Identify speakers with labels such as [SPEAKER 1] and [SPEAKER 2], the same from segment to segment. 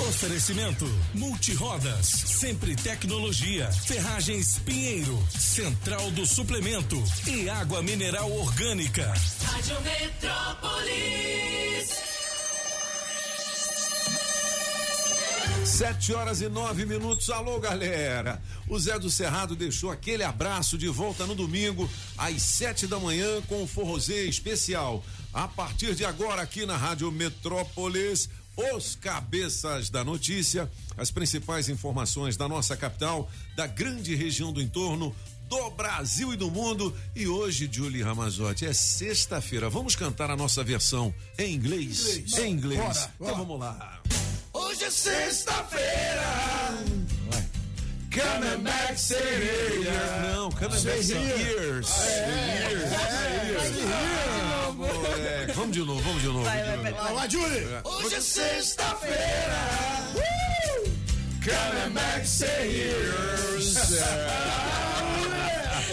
[SPEAKER 1] Oferecimento Multirodas, sempre tecnologia, Ferragens Pinheiro, Central do Suplemento e Água Mineral Orgânica.
[SPEAKER 2] Rádio Metrópolis.
[SPEAKER 3] Sete horas e nove minutos. Alô, galera. O Zé do Cerrado deixou aquele abraço de volta no domingo, às sete da manhã, com o Forrozê especial. A partir de agora, aqui na Rádio Metrópolis, os cabeças da notícia, as principais informações da nossa capital, da grande região do entorno, do Brasil e do mundo. E hoje, Julie Ramazotti, é sexta-feira. Vamos cantar a nossa versão em inglês?
[SPEAKER 4] Inglês.
[SPEAKER 3] Em inglês.
[SPEAKER 4] Bora,
[SPEAKER 3] Então
[SPEAKER 4] bora.
[SPEAKER 3] vamos lá.
[SPEAKER 4] Hoje é sexta-feira. Coming back sereia.
[SPEAKER 3] Não, coming
[SPEAKER 4] Say
[SPEAKER 3] back years. Years. Moleque. Vamos de novo, vamos de novo.
[SPEAKER 5] Vai, vai, vai,
[SPEAKER 4] Vai Julie. Hoje é sexta-feira. Coming back years.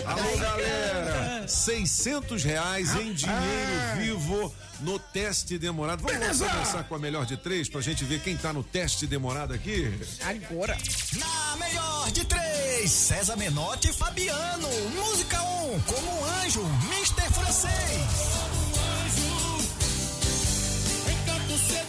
[SPEAKER 3] Alô, galera. 600 reais em dinheiro
[SPEAKER 4] Ah.
[SPEAKER 3] vivo no teste demorado. Vamos
[SPEAKER 4] Beleza.
[SPEAKER 3] começar com a melhor de três pra gente ver quem tá no teste demorado aqui.
[SPEAKER 5] Agora.
[SPEAKER 6] Na melhor de três, César Menotti e Fabiano. Música 1, um, como um anjo, Mr. Francês.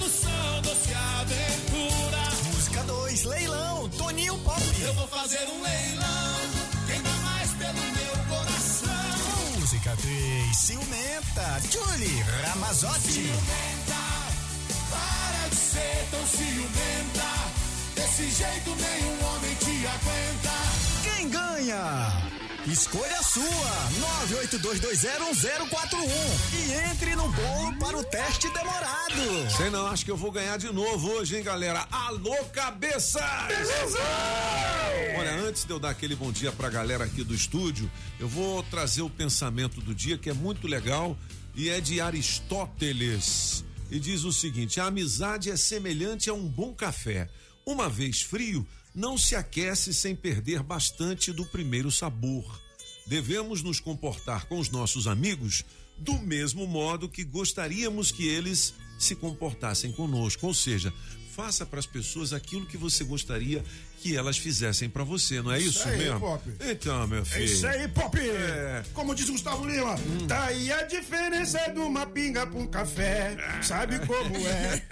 [SPEAKER 1] Sedução, doce aventura.
[SPEAKER 6] Música 2, leilão, Toninho Pop.
[SPEAKER 1] Eu vou fazer um leilão. Quem dá mais pelo meu coração?
[SPEAKER 6] Música 3, ciumenta, Julie Ramazotti.
[SPEAKER 1] Ciumenta, para de ser tão ciumenta. Desse jeito nenhum homem te aguenta.
[SPEAKER 6] Quem ganha? Escolha a sua, 982201041 e entre no bolo para o teste demorado.
[SPEAKER 3] Sei não, acho que eu vou ganhar de novo hoje, hein, galera? Alô, cabeças! Olha, antes de eu dar aquele bom dia pra galera aqui do estúdio, eu vou trazer o pensamento do dia que é muito legal e é de Aristóteles. E diz o seguinte: a amizade é semelhante a um bom café. Uma vez frio, não se aquece sem perder bastante do primeiro sabor. Devemos nos comportar com os nossos amigos do mesmo modo que gostaríamos que eles se comportassem conosco, ou seja, faça para as pessoas aquilo que você gostaria que elas fizessem para você, não é isso,
[SPEAKER 4] Isso aí,
[SPEAKER 3] mesmo?
[SPEAKER 4] Pop.
[SPEAKER 3] Então, meu filho.
[SPEAKER 4] É isso aí, Pop.
[SPEAKER 3] É.
[SPEAKER 4] Como diz Gustavo Lima, tá aí a diferença de uma pinga pra um café. Sabe como é?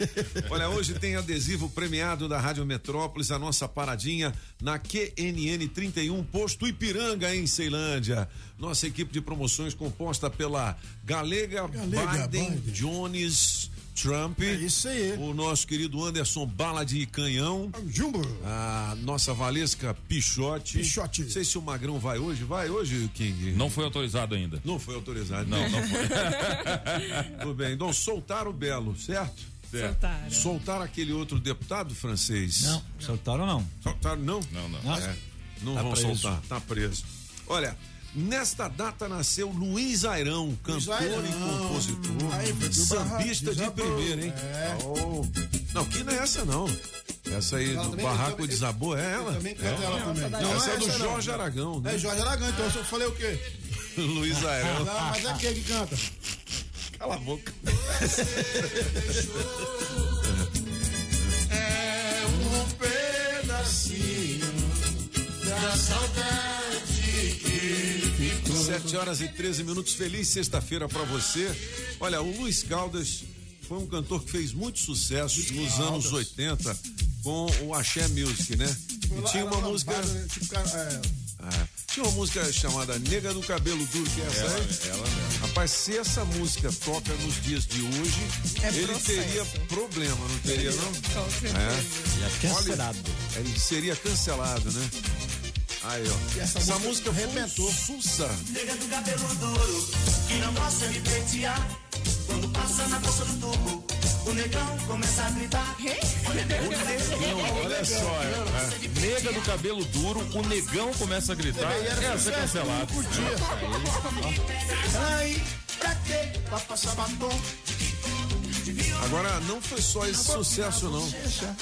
[SPEAKER 3] Olha, hoje tem adesivo premiado da Rádio Metrópolis, a nossa paradinha na QNN 31, posto Ipiranga, em Ceilândia. Nossa equipe de promoções composta pela Galega,
[SPEAKER 4] Galega
[SPEAKER 3] Biden,
[SPEAKER 4] Biden.
[SPEAKER 3] Jones Trump.
[SPEAKER 4] É isso aí.
[SPEAKER 3] O nosso querido Anderson Bala de Canhão.
[SPEAKER 4] Jumbo.
[SPEAKER 3] A nossa Valesca Pichote.
[SPEAKER 4] Pichote.
[SPEAKER 3] Não sei se o Magrão vai hoje. Vai hoje, King?
[SPEAKER 7] Não foi autorizado ainda.
[SPEAKER 3] Não foi autorizado.
[SPEAKER 7] Não, não foi.
[SPEAKER 3] Tudo bem. Então, soltaram o Belo, certo?
[SPEAKER 5] Soltaram.
[SPEAKER 3] Soltaram aquele outro deputado francês?
[SPEAKER 8] Não, soltaram não.
[SPEAKER 3] Soltaram não?
[SPEAKER 7] Não, não.
[SPEAKER 8] Nossa.
[SPEAKER 3] É, não
[SPEAKER 8] Tá
[SPEAKER 3] vão
[SPEAKER 8] preso.
[SPEAKER 3] soltar, tá preso. Olha, nesta data nasceu Luiz Airão, cantor
[SPEAKER 4] Airão.
[SPEAKER 3] e compositor,
[SPEAKER 4] Aí,
[SPEAKER 3] sambista de primeira, hein?
[SPEAKER 4] É.
[SPEAKER 3] Oh. Não, que não é essa não. Essa aí
[SPEAKER 4] Ela
[SPEAKER 3] do Barraco
[SPEAKER 4] também-
[SPEAKER 3] desabou é
[SPEAKER 4] Eu
[SPEAKER 3] ela?
[SPEAKER 4] também canto ela também.
[SPEAKER 3] Não, essa é do
[SPEAKER 4] não.
[SPEAKER 3] Jorge Aragão, né?
[SPEAKER 4] É Jorge Aragão, então eu falei o quê?
[SPEAKER 3] Luiz Airão.
[SPEAKER 4] Não, mas é quem que canta?
[SPEAKER 3] Cala a boca.
[SPEAKER 4] É um pedacinho da saudade
[SPEAKER 3] 7 horas e 13 minutos. Feliz sexta-feira para você. Olha, o Luiz Caldas foi um cantor que fez muito sucesso Luiz nos Caldas. anos 80 com o Axé Music, né? E tinha uma música.
[SPEAKER 4] Né? Tipo, é.
[SPEAKER 3] ah, tinha uma música chamada Nega do Cabelo Duro, que é essa ela, aí?
[SPEAKER 7] Ela mesmo.
[SPEAKER 3] Rapaz, se essa música toca nos dias de hoje,
[SPEAKER 5] é
[SPEAKER 3] ele
[SPEAKER 5] processo.
[SPEAKER 3] teria problema, não teria, não?
[SPEAKER 5] Com certeza.
[SPEAKER 3] É.
[SPEAKER 8] Ele é cancelado.
[SPEAKER 3] Olha, ele seria cancelado, né? Aí, ó.
[SPEAKER 4] E essa
[SPEAKER 3] essa,
[SPEAKER 4] música arrebentou.
[SPEAKER 3] um sussa.
[SPEAKER 2] Nega do cabelo duro, que não gosta de pentear. Quando passa na bolsa do tubo, o negão começa a gritar.
[SPEAKER 7] Não, olha só, é, é. nega do cabelo duro, o negão começa a gritar, quer ser cancelado.
[SPEAKER 4] Curtia. Ai, pra quê? Pra passar batom.
[SPEAKER 3] Agora, não foi só esse sucesso, não.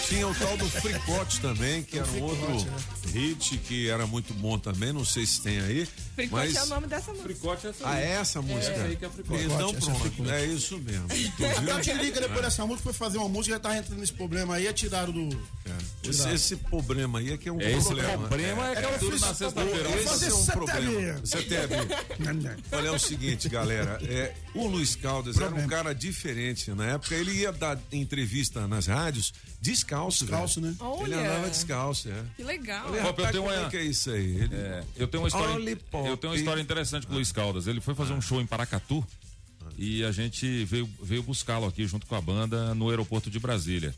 [SPEAKER 3] Tinha o tal do Fricote também, que era um outro hit que era muito bom também. Não sei se tem aí.
[SPEAKER 9] Fricote
[SPEAKER 3] mas...
[SPEAKER 9] é o nome dessa música.
[SPEAKER 7] Fricote é essa
[SPEAKER 3] Ah, é essa música?
[SPEAKER 7] Essa aí que é Fricote.
[SPEAKER 3] Então
[SPEAKER 4] Essa é
[SPEAKER 3] pronto,
[SPEAKER 4] Fricote.
[SPEAKER 3] é isso mesmo.
[SPEAKER 4] Então te liga depois dessa música, foi fazer uma música, já tá entrando nesse problema aí, é tiraram do.
[SPEAKER 3] É. Esse, esse problema aí é que é um
[SPEAKER 7] É, esse
[SPEAKER 3] problema.
[SPEAKER 7] problema é, que é tudo na sexta-feira.
[SPEAKER 3] Esse é um problema. CTB. Olha, é o seguinte, galera. É, o Luiz Caldas era um cara diferente. Na época, ele ia dar entrevista nas rádios descalço.
[SPEAKER 4] Descalço,
[SPEAKER 3] velho.
[SPEAKER 4] né?
[SPEAKER 3] Ele
[SPEAKER 9] Olha.
[SPEAKER 3] andava descalço, é.
[SPEAKER 9] Que legal.
[SPEAKER 3] Falei,
[SPEAKER 7] Pop, eu tenho
[SPEAKER 3] como
[SPEAKER 7] uma-
[SPEAKER 3] é que é isso aí? Ele-
[SPEAKER 7] É, eu tenho uma história. Eu tenho uma história interessante com o Luiz Caldas. Ele foi fazer um show em Paracatu e a gente veio, veio buscá-lo aqui junto com a banda no aeroporto de Brasília.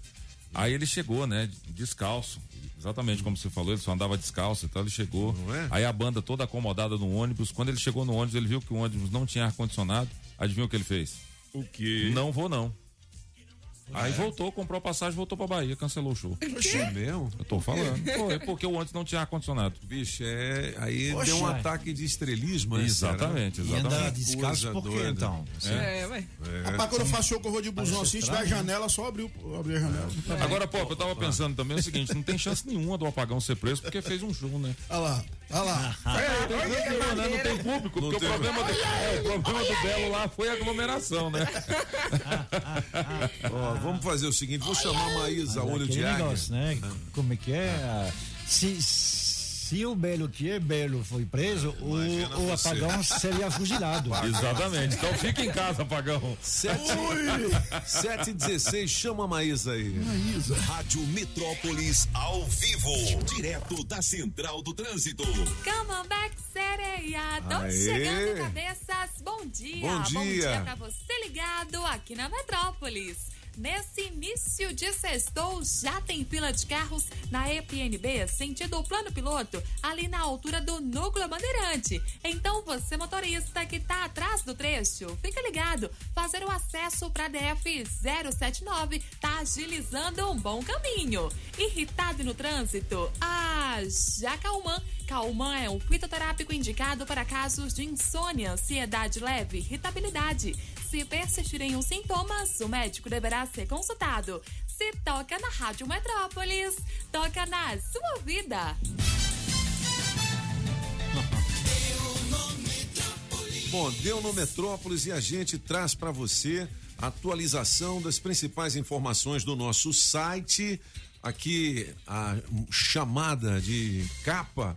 [SPEAKER 7] Aí ele chegou, né, descalço. Exatamente como você falou, ele só andava descalço, então ele chegou.
[SPEAKER 3] Não é?
[SPEAKER 7] Aí a banda toda acomodada no ônibus. Quando ele chegou no ônibus, ele viu que o ônibus não tinha ar-condicionado. Adivinha o que ele fez?
[SPEAKER 3] O quê?
[SPEAKER 7] Não vou, não. Aí voltou, comprou passagem, voltou pra Bahia, cancelou o show.
[SPEAKER 3] É mesmo?
[SPEAKER 7] Eu tô falando. Foi, porque o ônibus não tinha ar-condicionado.
[SPEAKER 3] Bicho, é. Aí
[SPEAKER 4] Poxa.
[SPEAKER 3] deu um ataque de estrelismo, né?
[SPEAKER 7] Exatamente,
[SPEAKER 8] E anda
[SPEAKER 7] exatamente.
[SPEAKER 8] descalço por quê, então?
[SPEAKER 9] É, ué.
[SPEAKER 4] Rapaz, quando eu faço show que eu vou de busão assim, se tiver janela, só abrir, o- abrir a janela.
[SPEAKER 7] Agora, pô, eu tava pensando também o seguinte: não tem chance nenhuma do apagão ser preso porque fez um show, né?
[SPEAKER 4] Olha lá, olha lá.
[SPEAKER 7] Não, né? Não tem público, porque
[SPEAKER 3] tem-
[SPEAKER 7] o problema, do, é, o problema do Belo lá foi a aglomeração, né?
[SPEAKER 3] Ó, vamos fazer o seguinte: vou chamar a Maísa, olho
[SPEAKER 8] Aquele
[SPEAKER 3] de águia.
[SPEAKER 8] negócio, né? Como é que é? Ah, Se, se o Belo que é Belo foi preso, o,
[SPEAKER 3] Imagina
[SPEAKER 8] o
[SPEAKER 3] você.
[SPEAKER 8] apagão seria fuzilado.
[SPEAKER 7] Exatamente. Então fica em casa, apagão.
[SPEAKER 3] 7 e 16, chama a Maísa aí.
[SPEAKER 10] Rádio Metrópolis ao vivo, direto da Central do Trânsito.
[SPEAKER 9] Come on back, sereia.
[SPEAKER 3] Aê.
[SPEAKER 9] chegando, cabeças. Bom dia.
[SPEAKER 3] Bom dia.
[SPEAKER 9] pra você ligado aqui na Metrópolis. Nesse início de sextou, já tem fila de carros na EPNB, sentido plano piloto, ali na altura do Núcleo Bandeirante. Então, você motorista que tá atrás do trecho, fica ligado. Fazer o acesso para DF 079 tá agilizando um bom caminho. Irritado no trânsito? Ah, já Calman. É um fitoterápico indicado para casos de insônia, ansiedade leve, irritabilidade. Se persistirem os sintomas, o médico deverá ser consultado. Se toca na Rádio Metrópolis, toca na sua vida.
[SPEAKER 3] Bom, deu no Metrópolis e a gente traz para você atualização das principais informações do nosso site. Aqui a chamada de capa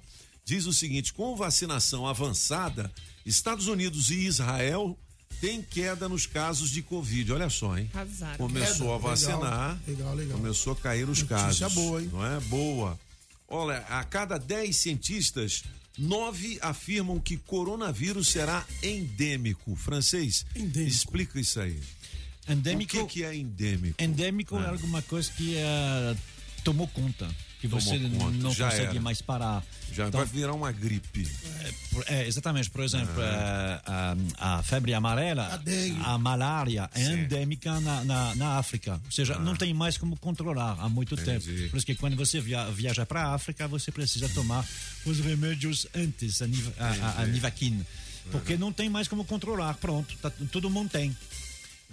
[SPEAKER 3] diz o seguinte: com vacinação avançada, Estados Unidos e Israel têm queda nos casos de Covid. Olha só, hein?
[SPEAKER 9] Arrasaram.
[SPEAKER 3] Começou
[SPEAKER 4] Queda,
[SPEAKER 3] a vacinar,
[SPEAKER 4] legal, legal, legal.
[SPEAKER 3] começou a cair os
[SPEAKER 4] Notícia
[SPEAKER 3] casos.
[SPEAKER 4] boa, hein?
[SPEAKER 3] Não é boa. Olha, a cada 10 cientistas, nove afirmam que coronavírus será endêmico. Francês,
[SPEAKER 4] Endêmico.
[SPEAKER 3] explica isso aí.
[SPEAKER 8] Endêmico,
[SPEAKER 3] O que, que é endêmico?
[SPEAKER 8] endêmico é
[SPEAKER 3] Ah.
[SPEAKER 8] alguma coisa que eh, tomou conta, que
[SPEAKER 3] Tomou
[SPEAKER 8] você
[SPEAKER 3] conta,
[SPEAKER 8] não
[SPEAKER 3] já
[SPEAKER 8] consegue
[SPEAKER 3] era.
[SPEAKER 8] mais parar.
[SPEAKER 3] Já
[SPEAKER 8] Então,
[SPEAKER 3] vai virar uma gripe.
[SPEAKER 8] Por- É, exatamente, por exemplo, eh, a, a febre amarela,
[SPEAKER 4] A
[SPEAKER 8] a malária é
[SPEAKER 3] Sim.
[SPEAKER 8] endêmica na, na, na África. Ou seja, não tem mais como controlar há muito
[SPEAKER 3] Entendi.
[SPEAKER 8] tempo. Por isso que quando você via, viaja para a África, você precisa tomar os remédios antes, a, a, a, a Nivaquine. Porque não tem mais como controlar. Pronto, tá- todo mundo tem.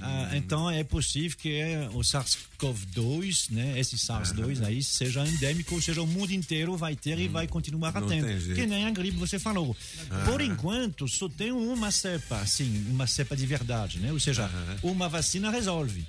[SPEAKER 8] Ah, então é possível que é, o SARS-CoV-2, né, esse SARS-2 aí, seja endêmico, ou seja, o mundo inteiro vai ter e vai continuar
[SPEAKER 3] Não jeito.
[SPEAKER 8] Que nem a gripe, você falou. Por enquanto, só tem uma cepa, assim, uma cepa de verdade, né? Ou seja, uma vacina resolve.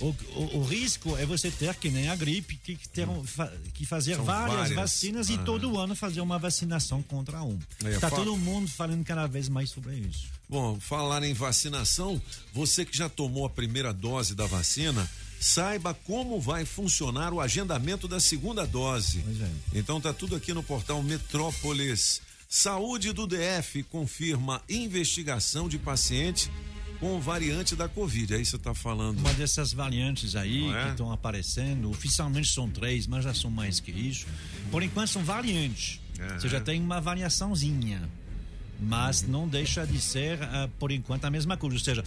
[SPEAKER 8] O, o, o risco é você ter, que nem a gripe, que, ter, um- fa- que fazer
[SPEAKER 3] São
[SPEAKER 8] várias,
[SPEAKER 3] várias.
[SPEAKER 8] vacinas e
[SPEAKER 3] Aham.
[SPEAKER 8] todo ano fazer uma vacinação contra um.
[SPEAKER 3] É,
[SPEAKER 8] Está
[SPEAKER 3] fa-
[SPEAKER 8] todo mundo falando cada vez mais sobre isso.
[SPEAKER 3] Bom, falar em vacinação, você que já tomou a primeira dose da vacina, saiba como vai funcionar o agendamento da segunda dose.
[SPEAKER 8] Pois é.
[SPEAKER 3] Então tá tudo aqui no portal Metrópolis. Saúde do DF confirma investigação de paciente com variante da Covid. Aí você está falando.
[SPEAKER 8] Uma dessas variantes aí
[SPEAKER 3] é?
[SPEAKER 8] que estão aparecendo, oficialmente são três, mas já são mais que isso. Por enquanto são variantes.
[SPEAKER 3] Aham.
[SPEAKER 8] Você já tem uma variaçãozinha. Mas não deixa de ser, ah, por enquanto, a mesma coisa. Ou seja,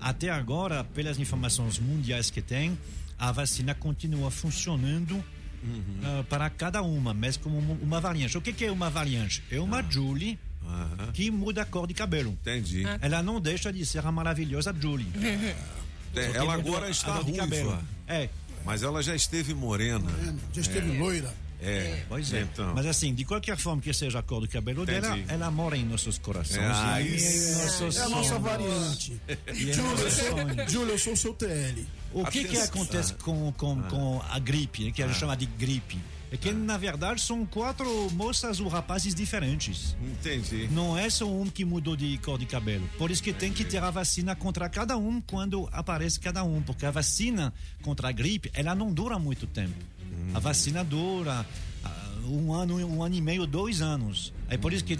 [SPEAKER 8] até agora, pelas informações mundiais que tem, a vacina continua funcionando
[SPEAKER 3] Uhum.
[SPEAKER 8] ah, para cada uma, mesmo como uma- uma variante. O que, que é uma variante? É uma Julie
[SPEAKER 3] Aham.
[SPEAKER 8] que muda a cor de cabelo.
[SPEAKER 3] Entendi.
[SPEAKER 8] Ela não deixa de ser a maravilhosa Julie.
[SPEAKER 3] É, ela agora está ruiva.
[SPEAKER 8] É,
[SPEAKER 3] Mas ela já esteve morena.
[SPEAKER 1] Já esteve loira.
[SPEAKER 3] É.
[SPEAKER 8] Pois é.
[SPEAKER 3] Então.
[SPEAKER 8] Mas assim, de qualquer forma que seja a cor do cabelo dela,
[SPEAKER 3] Entendi.
[SPEAKER 8] ela mora em nossos corações.
[SPEAKER 3] É, ah,
[SPEAKER 8] e
[SPEAKER 3] isso.
[SPEAKER 8] nossos
[SPEAKER 1] É a nossa variante. Júlio, eu sou-. Júlio, eu sou o seu TL.
[SPEAKER 8] O que que acontece com, com, com a gripe, né, que a gente chama de gripe? É que, na verdade, são quatro moças ou rapazes diferentes.
[SPEAKER 3] Entendi.
[SPEAKER 8] Não é só um que mudou de cor de cabelo. Por isso que tem que ter a vacina contra cada um quando aparece cada um. Porque a vacina contra a gripe, ela não dura muito tempo. A vacina dura um ano, um ano e meio, dois anos. É por isso que,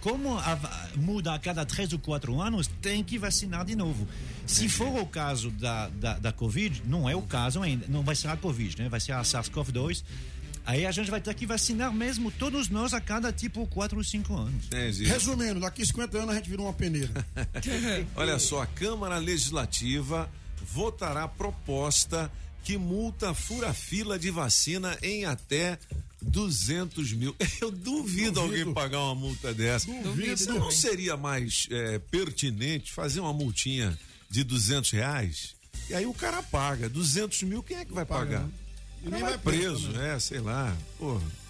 [SPEAKER 8] como a muda a cada três ou quatro anos, tem que vacinar de novo. Se for o caso da, da, da Covid, não é o caso ainda, não vai ser a Covid, né? vai ser a SARS-CoV-2. Aí a gente vai ter que vacinar mesmo todos nós a cada tipo 4 ou 5 anos.
[SPEAKER 3] Entendi.
[SPEAKER 1] Resumindo, daqui 50 anos a gente vira uma peneira.
[SPEAKER 3] Olha só, a Câmara Legislativa votará proposta que multa fura-fila de vacina em até 200 mil. Eu duvido, alguém pagar uma multa dessa.
[SPEAKER 1] Duvido.
[SPEAKER 3] Não seria mais é, pertinente fazer uma multinha de 200 reais? E aí o cara paga. 200 mil, quem é que vai pagar?
[SPEAKER 1] E
[SPEAKER 3] Ele
[SPEAKER 1] nem
[SPEAKER 3] vai
[SPEAKER 1] vai preso,
[SPEAKER 3] né? Sei lá. Porra.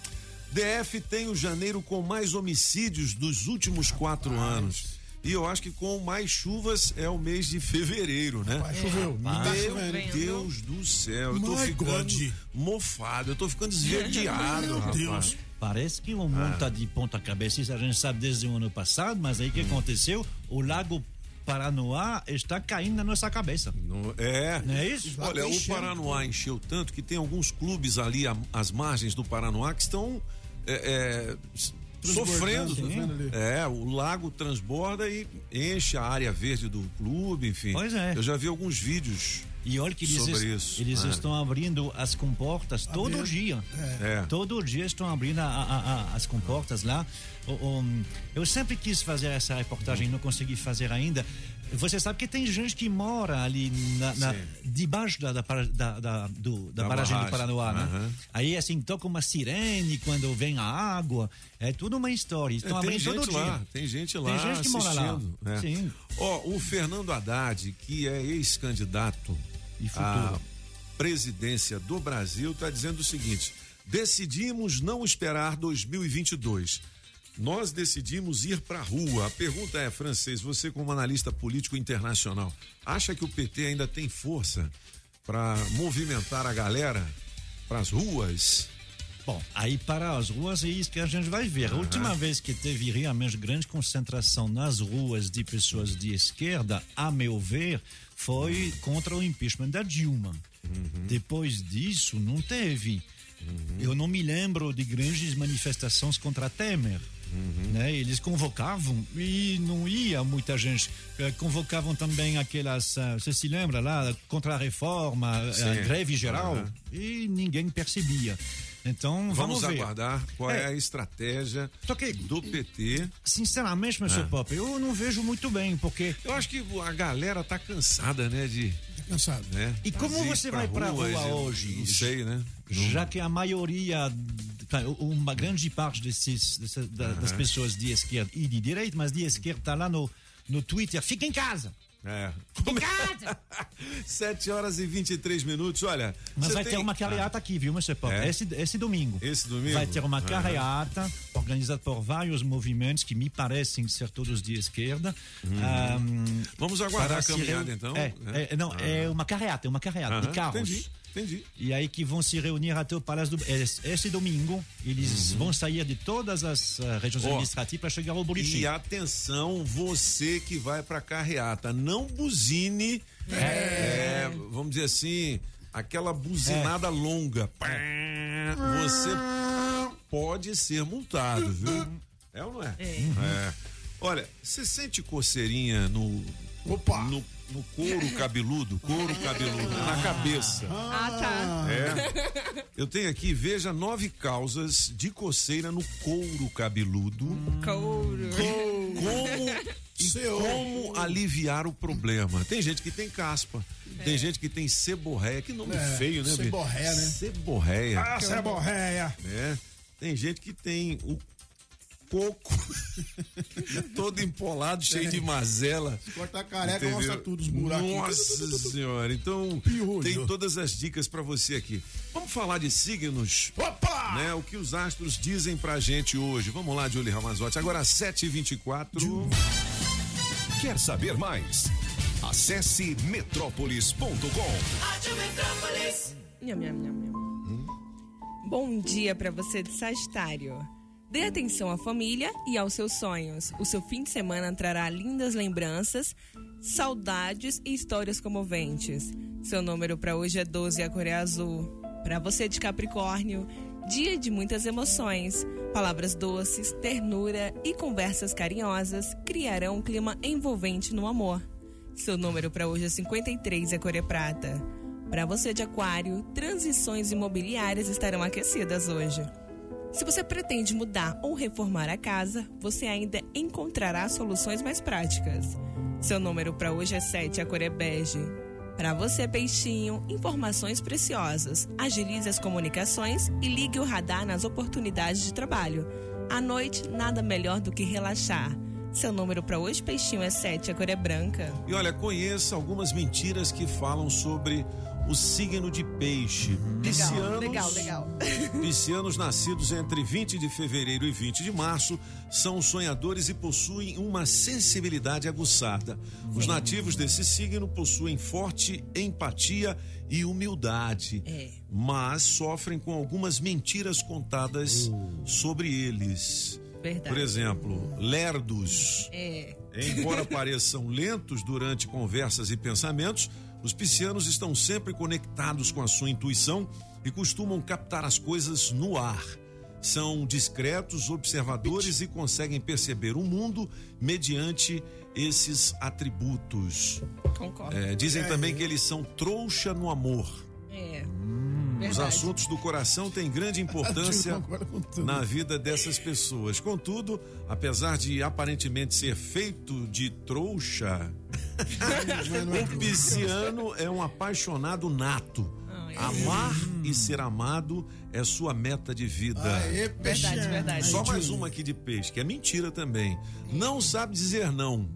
[SPEAKER 3] DF tem o janeiro com mais homicídios dos últimos quatro anos. E eu acho que com mais chuvas é o mês de fevereiro, né?
[SPEAKER 1] Vai, choveu. Tá
[SPEAKER 3] Meu
[SPEAKER 1] chovendo.
[SPEAKER 3] Deus do céu, eu tô ficando
[SPEAKER 1] God.
[SPEAKER 3] mofado, eu tô ficando esverdeado,
[SPEAKER 1] Meu
[SPEAKER 3] rapaz.
[SPEAKER 1] Deus.
[SPEAKER 8] Parece que o mundo está de ponta cabeça, isso a gente sabe desde o ano passado, mas aí o que aconteceu? O lago Paranoá está caindo na nossa cabeça.
[SPEAKER 3] No- é.
[SPEAKER 8] Não é isso?
[SPEAKER 3] Olha,
[SPEAKER 1] tá
[SPEAKER 3] o. Paranoá encheu tanto que tem alguns clubes ali às margens do Paranoá que estão é, é, sofrendo. É, o lago transborda e enche a área verde do clube, enfim.
[SPEAKER 8] Pois é.
[SPEAKER 3] Eu já vi alguns vídeos.
[SPEAKER 8] E olha que eles,
[SPEAKER 3] Sobre
[SPEAKER 8] est-
[SPEAKER 3] isso,
[SPEAKER 8] eles
[SPEAKER 3] é.
[SPEAKER 8] estão abrindo as comportas todo dia.
[SPEAKER 3] É.
[SPEAKER 8] Todo dia estão abrindo a- a- a- as comportas lá. O- o- eu sempre quis fazer essa reportagem, não consegui fazer ainda. Você sabe que tem gente que mora ali na, na- debaixo da, da, da, da, do- da
[SPEAKER 3] Da
[SPEAKER 8] barragem do. Paranoá, né? Aí assim toca uma sirene quando vem a água. É tudo uma história.
[SPEAKER 3] É,
[SPEAKER 8] Estão
[SPEAKER 3] tem
[SPEAKER 8] abrindo todo
[SPEAKER 3] gente lá,
[SPEAKER 8] dia.
[SPEAKER 3] tem gente lá
[SPEAKER 8] Tem gente que mora lá.
[SPEAKER 3] assistindo. é.
[SPEAKER 8] Sim.
[SPEAKER 3] Ó, o Fernando Haddad, que é ex-candidato
[SPEAKER 8] E futuro.
[SPEAKER 3] à presidência do Brasil, está dizendo o seguinte: decidimos não esperar 2022. Nós decidimos ir para a rua. A pergunta é, francês, você como analista político internacional, acha que o PT ainda tem força para movimentar a galera para as ruas?
[SPEAKER 8] Bom, aí para as ruas é isso que a gente vai ver. A última vez que teve realmente grande concentração nas ruas de pessoas de esquerda, a meu ver, foi contra o impeachment da Dilma. Depois disso, não teve. Eu não me lembro de grandes manifestações contra Temer. Né? Eles convocavam e não ia muita gente. Eh, Convocavam também aquelas, ah, você se lembra lá, contra a reforma, a
[SPEAKER 3] Sim.
[SPEAKER 8] greve geral,
[SPEAKER 3] Aham.
[SPEAKER 8] e ninguém percebia. Então, vamos,
[SPEAKER 3] Vamos,
[SPEAKER 8] ver.
[SPEAKER 3] aguardar qual é,
[SPEAKER 8] É.
[SPEAKER 3] a estratégia
[SPEAKER 8] que-
[SPEAKER 3] do PT.
[SPEAKER 8] Sinceramente, Mr. Pop, eu não vejo muito bem, porque.
[SPEAKER 3] Eu acho que a galera tá cansada, né, de,
[SPEAKER 1] Tá cansado.
[SPEAKER 3] né?
[SPEAKER 8] E como você vai pra
[SPEAKER 3] ruas,
[SPEAKER 8] rua
[SPEAKER 3] eu
[SPEAKER 8] hoje?
[SPEAKER 3] Não sei, né?
[SPEAKER 8] Já que a maioria, uma grande parte desses, dessa- da- das pessoas de esquerda e de direita, mas de esquerda está lá no, no Twitter, fica em casa.
[SPEAKER 3] É.
[SPEAKER 9] Em casa.
[SPEAKER 3] 7 horas e 23 minutos, olha.
[SPEAKER 8] Mas vai
[SPEAKER 3] tem-
[SPEAKER 8] ter uma carreata aqui, viu, Mr. Pop?
[SPEAKER 3] É?
[SPEAKER 8] Esse, esse domingo.
[SPEAKER 3] Esse domingo?
[SPEAKER 8] Vai ter uma carreata organizada por vários movimentos que me parecem ser todos de esquerda. Ahm,
[SPEAKER 3] Vamos aguardar
[SPEAKER 8] para
[SPEAKER 3] a caminhada, então?
[SPEAKER 8] É,
[SPEAKER 3] né?
[SPEAKER 8] é, não, é uma carreata, é uma carreata de carros.
[SPEAKER 3] Entendi, entendi.
[SPEAKER 8] E aí que vão se reunir até o Palácio do... Esse, domingo, eles vão sair de todas as eh, regiões
[SPEAKER 3] Uhum. Ó,
[SPEAKER 8] administrativas para chegar ao boletim.
[SPEAKER 3] E atenção, você que vai pra carreata, não buzine, é, vamos dizer assim, aquela buzinada longa. Pá, Você pode ser multado, viu? É ou não é? É. Olha, você sente coceirinha no,
[SPEAKER 1] Opa!
[SPEAKER 3] no, no couro cabeludo, couro cabeludo, na cabeça.
[SPEAKER 9] Ah, tá.
[SPEAKER 3] É. Eu tenho aqui, veja, nove causas de coceira no couro cabeludo.
[SPEAKER 9] Couro.
[SPEAKER 3] Como e
[SPEAKER 1] Seu.
[SPEAKER 3] como aliviar o problema? Tem gente que tem caspa, tem gente que tem seborreia, que nome
[SPEAKER 1] É,
[SPEAKER 3] feio, né? Bia?
[SPEAKER 1] seborreia, né?
[SPEAKER 3] Seborreia,
[SPEAKER 1] Ah, ceborreia.
[SPEAKER 3] né? Tem gente que tem o coco, todo empolado, cheio de mazela.
[SPEAKER 4] Cortar careca,
[SPEAKER 3] Entendeu?
[SPEAKER 4] mostra tudo, os buraquinhos.
[SPEAKER 3] Nossa senhora, então
[SPEAKER 4] Piolho.
[SPEAKER 3] tem todas as dicas pra você aqui. Vamos falar de signos,
[SPEAKER 4] Opa!
[SPEAKER 3] né? O que os astros dizem pra gente hoje. Vamos lá, Julie Ramazotti. Agora 7h24.
[SPEAKER 10] Quer saber mais? Acesse metrópolis.com.
[SPEAKER 11] Rádio Metrópolis.
[SPEAKER 5] Nham, nham, nham, nham. Bom dia para você de Sagitário. Dê atenção à família e aos seus sonhos. O seu fim de semana trará lindas lembranças, saudades e histórias comoventes. Seu número para hoje é 12 e a cor é azul. Para você de Capricórnio, dia de muitas emoções. Palavras doces, ternura e conversas carinhosas criarão um clima envolvente no amor. Seu número para hoje é 53 e a cor é prata. Para você de Aquário, transições imobiliárias estarão aquecidas hoje. Se você pretende mudar ou reformar a casa, você ainda encontrará soluções mais práticas. Seu número para hoje é 7, a cor é bege. Para você, peixinho, informações preciosas. Agilize as comunicações e ligue o radar nas oportunidades de trabalho. À noite, nada melhor do que relaxar. Seu número para hoje, peixinho, é 7, a cor é branca.
[SPEAKER 3] E olha, conheça algumas mentiras que falam sobre o signo de peixe. Piscianos,
[SPEAKER 5] legal, legal.
[SPEAKER 3] Piscianos nascidos entre 20 de fevereiro e 20 de março são sonhadores e possuem uma sensibilidade aguçada. Os nativos desse signo possuem forte empatia e humildade,
[SPEAKER 5] É.
[SPEAKER 3] mas sofrem com algumas mentiras contadas sobre eles.
[SPEAKER 5] Verdade.
[SPEAKER 3] Por exemplo, lerdos.
[SPEAKER 5] É.
[SPEAKER 3] Embora pareçam lentos durante conversas e pensamentos, os piscianos estão sempre conectados com a sua intuição e costumam captar as coisas no ar. São discretos, observadores e conseguem perceber o mundo mediante esses atributos.
[SPEAKER 5] Concordo.
[SPEAKER 3] É, dizem também que eles são trouxa no amor.
[SPEAKER 5] É.
[SPEAKER 3] Os
[SPEAKER 5] Verdade.
[SPEAKER 3] assuntos do coração têm grande importância na vida dessas pessoas. Contudo, apesar de aparentemente ser feito de trouxa, o pisciano é um apaixonado nato.
[SPEAKER 5] Ai,
[SPEAKER 3] Amar e ser amado é sua meta de vida.
[SPEAKER 4] Aê,
[SPEAKER 5] Verdade,
[SPEAKER 4] peixinho.
[SPEAKER 5] verdade.
[SPEAKER 3] Só mais uma aqui de peixe, que é mentira também. Não sabe dizer não.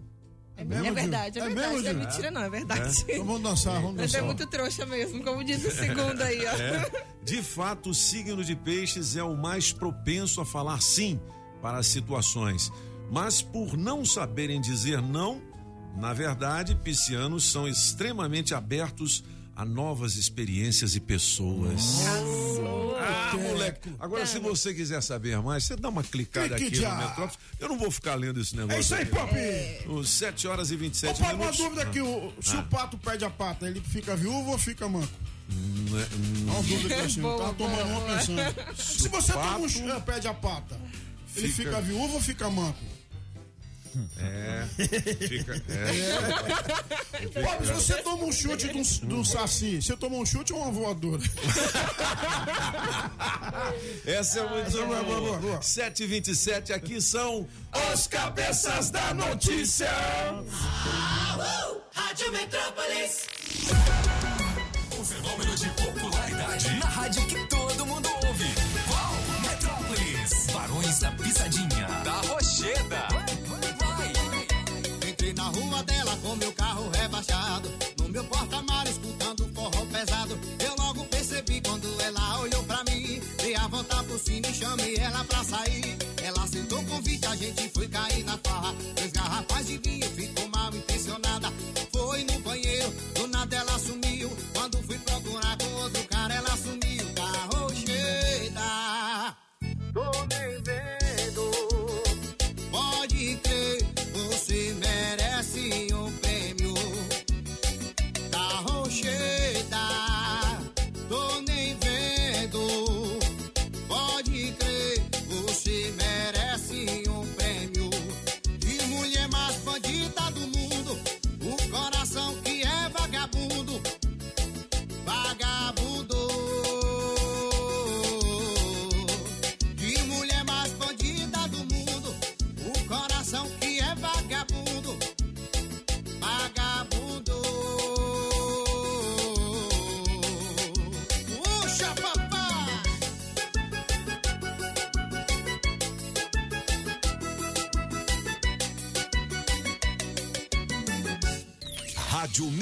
[SPEAKER 5] É,
[SPEAKER 4] mesmo,
[SPEAKER 5] verdade, é?
[SPEAKER 4] É
[SPEAKER 5] verdade.
[SPEAKER 4] mesmo,
[SPEAKER 5] não é mentira, não, é verdade.
[SPEAKER 4] Então vamos dançar, vamos
[SPEAKER 5] Mas
[SPEAKER 4] dançar.
[SPEAKER 5] é muito trouxa mesmo, como diz o segundo aí, ó.
[SPEAKER 3] É. De fato, o signo de peixes é o mais propenso a falar sim para as situações. Mas por não saberem dizer não, na verdade, piscianos são extremamente abertos a novas experiências e pessoas. Ah, moleque. Agora, se você quiser saber mais, você dá uma clicada
[SPEAKER 4] Clique
[SPEAKER 3] aqui no
[SPEAKER 4] já.
[SPEAKER 3] Metrópolis. Eu não vou ficar lendo esse negócio.
[SPEAKER 4] É isso aí,
[SPEAKER 3] aqui.
[SPEAKER 4] Pop!
[SPEAKER 3] Os 7 horas e
[SPEAKER 4] Ô,
[SPEAKER 3] 27
[SPEAKER 4] Pop, uma
[SPEAKER 3] minutos.
[SPEAKER 4] dúvida aqui, o- se
[SPEAKER 3] Ah.
[SPEAKER 4] o pato perde a pata, ele fica viúvo ou fica manco?
[SPEAKER 3] Não é-
[SPEAKER 4] É uma dúvida que eu assim,
[SPEAKER 5] Boa,
[SPEAKER 4] tava tomando uma pensando. Se você toma um
[SPEAKER 3] pato-
[SPEAKER 4] ch- é, perde a pata, ele
[SPEAKER 3] Fica-
[SPEAKER 4] fica viúvo ou fica manco?
[SPEAKER 3] É. Fica. É.
[SPEAKER 4] Pop, se você toma um chute de um, de um saci, você toma um chute ou uma voadora?
[SPEAKER 3] Essa é muito
[SPEAKER 4] boa, boa, boa, boa.
[SPEAKER 3] 727 aqui são os cabeças da notícia.
[SPEAKER 11] Rádio Metrópolis.
[SPEAKER 10] O fenômeno de popularidade na rádio que
[SPEAKER 12] com meu carro rebaixado. No meu porta-malas escutando forró pesado. Eu logo percebi quando ela olhou pra mim. Dei a volta pro cine e chamei ela pra sair. Ela aceitou o convite, a gente foi cair na farra.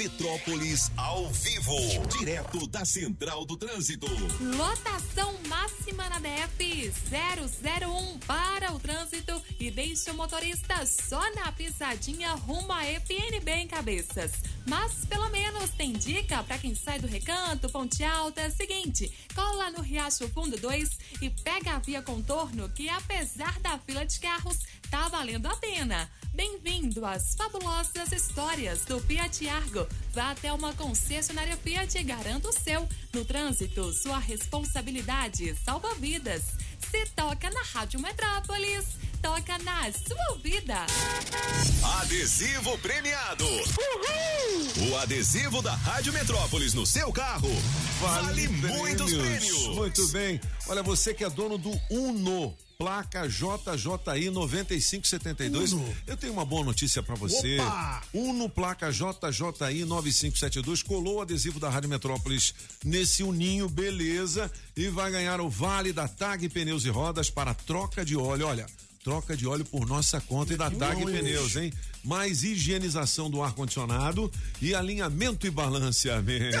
[SPEAKER 10] Metrópolis ao vivo, direto da Central do Trânsito.
[SPEAKER 9] Lotação máxima na DF 001 para o trânsito e deixa o motorista só na pisadinha rumo a FNB em cabeças. Mas pelo menos tem dica para quem sai do recanto, Ponte Alta. É seguinte, cola no Riacho Fundo 2 e pega a via contorno que apesar da fila de carros, tá valendo a pena. Bem-vindo às fabulosas histórias do Fiat Argo. Vá até uma concessionária Fiat e garanta o seu. No trânsito, sua responsabilidade salva vidas. Se toca na Rádio Metrópolis, toca na sua vida.
[SPEAKER 10] Adesivo premiado. O adesivo da Rádio Metrópolis no seu carro vale, muitos prêmios.
[SPEAKER 3] Muito bem. Olha, você que é dono do Uno. Placa JJI 9572.
[SPEAKER 1] Uno.
[SPEAKER 3] Eu tenho uma boa notícia pra você.
[SPEAKER 1] Opa!
[SPEAKER 3] Uno placa JJI 9572 colou o adesivo da Rádio Metrópolis nesse uninho, beleza, e vai ganhar o vale da TAG Pneus e Rodas para troca de óleo. Olha, troca de óleo por nossa conta e da TAG
[SPEAKER 1] Não,
[SPEAKER 3] Pneus, hein? Mais higienização do ar condicionado e alinhamento e balanceamento.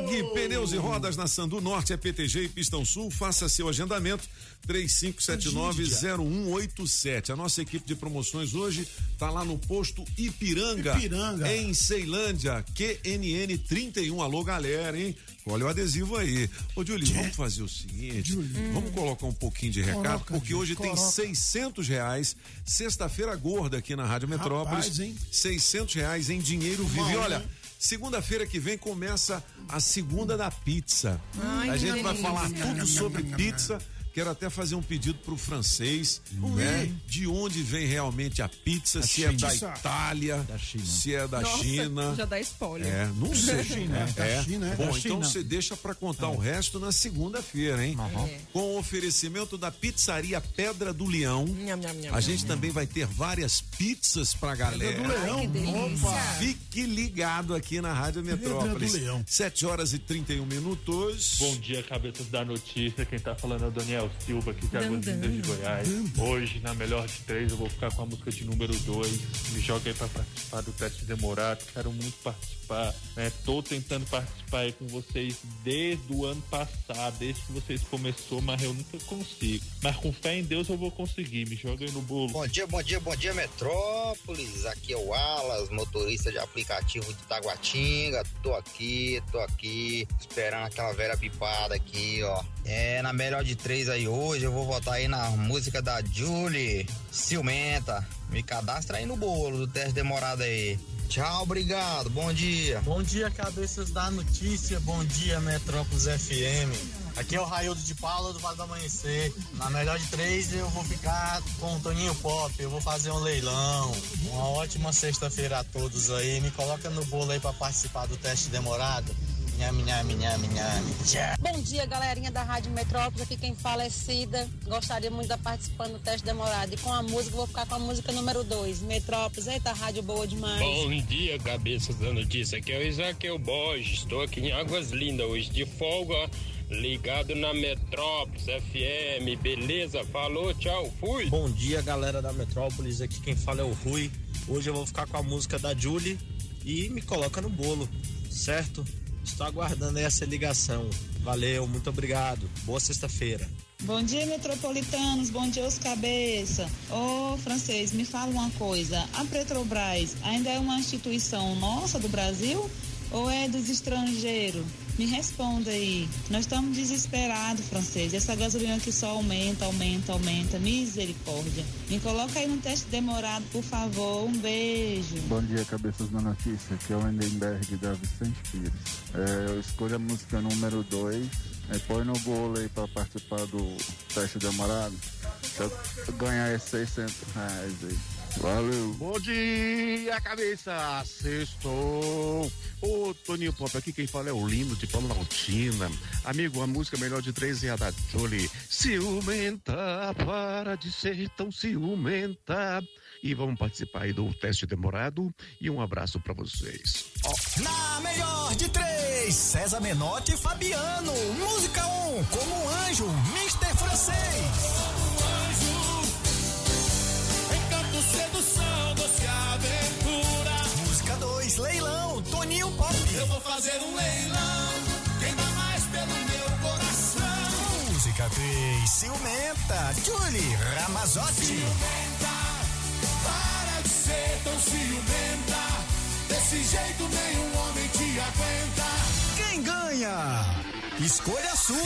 [SPEAKER 3] TAG Pneus e Rodas na Sandu Norte é PTG e Pistão Sul. Faça seu agendamento 3579-0187. A nossa equipe de promoções hoje está lá no posto Ipiranga,
[SPEAKER 1] Ipiranga.
[SPEAKER 3] em Ceilândia, QNN 31. Alô, galera, hein? Olha o adesivo aí. Ô, Julie, vamos fazer o seguinte: vamos colocar um pouquinho de recado,
[SPEAKER 1] Coloca,
[SPEAKER 3] porque hoje tem
[SPEAKER 1] coloca.
[SPEAKER 3] 600 reais, sexta-feira gorda aqui na Rádio Metrópolis.
[SPEAKER 1] Rapaz, hein?
[SPEAKER 3] 600 reais em dinheiro vivo. E olha? Segunda-feira que vem começa a segunda da pizza. a gente vai falar tudo sobre pizza. Quero até fazer um pedido pro francês, né? De onde vem realmente a pizza, se é da
[SPEAKER 1] China.
[SPEAKER 3] Itália,
[SPEAKER 8] Da China.
[SPEAKER 3] se é da
[SPEAKER 5] Nossa,
[SPEAKER 3] China.
[SPEAKER 5] já dá spoiler.
[SPEAKER 3] É, não sei.
[SPEAKER 1] China,
[SPEAKER 3] É,
[SPEAKER 1] da China, é.
[SPEAKER 3] Bom,
[SPEAKER 1] Da
[SPEAKER 3] então
[SPEAKER 1] China.
[SPEAKER 3] você deixa pra contar o resto na segunda-feira, hein?
[SPEAKER 5] É.
[SPEAKER 3] Com o oferecimento da pizzaria Pedra do Leão.
[SPEAKER 5] Nham, nham, nham,
[SPEAKER 3] A gente também vai ter várias pizzas pra galera.
[SPEAKER 1] do Leão.
[SPEAKER 5] que delícia.
[SPEAKER 1] Opa.
[SPEAKER 3] Fique ligado aqui na Rádio Metrópolis.
[SPEAKER 1] do Leão.
[SPEAKER 3] 7 horas e 31 minutos.
[SPEAKER 13] Bom dia, cabeças da notícia. Quem tá falando é o Daniel Silva, aqui de
[SPEAKER 5] Dan,
[SPEAKER 13] Águas
[SPEAKER 5] dan.
[SPEAKER 13] Lindas de Goiás. Hoje, na melhor de três, eu vou ficar com a música de número dois. Me joga aí pra participar do teste demorado. Quero muito participar. Né? Tô tentando participar aí com vocês desde o ano passado, desde que vocês começou, mas eu nunca consigo. Mas com fé em Deus eu vou conseguir. Me joga aí no bolo.
[SPEAKER 14] Bom dia, bom dia, bom dia, Metrópolis. Aqui é o Alas, motorista de aplicativo de Taguatinga. Tô aqui, tô aqui, esperando aquela velha bipada aqui, ó. É, na melhor de três aí hoje, eu vou votar aí na música da Julie Ciumenta. Me cadastra aí no bolo do teste demorado aí. Tchau, obrigado, bom dia.
[SPEAKER 15] Bom dia, cabeças da notícia. Bom dia, Metrópolis FM. Aqui é o Raildo de Paula do Vale do Amanhecer. Na melhor de três, eu vou ficar com o Toninho Pop. Eu vou fazer um leilão. Uma ótima sexta-feira a todos aí. Me coloca no bolo aí pra participar do teste demorado. Nhame, nhame, nhame, nhame. Tchau.
[SPEAKER 16] Bom dia, galerinha da Rádio Metrópolis. Aqui quem fala é Cida. Gostaria muito de estar participando do teste demorado. E com a música, vou ficar com a música número 2. Metrópolis. Eita, rádio boa demais.
[SPEAKER 17] Bom dia, cabeças da notícia. Aqui é o Isaqueu Borges. Estou aqui em Águas Lindas hoje de folga, ligado na Metrópolis FM. Beleza? Falou, tchau, fui.
[SPEAKER 15] Bom dia, galera da Metrópolis. Aqui quem fala é o Rui. Hoje eu vou ficar com a música da Julie e me coloca no bolo, certo? Estou aguardando essa ligação. Valeu, muito obrigado. Boa sexta-feira.
[SPEAKER 16] Bom dia, metropolitanos. Bom dia, os cabeça. Ô, francês, me fala uma coisa. A Petrobras ainda é uma instituição nossa do Brasil ou é dos estrangeiros? Me responda aí. Nós estamos desesperados, francês. Essa gasolina aqui só aumenta, aumenta, aumenta. Misericórdia. Me coloca aí no teste demorado, por favor. Um beijo.
[SPEAKER 18] Bom dia, cabeças da notícia. Aqui é o Endenberg da Vicente Pires. É, eu escolho a música número 2. É, põe no bolo aí pra participar do teste demorado. Se eu ganhar esses 600 reais aí. Valeu.
[SPEAKER 1] Bom dia, cabeça! Sextou! Ô, Toninho Pop, aqui quem fala é o Lino de Planaltina. Amigo, a música melhor de três é a da Jolie. Ciumenta, para de ser tão ciumenta. E vamos participar aí do teste demorado. E um abraço pra vocês.
[SPEAKER 6] Na melhor de três, César Menotti e Fabiano. Música 1, um, como um anjo, Mr. Francês.
[SPEAKER 19] Sedução, doce aventura.
[SPEAKER 6] Toninho Pop.
[SPEAKER 20] Eu vou fazer um leilão. Quem dá mais pelo meu coração?
[SPEAKER 6] Música 3, Ciumenta, Julie Ramazotti.
[SPEAKER 20] Ciumenta, para de ser tão ciumenta. Desse jeito nenhum homem te aguenta.
[SPEAKER 6] Quem ganha? Escolha sua,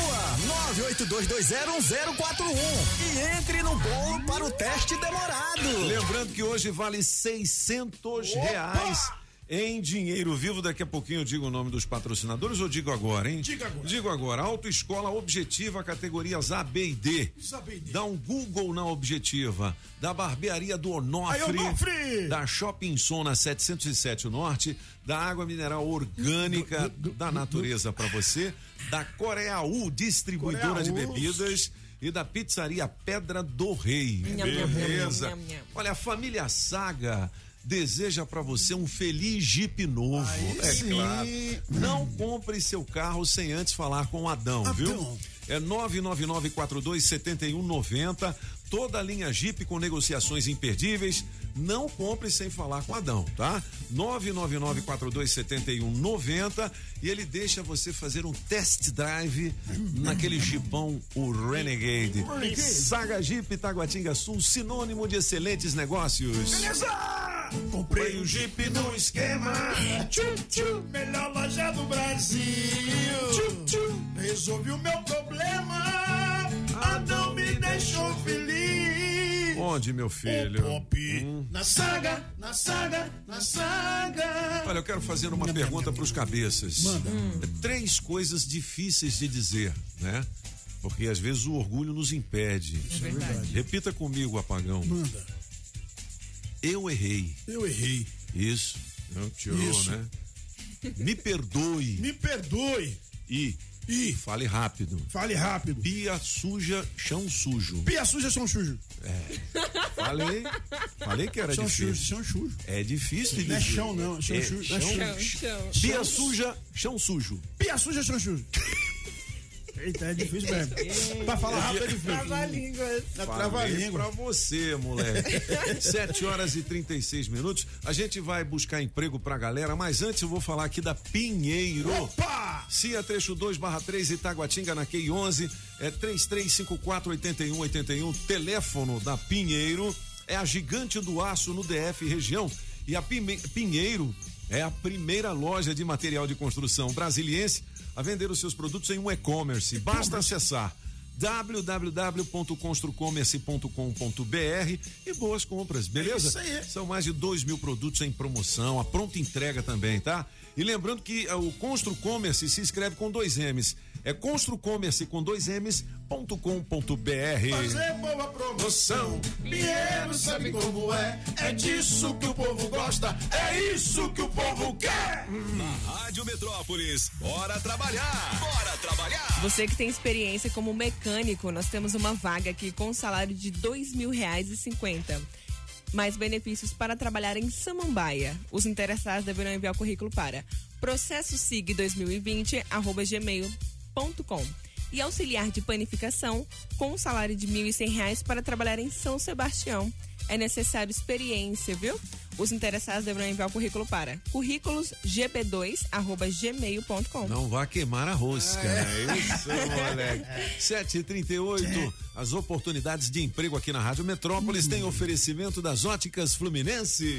[SPEAKER 6] 982201041 e entre no bolo para o teste demorado.
[SPEAKER 3] Lembrando que hoje vale 600 reais em dinheiro vivo. Daqui a pouquinho eu digo o nome dos patrocinadores ou digo agora, hein?
[SPEAKER 4] Diga agora.
[SPEAKER 3] Digo agora. Autoescola Objetiva, categorias A, B e D.
[SPEAKER 4] Isso, A, B e D.
[SPEAKER 3] Dá um Google na Objetiva. Da Barbearia do Onofre.
[SPEAKER 4] Aí, Onofre!
[SPEAKER 3] Da Shopping Som na 707 Norte. Da Água Mineral Orgânica da Natureza para você. Da Coreaú, distribuidora de
[SPEAKER 4] Coreaú.
[SPEAKER 3] bebidas. E da pizzaria Pedra do Rei.
[SPEAKER 5] Nham,
[SPEAKER 3] Beleza.
[SPEAKER 5] nham, nham.
[SPEAKER 3] Olha, a família Saga deseja para você um feliz Jeep novo. é
[SPEAKER 4] sim.
[SPEAKER 3] claro. Não compre seu carro sem antes falar com o Adão, viu?
[SPEAKER 4] Adão.
[SPEAKER 3] É 999427190. Toda a linha Jeep com negociações imperdíveis. Não compre sem falar com Adão, tá? 999427190 e ele deixa você fazer um test drive naquele Jeepão, o Renegade.
[SPEAKER 4] Renegade.
[SPEAKER 3] Saga Jeep Taguatinga Sul, sinônimo de excelentes negócios.
[SPEAKER 4] Beleza! Comprei o Jeep no esquema. Tchum, tchum, melhor loja do Brasil. Tchum, tchum, resolvi o meu problema. Adão me deixou feliz.
[SPEAKER 3] Onde, meu filho?
[SPEAKER 4] Pop. Na saga, na saga, na saga.
[SPEAKER 3] Olha, eu quero fazer uma pergunta para os cabeças.
[SPEAKER 4] Manda.
[SPEAKER 3] É Três coisas difíceis de dizer, né? Porque às vezes o orgulho nos impede.
[SPEAKER 4] É verdade.
[SPEAKER 3] Repita comigo, apagão.
[SPEAKER 4] Manda.
[SPEAKER 3] Eu errei.
[SPEAKER 4] Eu errei.
[SPEAKER 3] Isso. Não tirou,
[SPEAKER 4] Isso.
[SPEAKER 3] né? Me perdoe.
[SPEAKER 4] Me perdoe.
[SPEAKER 3] E.
[SPEAKER 4] E.
[SPEAKER 3] Fale rápido.
[SPEAKER 4] Fale rápido.
[SPEAKER 3] Pia suja, chão sujo.
[SPEAKER 4] Pia suja, chão sujo.
[SPEAKER 3] Falei. Falei que era
[SPEAKER 4] Chão
[SPEAKER 3] difícil.
[SPEAKER 4] sujo, chão sujo.
[SPEAKER 3] É difícil de
[SPEAKER 4] Não é chão, não. Chão
[SPEAKER 3] É
[SPEAKER 4] sujo. É
[SPEAKER 3] chão-
[SPEAKER 4] chão.
[SPEAKER 3] Pia
[SPEAKER 4] Chão-
[SPEAKER 3] suja, chão sujo.
[SPEAKER 4] Pia suja, chão sujo. Eita, é difícil mesmo. pra falar rápido é difícil.
[SPEAKER 5] Trava-línguas.
[SPEAKER 4] Trava-língua.
[SPEAKER 3] pra você, moleque. 7 horas e 36 minutos. A gente vai buscar emprego pra galera, mas antes eu vou falar aqui da Pinheiro.
[SPEAKER 4] Opa!
[SPEAKER 3] CIA trecho 2 barra 3 Itaguatinga na QI 11 é 3354 8181 Teléfono da Pinheiro é a gigante do aço no DF região e a Pime- Pinheiro é a primeira loja de material de construção brasiliense a vender os seus produtos em um e-commerce. Basta acessar www.construcommerce.com.br e boas compras, beleza?
[SPEAKER 4] É isso aí.
[SPEAKER 3] São mais de 2 mil produtos em promoção, a pronta entrega também, tá? E lembrando que eh, o Construcommerce se escreve com dois M's. É construcommerce com dois M's ponto com ponto br.
[SPEAKER 4] Fazer boa promoção. Pinheiro sabe como é. É disso que o povo gosta. É isso que o povo quer.
[SPEAKER 10] Na Rádio Metrópolis, bora trabalhar! Bora trabalhar!
[SPEAKER 5] Você que tem experiência como mecânico, nós temos uma vaga aqui com um salário de dois mil reais e cinquenta. Mais benefícios para trabalhar em Samambaia. Os interessados deverão enviar o currículo para processosig2020 gmail.com e auxiliar de panificação com um salário de 1.100 reais para trabalhar em São Sebastião. É necessário experiência, viu? Os interessados deverão enviar o currículo para currículosgp2@gmail.com.
[SPEAKER 3] Não vá queimar a rosca. É isso, moleque. 7h38, as oportunidades de emprego aqui na Rádio Metrópolis têm oferecimento das óticas Fluminense.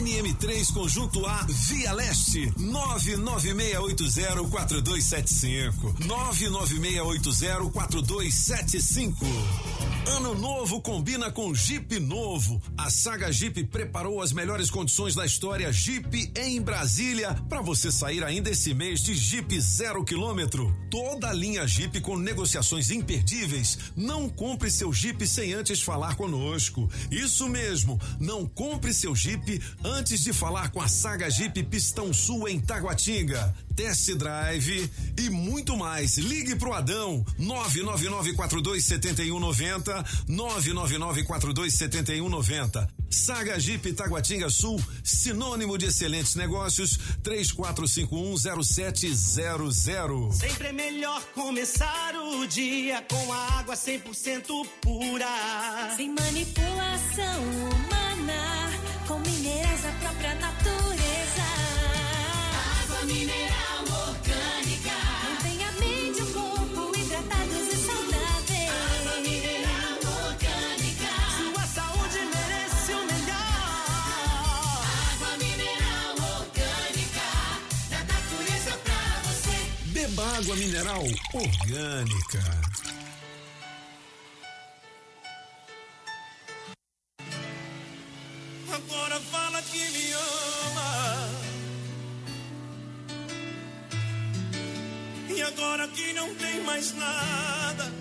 [SPEAKER 3] QNM3 Conjunto A, Via Leste, 996804275. 996804275. Ano novo combina com Jeep novo. A Saga Jeep preparou as melhores condições da história Jeep em Brasília para você sair ainda esse mês de Jeep zero quilômetro. Toda a linha Jeep com negociações imperdíveis. Não compre seu Jeep sem antes falar conosco. Isso mesmo, não compre seu Jeep antes de falar com a Saga Jeep Pistão Sul em Taguatinga. Test Drive e muito mais. Ligue pro Adão 999427190 999427190. Saga Jeep Taguatinga Sul, sinônimo de excelentes negócios 34510700.
[SPEAKER 19] Sempre é melhor começar o dia com a água 100% pura.
[SPEAKER 21] Sem manipulação humana, com minerais da própria natureza.
[SPEAKER 10] Água mineral orgânica.
[SPEAKER 21] Mantém a mente e o corpo hidratados e saudáveis.
[SPEAKER 10] Água mineral orgânica.
[SPEAKER 19] Sua saúde merece o melhor.
[SPEAKER 10] Água mineral orgânica. Da natureza pra você.
[SPEAKER 3] Beba água mineral orgânica.
[SPEAKER 19] Agora fala que me ama. Agora que não tem mais nada.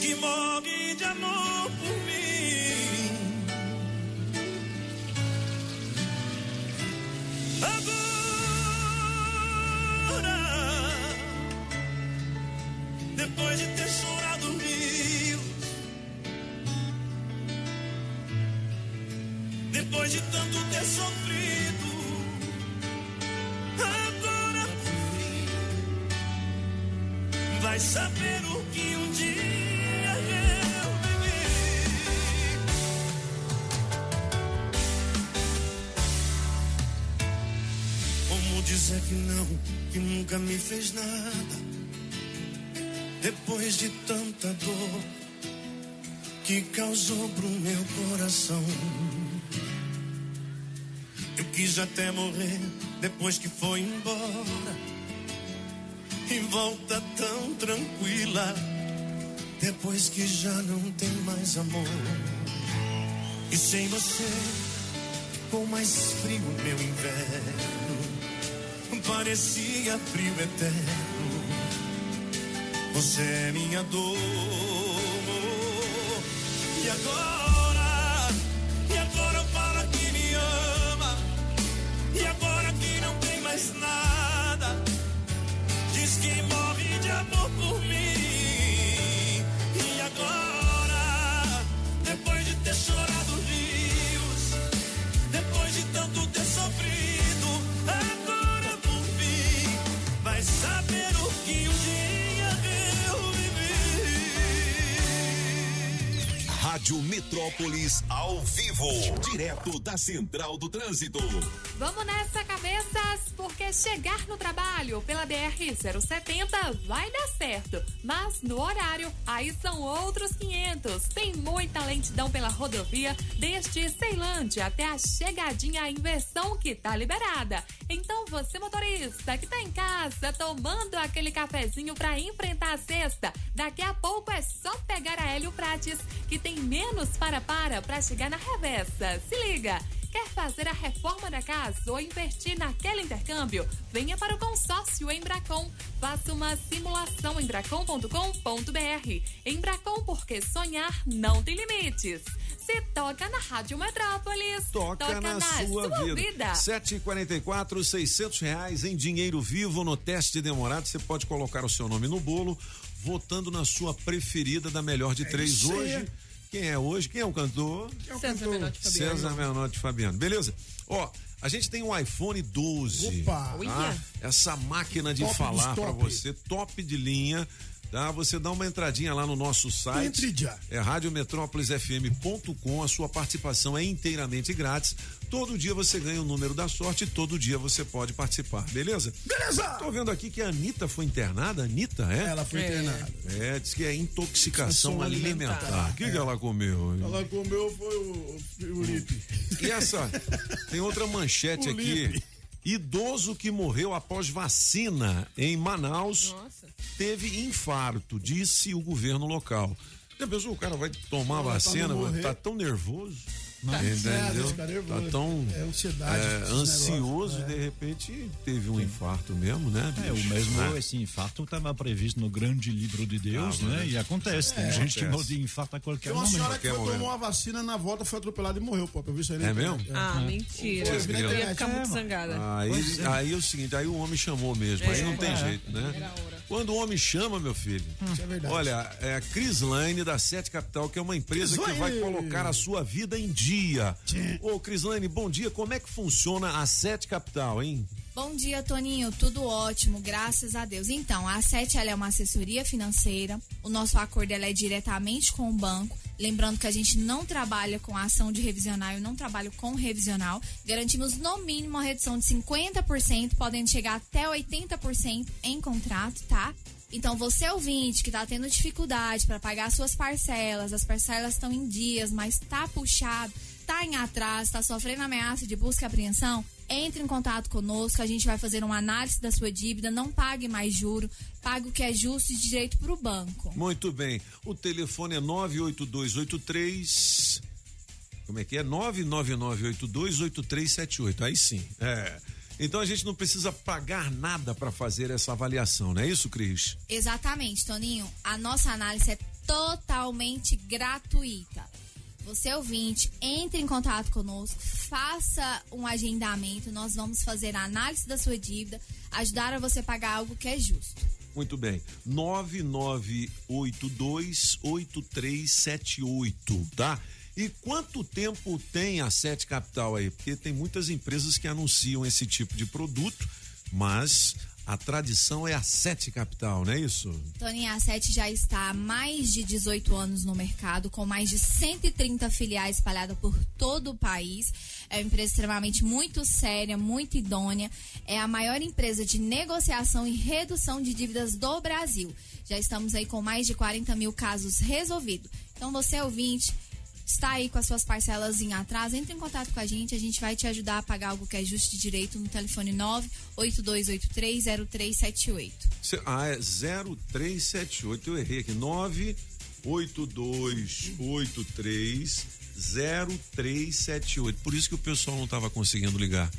[SPEAKER 19] Que morre de amor por mim. Agora, depois de ter chorado rios. Depois de tanto ter sofrido, agora vai saber o que um dia eu vivi. Como dizer que não, que nunca me fez nada, depois de tanta dor que causou pro meu coração. Eu quis até morrer depois que foi embora. E volta tão tranquila depois que já não tem mais amor. E sem você ficou mais frio meu inverno. Parecia frio eterno. Você é minha dor. E agora,
[SPEAKER 10] Metrópolis ao vivo, direto da Central do Trânsito.
[SPEAKER 9] Vamos nessa, chegar no trabalho pela BR-070, vai dar certo. Mas no horário, aí são outros 500. Tem muita lentidão pela rodovia, desde Ceilândia até a chegadinha à inversão que tá liberada. Então você, motorista, que tá em casa tomando aquele cafezinho pra enfrentar a sexta, daqui a pouco é só pegar a Hélio Prates, que tem menos para-para pra chegar na reversa. Se liga! Quer fazer a reforma da casa ou investir naquele intercâmbio? Venha para o consórcio Embracon. Faça uma simulação em bracon.com.br. Embracon, porque sonhar não tem limites. Se toca na Rádio Metrópolis,
[SPEAKER 3] Toca, na, sua, vida. 7h44, 600 reais em dinheiro vivo no teste demorado. Você pode colocar o seu nome no bolo, votando na sua preferida da melhor de três
[SPEAKER 4] isso aí.
[SPEAKER 3] Quem é hoje? Quem é o cantor?
[SPEAKER 4] Quem é o
[SPEAKER 5] César
[SPEAKER 4] cantor?
[SPEAKER 5] Menotti Fabiano.
[SPEAKER 3] César Menotti Fabiano. Beleza? Ó, a gente tem um iPhone 12.
[SPEAKER 4] Opa!
[SPEAKER 3] tá? Essa máquina de
[SPEAKER 4] Top
[SPEAKER 3] falar
[SPEAKER 4] top.
[SPEAKER 3] você, top de linha. Tá? Você dá uma entradinha lá no nosso site.
[SPEAKER 4] Entre já.
[SPEAKER 3] É radiometrópolisfm.com. A sua participação é inteiramente grátis. Todo dia você ganha o número da sorte e todo dia você pode participar, beleza?
[SPEAKER 4] Beleza!
[SPEAKER 3] Tô vendo aqui que a Anitta foi internada. Anitta, é?
[SPEAKER 4] Ela foi
[SPEAKER 5] É.
[SPEAKER 4] internada.
[SPEAKER 3] É, diz que é intoxicação
[SPEAKER 4] Intoxicação
[SPEAKER 3] alimentar.
[SPEAKER 4] alimentar.
[SPEAKER 3] O que, que ela comeu?
[SPEAKER 4] Ela comeu foi o, o Lipe.
[SPEAKER 3] E essa? Tem outra manchete
[SPEAKER 4] O
[SPEAKER 3] aqui.
[SPEAKER 4] Lipe.
[SPEAKER 3] Idoso que morreu após vacina em Manaus
[SPEAKER 5] Nossa.
[SPEAKER 3] teve infarto, disse o governo local. Já pensou, o cara vai tomar
[SPEAKER 4] não
[SPEAKER 3] vacina, mas
[SPEAKER 4] morrer.
[SPEAKER 3] tá tão nervoso.
[SPEAKER 4] É,
[SPEAKER 3] Entendeu?
[SPEAKER 4] é.
[SPEAKER 3] Tá tão
[SPEAKER 4] É ansiedade,
[SPEAKER 3] é, ansioso,
[SPEAKER 4] negócios, é.
[SPEAKER 3] de repente teve um infarto mesmo, né?
[SPEAKER 8] É, o
[SPEAKER 3] bicho?
[SPEAKER 8] mesmo,
[SPEAKER 3] Né?
[SPEAKER 8] esse infarto estava previsto no grande livro de Deus,
[SPEAKER 3] Ah,
[SPEAKER 8] né? E acontece, tem
[SPEAKER 4] É,
[SPEAKER 8] gente que morre de infarto a qualquer
[SPEAKER 4] Tem uma
[SPEAKER 8] momento.
[SPEAKER 4] senhora que
[SPEAKER 3] momento.
[SPEAKER 4] tomou uma vacina na volta, foi atropelada e morreu, pô. Eu vi isso aí
[SPEAKER 3] É mesmo?
[SPEAKER 5] Ah, mentira.
[SPEAKER 4] Foi,
[SPEAKER 5] Eu ia
[SPEAKER 4] é,
[SPEAKER 5] ficar
[SPEAKER 4] é,
[SPEAKER 5] muito zangada.
[SPEAKER 3] Aí, aí é o seguinte, aí o homem chamou mesmo, aí
[SPEAKER 5] É.
[SPEAKER 3] não tem
[SPEAKER 8] É.
[SPEAKER 3] jeito, né? Quando o homem chama, meu filho,
[SPEAKER 4] Isso é verdade.
[SPEAKER 3] olha, é a Crislane da Sete Capital, que é uma empresa que vai colocar a sua vida em dia.
[SPEAKER 4] Tchê.
[SPEAKER 3] Ô, Crislane, bom dia, como é que funciona a Sete Capital, hein?
[SPEAKER 22] Bom dia, Toninho. Tudo ótimo, graças a Deus. Então, a Sete ela é uma assessoria financeira. O nosso acordo ela é diretamente com o banco. Lembrando que a gente não trabalha com a ação de revisional, eu não trabalho com revisional. Garantimos no mínimo uma redução de 50%, podendo chegar até 80% em contrato, tá? Então, você ouvinte que tá tendo dificuldade para pagar suas parcelas, as parcelas estão em dias, mas tá puxado, tá em atraso, tá sofrendo ameaça de busca e apreensão, entre em contato conosco, a gente vai fazer uma análise da sua dívida, não pague mais juro, pague o que é justo e direito para o banco.
[SPEAKER 3] Muito bem. O telefone é 98283. Como é que é? 999828378. Aí sim. É. Então a gente não precisa pagar nada para fazer essa avaliação, não é isso, Cris?
[SPEAKER 22] Exatamente, Toninho. A nossa análise é totalmente gratuita. Você ouvinte, entre em contato conosco, faça um agendamento, nós vamos fazer a análise da sua dívida, ajudar a você pagar algo que é justo.
[SPEAKER 3] Muito bem. 99828378, tá? E quanto tempo tem a Sete Capital aí? Porque tem muitas empresas que anunciam esse tipo de produto, mas a tradição é a Sete Capital, não é isso?
[SPEAKER 22] Toninho, a Sete já está há mais de 18 anos no mercado, com mais de 130 filiais espalhadas por todo o país. É uma empresa extremamente muito séria, muito idônea. É a maior empresa de negociação e redução de dívidas do Brasil. Já estamos aí com mais de 40 mil casos resolvidos. Então, você ouvinte, está aí com as suas parcelas em atraso, entre em contato com a gente, a gente vai te ajudar a pagar algo que é justo de direito no telefone 982830378.
[SPEAKER 3] Cê- ah, é 0378, eu errei aqui. 98283 0378. Por isso que o pessoal não estava conseguindo ligar.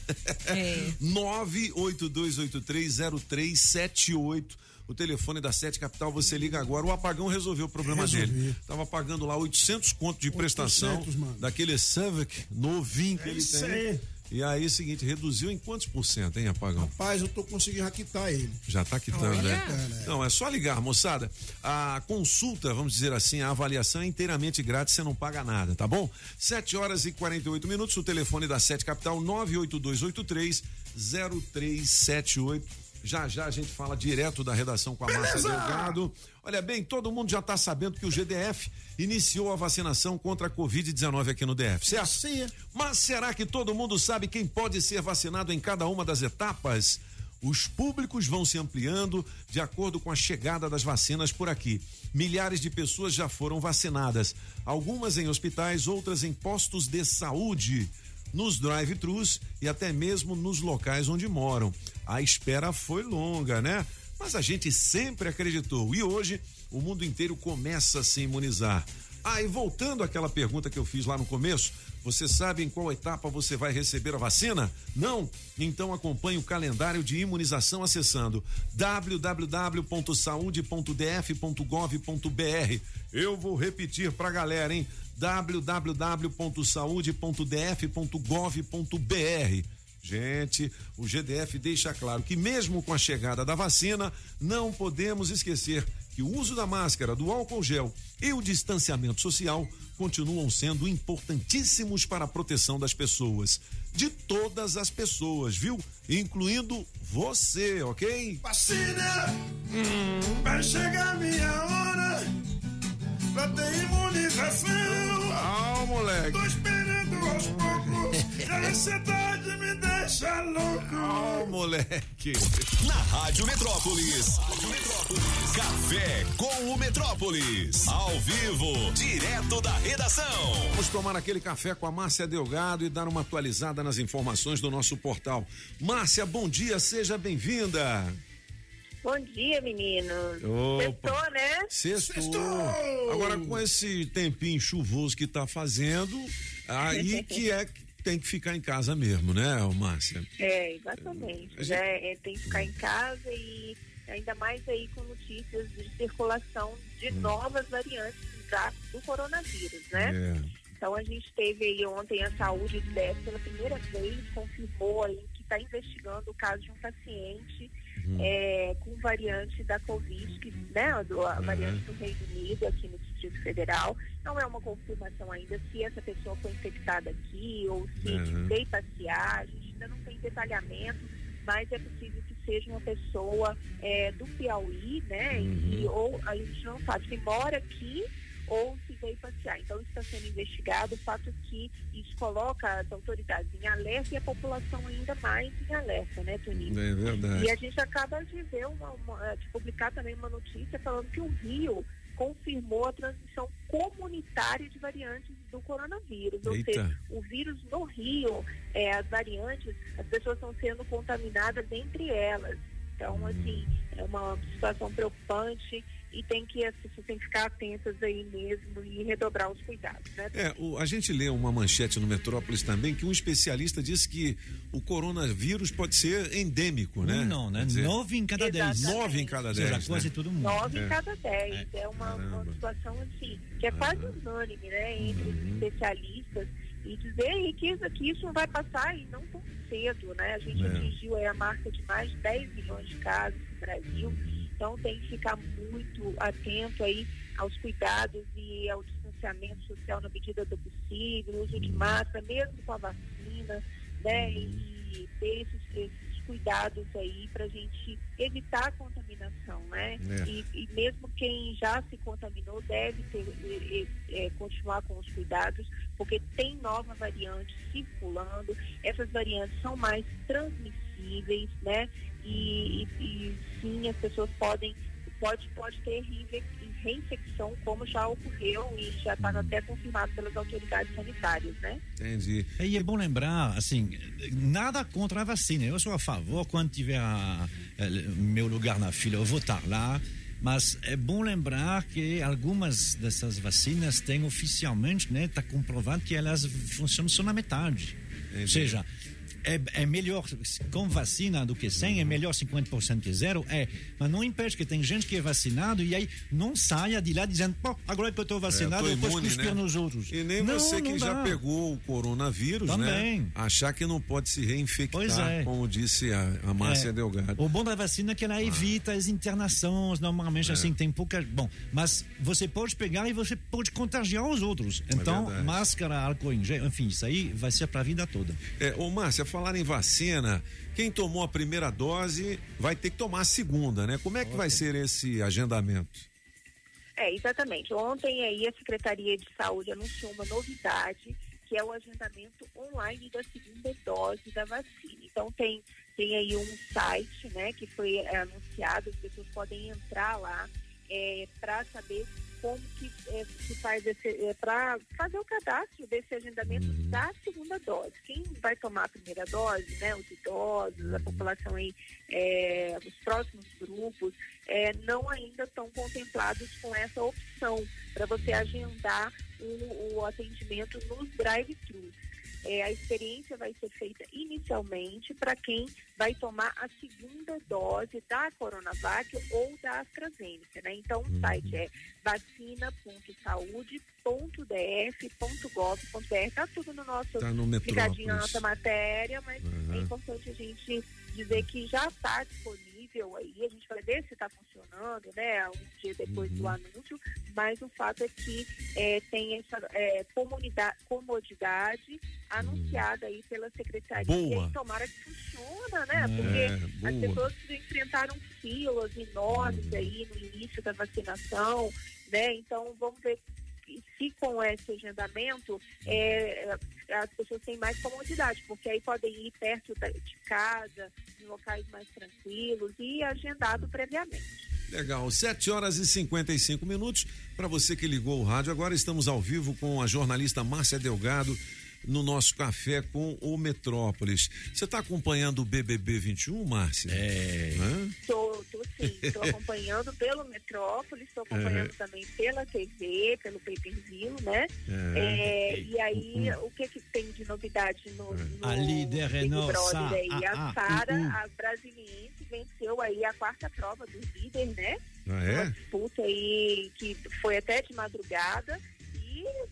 [SPEAKER 5] É.
[SPEAKER 3] 982230378. O telefone da Sete Capital, você liga agora. O apagão resolveu o problema
[SPEAKER 4] Resolvi.
[SPEAKER 3] dele. Tava pagando lá 800 conto de prestação
[SPEAKER 4] 800, mano.
[SPEAKER 3] daquele Civic novinho que
[SPEAKER 4] É
[SPEAKER 3] ele tem.
[SPEAKER 4] aí.
[SPEAKER 3] E aí, seguinte, reduziu em quantos por cento, hein, apagão?
[SPEAKER 4] Rapaz, eu tô conseguindo já quitar ele.
[SPEAKER 3] Já tá quitando, né?
[SPEAKER 4] Quitando, é.
[SPEAKER 3] Não, é só ligar, moçada. A consulta, vamos dizer assim, a avaliação é inteiramente grátis, você não paga nada, tá bom? 7 horas e 48 minutos, o telefone da Sete Capital, 98283 0378. Já já a gente fala direto da redação com a Márcia Delgado. Olha bem, todo mundo já está sabendo que o GDF iniciou a vacinação contra a Covid-19 aqui no DF, certo?
[SPEAKER 4] Sim.
[SPEAKER 3] Mas será que todo mundo sabe quem pode ser vacinado em cada uma das etapas? Os públicos vão se ampliando de acordo com a chegada das vacinas por aqui. Milhares de pessoas já foram vacinadas, algumas em hospitais, outras em postos de saúde, nos drive-thrus e até mesmo nos locais onde moram. A espera foi longa, né? Mas a gente sempre acreditou e hoje o mundo inteiro começa a se imunizar. Ah, e voltando àquela pergunta que eu fiz lá no começo, você sabe em qual etapa você vai receber a vacina? Não? Então acompanhe o calendário de imunização acessando www.saude.df.gov.br. Eu vou repetir pra galera, hein? www.saude.df.gov.br. Gente, o GDF deixa claro que mesmo com a chegada da vacina, não podemos esquecer que o uso da máscara, do álcool gel e o distanciamento social continuam sendo importantíssimos para a proteção das pessoas. De todas as pessoas, viu? Incluindo você, ok?
[SPEAKER 4] Vacina! Vai chegar minha hora pra ter imunização.
[SPEAKER 3] Ah, moleque.
[SPEAKER 4] Tô esperando aos poucos. A ansiedade me deixa louco.
[SPEAKER 3] Ah, moleque.
[SPEAKER 10] Na Rádio Metrópolis. Café com o Metrópolis. Ao vivo, direto da redação.
[SPEAKER 3] Vamos tomar aquele café com a Márcia Delgado e dar uma atualizada nas informações do nosso portal. Márcia, bom dia, seja bem-vinda.
[SPEAKER 23] Bom dia, meninos.
[SPEAKER 3] Opa.
[SPEAKER 23] Sextou, né?
[SPEAKER 3] Sextou. Agora, com esse tempinho chuvoso que tá fazendo, aí que é que tem que ficar em casa mesmo, né, Márcia?
[SPEAKER 23] É, exatamente.
[SPEAKER 3] A gente-
[SPEAKER 23] né? É, tem que ficar em casa e ainda mais aí com notícias de circulação de novas variantes do coronavírus, né?
[SPEAKER 3] É.
[SPEAKER 23] Então a gente teve aí ontem a saúde de pela primeira vez, confirmou aí que está investigando o caso de um paciente é, com variante da Covid, que, né, do, a
[SPEAKER 24] Uhum.
[SPEAKER 23] variante do Reino Unido aqui no Distrito Federal. Não é uma confirmação ainda se essa pessoa foi infectada aqui ou se
[SPEAKER 24] Uhum.
[SPEAKER 23] veio passear, a gente ainda não tem detalhamento, mas é possível que seja uma pessoa é, do Piauí, né? E, ou a gente não sabe se mora aqui ou se veio passear. Então isso está sendo investigado, o fato que isso coloca as autoridades em alerta e a população ainda mais em alerta, né, Toninho?
[SPEAKER 3] É verdade.
[SPEAKER 23] E a gente acaba de ver uma, uma- de publicar também uma notícia falando que o Rio confirmou a transmissão comunitária de variantes do coronavírus. Ou
[SPEAKER 24] Eita.
[SPEAKER 23] seja, o vírus no Rio, é, as variantes, as pessoas estão sendo contaminadas entre elas. Então, assim, é uma situação preocupante e tem que as pessoas têm que ficar atentas aí mesmo e redobrar os cuidados, né?
[SPEAKER 3] É, o- a gente lê uma manchete no Metrópolis também que um especialista disse que o coronavírus pode ser endêmico, né?
[SPEAKER 8] Um não, né?
[SPEAKER 3] Dizer,
[SPEAKER 8] Nove em cada dez.
[SPEAKER 3] Nove em cada
[SPEAKER 8] seja,
[SPEAKER 3] dez.
[SPEAKER 8] quase
[SPEAKER 3] né?
[SPEAKER 8] todo mundo.
[SPEAKER 23] Nove
[SPEAKER 3] É.
[SPEAKER 23] em cada dez. É, uma, uma situação assim, que é quase unânime, né, entre os especialistas, e dizer aí que isso, que isso não vai passar e não tão cedo, né? A gente
[SPEAKER 24] É.
[SPEAKER 23] atingiu aí a marca de mais de 10 milhões de casos no Brasil, então tem que ficar muito atento aí aos cuidados e ao distanciamento social na medida do possível, uso de máscara, mesmo com a vacina, né? E ter esses, esses cuidados aí para a gente evitar a contaminação, né?
[SPEAKER 24] É.
[SPEAKER 23] E, e mesmo quem já se contaminou deve ter, eh, eh, continuar com os cuidados, porque tem nova variante circulando, essas variantes são mais transmissíveis, né? E, e- e sim, as pessoas podem, pode, pode ter reinfe- reinfecção, como já ocorreu e já está até confirmado pelas autoridades sanitárias, né?
[SPEAKER 3] Entendi.
[SPEAKER 8] E é bom lembrar, assim, nada contra a vacina. Eu sou a favor, quando tiver a- a- meu lugar na fila, eu vou estar lá. Mas é bom lembrar que algumas dessas vacinas têm oficialmente, né, está comprovado que elas funcionam só na metade. Ou seja, é, é melhor com vacina do que sem, é melhor 50% que zero, é. Mas não impede que tem gente que é vacinado e aí não saia de lá dizendo, pô, agora que eu estou vacinado,
[SPEAKER 3] É,
[SPEAKER 8] eu
[SPEAKER 3] tô
[SPEAKER 8] posso
[SPEAKER 3] imune,
[SPEAKER 8] cuspir
[SPEAKER 3] né?
[SPEAKER 8] nos outros.
[SPEAKER 3] E nem
[SPEAKER 8] Não,
[SPEAKER 3] você que já pegou o coronavírus, né?
[SPEAKER 8] Também.
[SPEAKER 3] Achar que não pode se reinfectar,
[SPEAKER 8] é.
[SPEAKER 3] como disse a, a Márcia
[SPEAKER 8] É.
[SPEAKER 3] Delgado.
[SPEAKER 8] O bom da vacina é que ela evita as internações, normalmente
[SPEAKER 3] É.
[SPEAKER 8] assim, tem pouca. Bom, mas você pode pegar e você pode contagiar os outros. Então,
[SPEAKER 3] verdade.
[SPEAKER 8] máscara, álcool em gel, enfim, isso aí vai ser para a vida toda.
[SPEAKER 3] É, ô Márcia, falar em vacina, quem tomou a primeira dose vai ter que tomar a segunda, né? Como é que vai ser esse agendamento?
[SPEAKER 23] É, exatamente. Ontem aí a Secretaria de Saúde anunciou uma novidade, que é o agendamento online da segunda dose da vacina. Então tem tem aí um site, né, que foi é, anunciado, as pessoas podem entrar lá para saber como que é, se faz é, para fazer o cadastro desse agendamento da segunda dose. Quem vai tomar a primeira dose, né, os idosos, a população aí, é, os próximos grupos, é, não ainda estão contemplados com essa opção para você agendar o, o atendimento nos drive-thrus. É, a experiência vai ser feita inicialmente para quem vai tomar a segunda dose da Coronavac ou da AstraZeneca, né? Então, o site é vacina.saude.df.gov.br. Tá tudo no nosso
[SPEAKER 3] Tá no
[SPEAKER 23] ligadinho na nossa matéria, mas
[SPEAKER 3] Uhum.
[SPEAKER 23] é importante a gente dizer que já está disponível aí, a gente vai ver se está funcionando, né, um dia depois
[SPEAKER 3] Uhum.
[SPEAKER 23] do anúncio, mas o fato é que é, tem essa é, comodidade anunciada aí pela secretaria
[SPEAKER 3] Boa.
[SPEAKER 23] e tomara que funciona, né,
[SPEAKER 3] É,
[SPEAKER 23] porque as
[SPEAKER 3] boa.
[SPEAKER 23] pessoas enfrentaram filas enormes aí no início da vacinação, né, então vamos ver se com esse agendamento é, as pessoas têm mais comodidade, porque aí podem ir perto de casa, em locais mais tranquilos e agendado previamente.
[SPEAKER 3] Legal, 7 horas e 55 minutos. Para você que ligou o rádio, agora estamos ao vivo com a jornalista Márcia Delgado no nosso café com o Metrópolis. Você está acompanhando o BBB 21, Márcia?
[SPEAKER 8] É.
[SPEAKER 23] Estou, sim, estou acompanhando pelo Metrópolis, estou acompanhando
[SPEAKER 3] É.
[SPEAKER 23] também pela TV, pelo pay per view, né?
[SPEAKER 8] É.
[SPEAKER 23] É, e aí, o que que tem de novidade no, no
[SPEAKER 8] A líder
[SPEAKER 23] Big Brother aí?
[SPEAKER 8] a-
[SPEAKER 23] A,
[SPEAKER 8] a-
[SPEAKER 23] Sara,
[SPEAKER 8] uh, uh.
[SPEAKER 23] a brasiliense, venceu aí a quarta prova do líder, né?
[SPEAKER 3] Ah,
[SPEAKER 23] Uma
[SPEAKER 3] é?
[SPEAKER 23] disputa aí que foi até de madrugada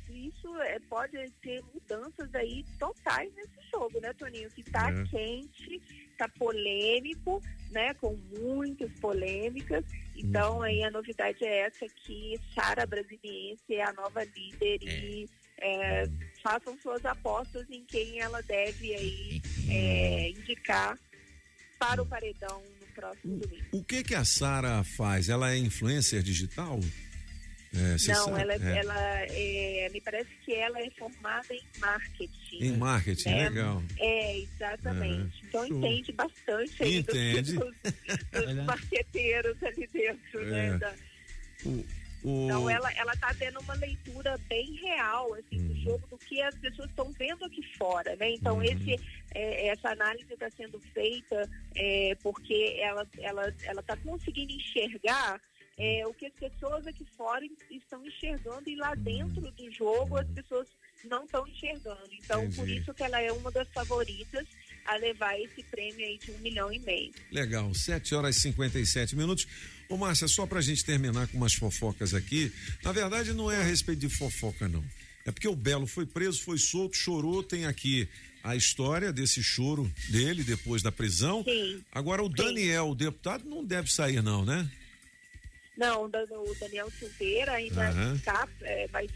[SPEAKER 23] e isso é, pode ter mudanças aí totais nesse jogo, né, Toninho? Que tá
[SPEAKER 3] É.
[SPEAKER 23] quente, tá polêmico, né? Com muitas polêmicas. Então
[SPEAKER 3] Uhum.
[SPEAKER 23] aí a novidade é essa que Sara Brasiliense é a nova líder e é, façam suas apostas em quem ela deve aí é, indicar para o paredão no próximo domingo.
[SPEAKER 3] O que que a Sara faz? Ela é influencer digital? É,
[SPEAKER 23] Não,
[SPEAKER 3] sabe?
[SPEAKER 23] ela,
[SPEAKER 3] É.
[SPEAKER 23] ela é, me parece que ela é formada em marketing.
[SPEAKER 3] Em marketing,
[SPEAKER 23] né?
[SPEAKER 3] legal.
[SPEAKER 23] É, exatamente.
[SPEAKER 3] É,
[SPEAKER 23] Então
[SPEAKER 3] show.
[SPEAKER 23] entende bastante aí dos-
[SPEAKER 3] Entende.
[SPEAKER 23] dos, dos marqueteiros ali dentro, né?
[SPEAKER 3] É.
[SPEAKER 23] da-
[SPEAKER 3] O, o-
[SPEAKER 23] Então ela ela está tendo uma leitura bem real assim
[SPEAKER 3] Uhum.
[SPEAKER 23] do jogo do que as pessoas estão vendo aqui fora, né? Então
[SPEAKER 3] Uhum.
[SPEAKER 23] esse é, essa análise está sendo feita é, porque ela ela ela está conseguindo enxergar é, o que as pessoas aqui fora estão enxergando e lá dentro do jogo as pessoas não estão enxergando. Então por
[SPEAKER 3] Entendi.
[SPEAKER 23] isso que ela é uma das favoritas a levar esse prêmio aí de um milhão e meio.
[SPEAKER 3] Legal, 7 horas e 57 minutos. Ô, Márcia, só pra gente terminar com umas fofocas aqui. Na verdade, não é a respeito de fofoca, não. É porque o Belo foi preso, foi solto, chorou. Tem aqui a história desse choro dele depois da prisão.
[SPEAKER 23] Sim.
[SPEAKER 3] Agora, o Daniel, o deputado, não deve sair, não, né?
[SPEAKER 23] Não, o Dan- o Daniel Silveira ainda
[SPEAKER 3] Aham.
[SPEAKER 23] está, é, vai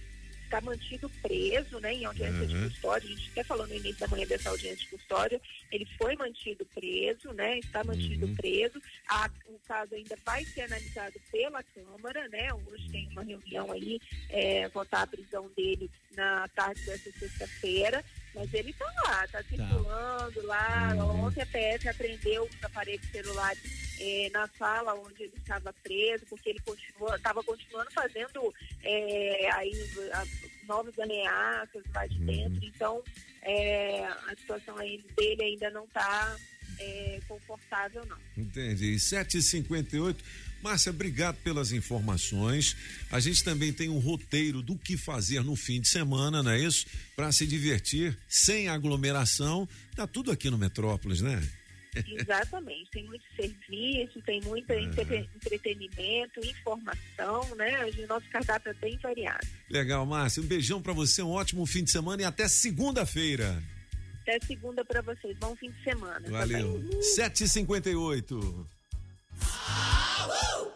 [SPEAKER 23] estar mantido preso, né, em audiência
[SPEAKER 3] Aham.
[SPEAKER 23] de custódia. A gente até falou no início da manhã dessa audiência de custódia. Ele foi mantido preso, né, está mantido
[SPEAKER 3] Uhum.
[SPEAKER 23] preso. A- o caso ainda vai ser analisado pela Câmara, né. Hoje tem uma reunião aí, é, votar a prisão dele na tarde dessa sexta-feira. Mas ele está lá, está circulando lá.
[SPEAKER 3] Uhum.
[SPEAKER 23] Ontem a PF apreendeu os aparelhos celulares eh, na sala onde ele estava preso, porque ele estava continuando fazendo eh, aí a- novas ameaças lá de dentro. Então eh, a situação dele ainda não está confortável, não.
[SPEAKER 3] Entendi. 7h58. Márcia, obrigado pelas informações. A gente também tem um roteiro do que fazer no fim de semana, não é isso? Para se divertir, sem aglomeração. Tá tudo aqui no Metrópolis, né?
[SPEAKER 23] Exatamente, tem muito serviço, tem muito entre- entretenimento, informação, né? O nosso cardápio é bem variado.
[SPEAKER 3] Legal, Márcia. Um beijão para você, um ótimo fim de semana e até segunda-feira.
[SPEAKER 23] Até segunda para vocês. Bom fim de semana.
[SPEAKER 3] Valeu.
[SPEAKER 23] também.
[SPEAKER 3] 7h58.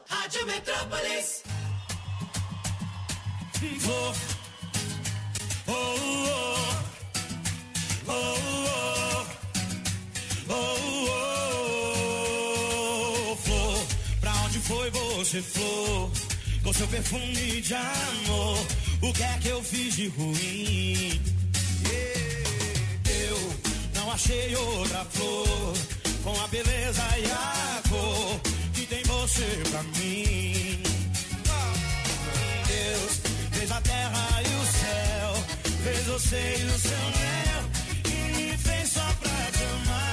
[SPEAKER 19] Rádio Metrópolis. Oh, oh. Oh, oh. Oh, oh. Flor. Pra onde foi você, flor? Com seu perfume de amor. O que é que eu fiz de ruim? Eu não achei outra flor com a beleza e a cor tem você pra mim. Deus fez a terra e o céu, fez você e o seu mel e me fez só pra te amar.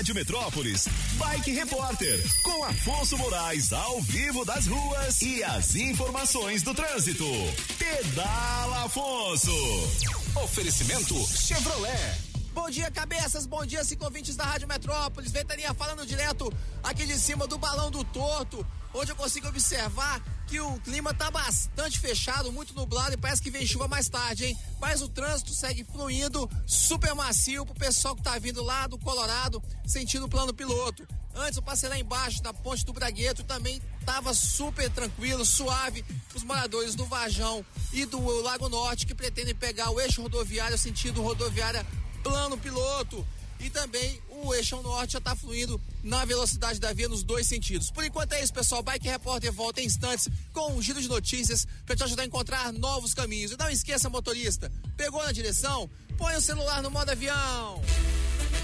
[SPEAKER 10] Rádio Metrópolis, Bike Repórter, com Afonso Moraes ao vivo das ruas e as informações do trânsito. Pedala Afonso. Oferecimento Chevrolet.
[SPEAKER 25] Bom dia, cabeças. Bom dia, cinco ouvintes da Rádio Metrópolis. Ventania falando direto aqui de cima do balão do torto. Hoje eu consigo observar que o clima tá bastante fechado, muito nublado e parece que vem chuva mais tarde, hein? Mas o trânsito segue fluindo super macio pro pessoal que tá vindo lá do Colorado, sentindo o plano piloto. Antes eu passei lá embaixo da ponte do Bragueto, também tava super tranquilo, suave. Os moradores do Vajão e do Lago Norte que pretendem pegar o eixo rodoviário sentido rodoviária plano piloto. E também o eixo norte já está fluindo na velocidade da via nos dois sentidos. Por enquanto é isso, pessoal. Bike Repórter volta em instantes com um giro de notícias para te ajudar a encontrar novos caminhos. E não esqueça, motorista, pegou na direção? Põe o celular no modo avião.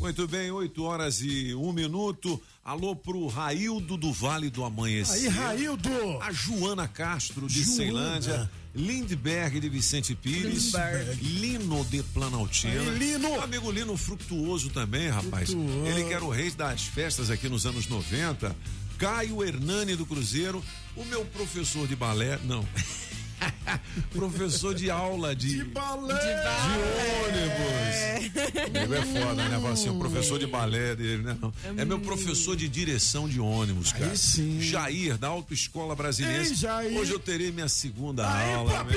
[SPEAKER 3] Muito bem, 8 horas e um minuto. Alô pro Raildo do Vale do Amanhecer.
[SPEAKER 4] Aí, Raildo!
[SPEAKER 3] A Joana Castro de
[SPEAKER 4] Joana.
[SPEAKER 3] Ceilândia. Lindberg de Vicente Pires.
[SPEAKER 4] Lindberg.
[SPEAKER 3] Lino de Planaltina.
[SPEAKER 4] Aí, Lino.
[SPEAKER 3] Meu amigo Lino Frutuoso também, rapaz.
[SPEAKER 4] Frutuoso.
[SPEAKER 3] Ele que era o rei das festas aqui nos anos 90. Caio Hernani do Cruzeiro. O meu professor de balé, não. professor de aula de, de
[SPEAKER 4] balé.
[SPEAKER 3] De ônibus. Ele é foda, né? Fala assim, o professor de balé dele, né? Não. É meu professor de direção de ônibus, cara.
[SPEAKER 4] sim.
[SPEAKER 3] Jair, da Autoescola Brasileira.
[SPEAKER 4] Ei, Jair.
[SPEAKER 3] Hoje eu terei minha segunda
[SPEAKER 4] Aí,
[SPEAKER 3] aula.
[SPEAKER 4] papi!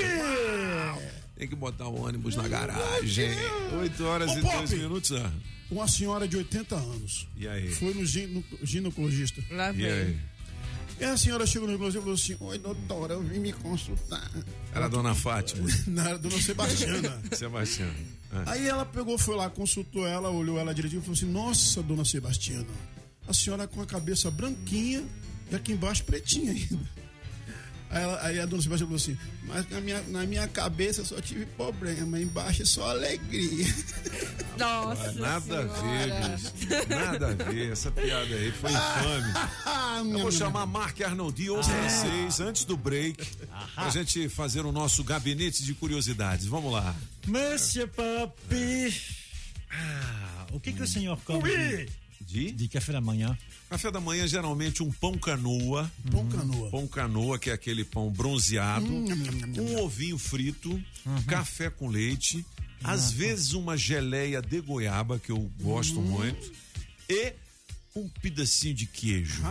[SPEAKER 3] Tem que botar o ônibus na garagem. 8 horas
[SPEAKER 4] Ô,
[SPEAKER 3] e
[SPEAKER 4] Pop.
[SPEAKER 3] 3 minutos. ah.
[SPEAKER 4] Uma senhora de 80 anos.
[SPEAKER 3] E aí?
[SPEAKER 4] Foi no gino- ginecologista.
[SPEAKER 5] Lá
[SPEAKER 3] E aí?
[SPEAKER 4] E a senhora chegou no ginecologista e falou assim: Oi, doutora, eu vim me consultar.
[SPEAKER 3] Era a dona Fátima.
[SPEAKER 4] Não, era a dona Sebastiana.
[SPEAKER 3] Sebastião. Ah.
[SPEAKER 4] Aí ela pegou, foi lá, consultou ela, olhou ela direitinho e falou assim: Nossa, dona Sebastiana, a senhora com a cabeça branquinha e aqui embaixo pretinha ainda. Aí, ela- aí a dona Sebastiana falou assim: Mas na minha, na minha cabeça eu só tive problema, embaixo é só alegria.
[SPEAKER 5] Nossa.
[SPEAKER 3] Nada a ver, bicho. Nada a ver. Essa piada aí foi infame. Eu vou chamar Marc Arnoldi, ou francês, antes do break, pra gente fazer o nosso gabinete de curiosidades. Vamos lá.
[SPEAKER 8] Monsieur Papi. Ah, o que, que o senhor come de, de café da manhã?
[SPEAKER 3] Café da manhã, geralmente um pão canoa.
[SPEAKER 4] Pão canoa.
[SPEAKER 3] Pão canoa, que é aquele pão bronzeado.
[SPEAKER 4] Hum,
[SPEAKER 3] um ovinho frito, café com leite, às vezes uma geleia de goiaba, que eu gosto
[SPEAKER 4] Hum.
[SPEAKER 3] muito, e um pedacinho de queijo.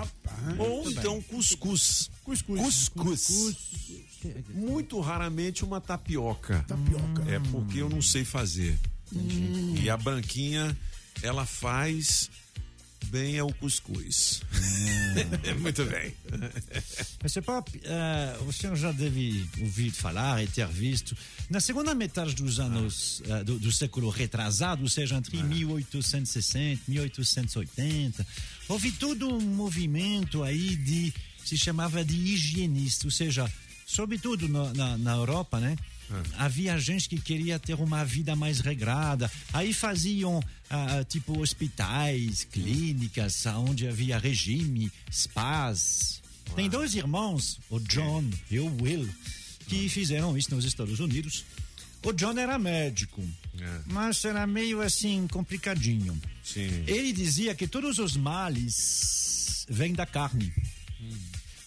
[SPEAKER 3] Ou
[SPEAKER 4] muito
[SPEAKER 3] então
[SPEAKER 4] bem.
[SPEAKER 3] cuscuz.
[SPEAKER 4] Cuscuz.
[SPEAKER 3] Cuscuz. Muito raramente uma tapioca.
[SPEAKER 4] Tapioca.
[SPEAKER 3] É porque eu não sei fazer.
[SPEAKER 4] Hum.
[SPEAKER 3] E a branquinha, ela faz bem é o cuscuz. Muito bem.
[SPEAKER 8] Monsieur Papi, eh, o senhor já deve ouvir falar e ter visto, na segunda metade dos anos eh, do, do século retrasado, ou seja, entre 1860 e 1880, houve todo um movimento aí de, se chamava de higienista, ou seja, sobretudo na, na, na Europa, né? Havia gente que queria ter uma vida mais regrada. Aí faziam, ah, tipo, hospitais, clínicas, onde havia regime, spas. Tem dois irmãos, o John e o Will, que fizeram isso nos Estados Unidos. O John era médico, mas era meio assim, complicadinho.
[SPEAKER 3] Sim.
[SPEAKER 8] Ele dizia que todos os males vêm da carne.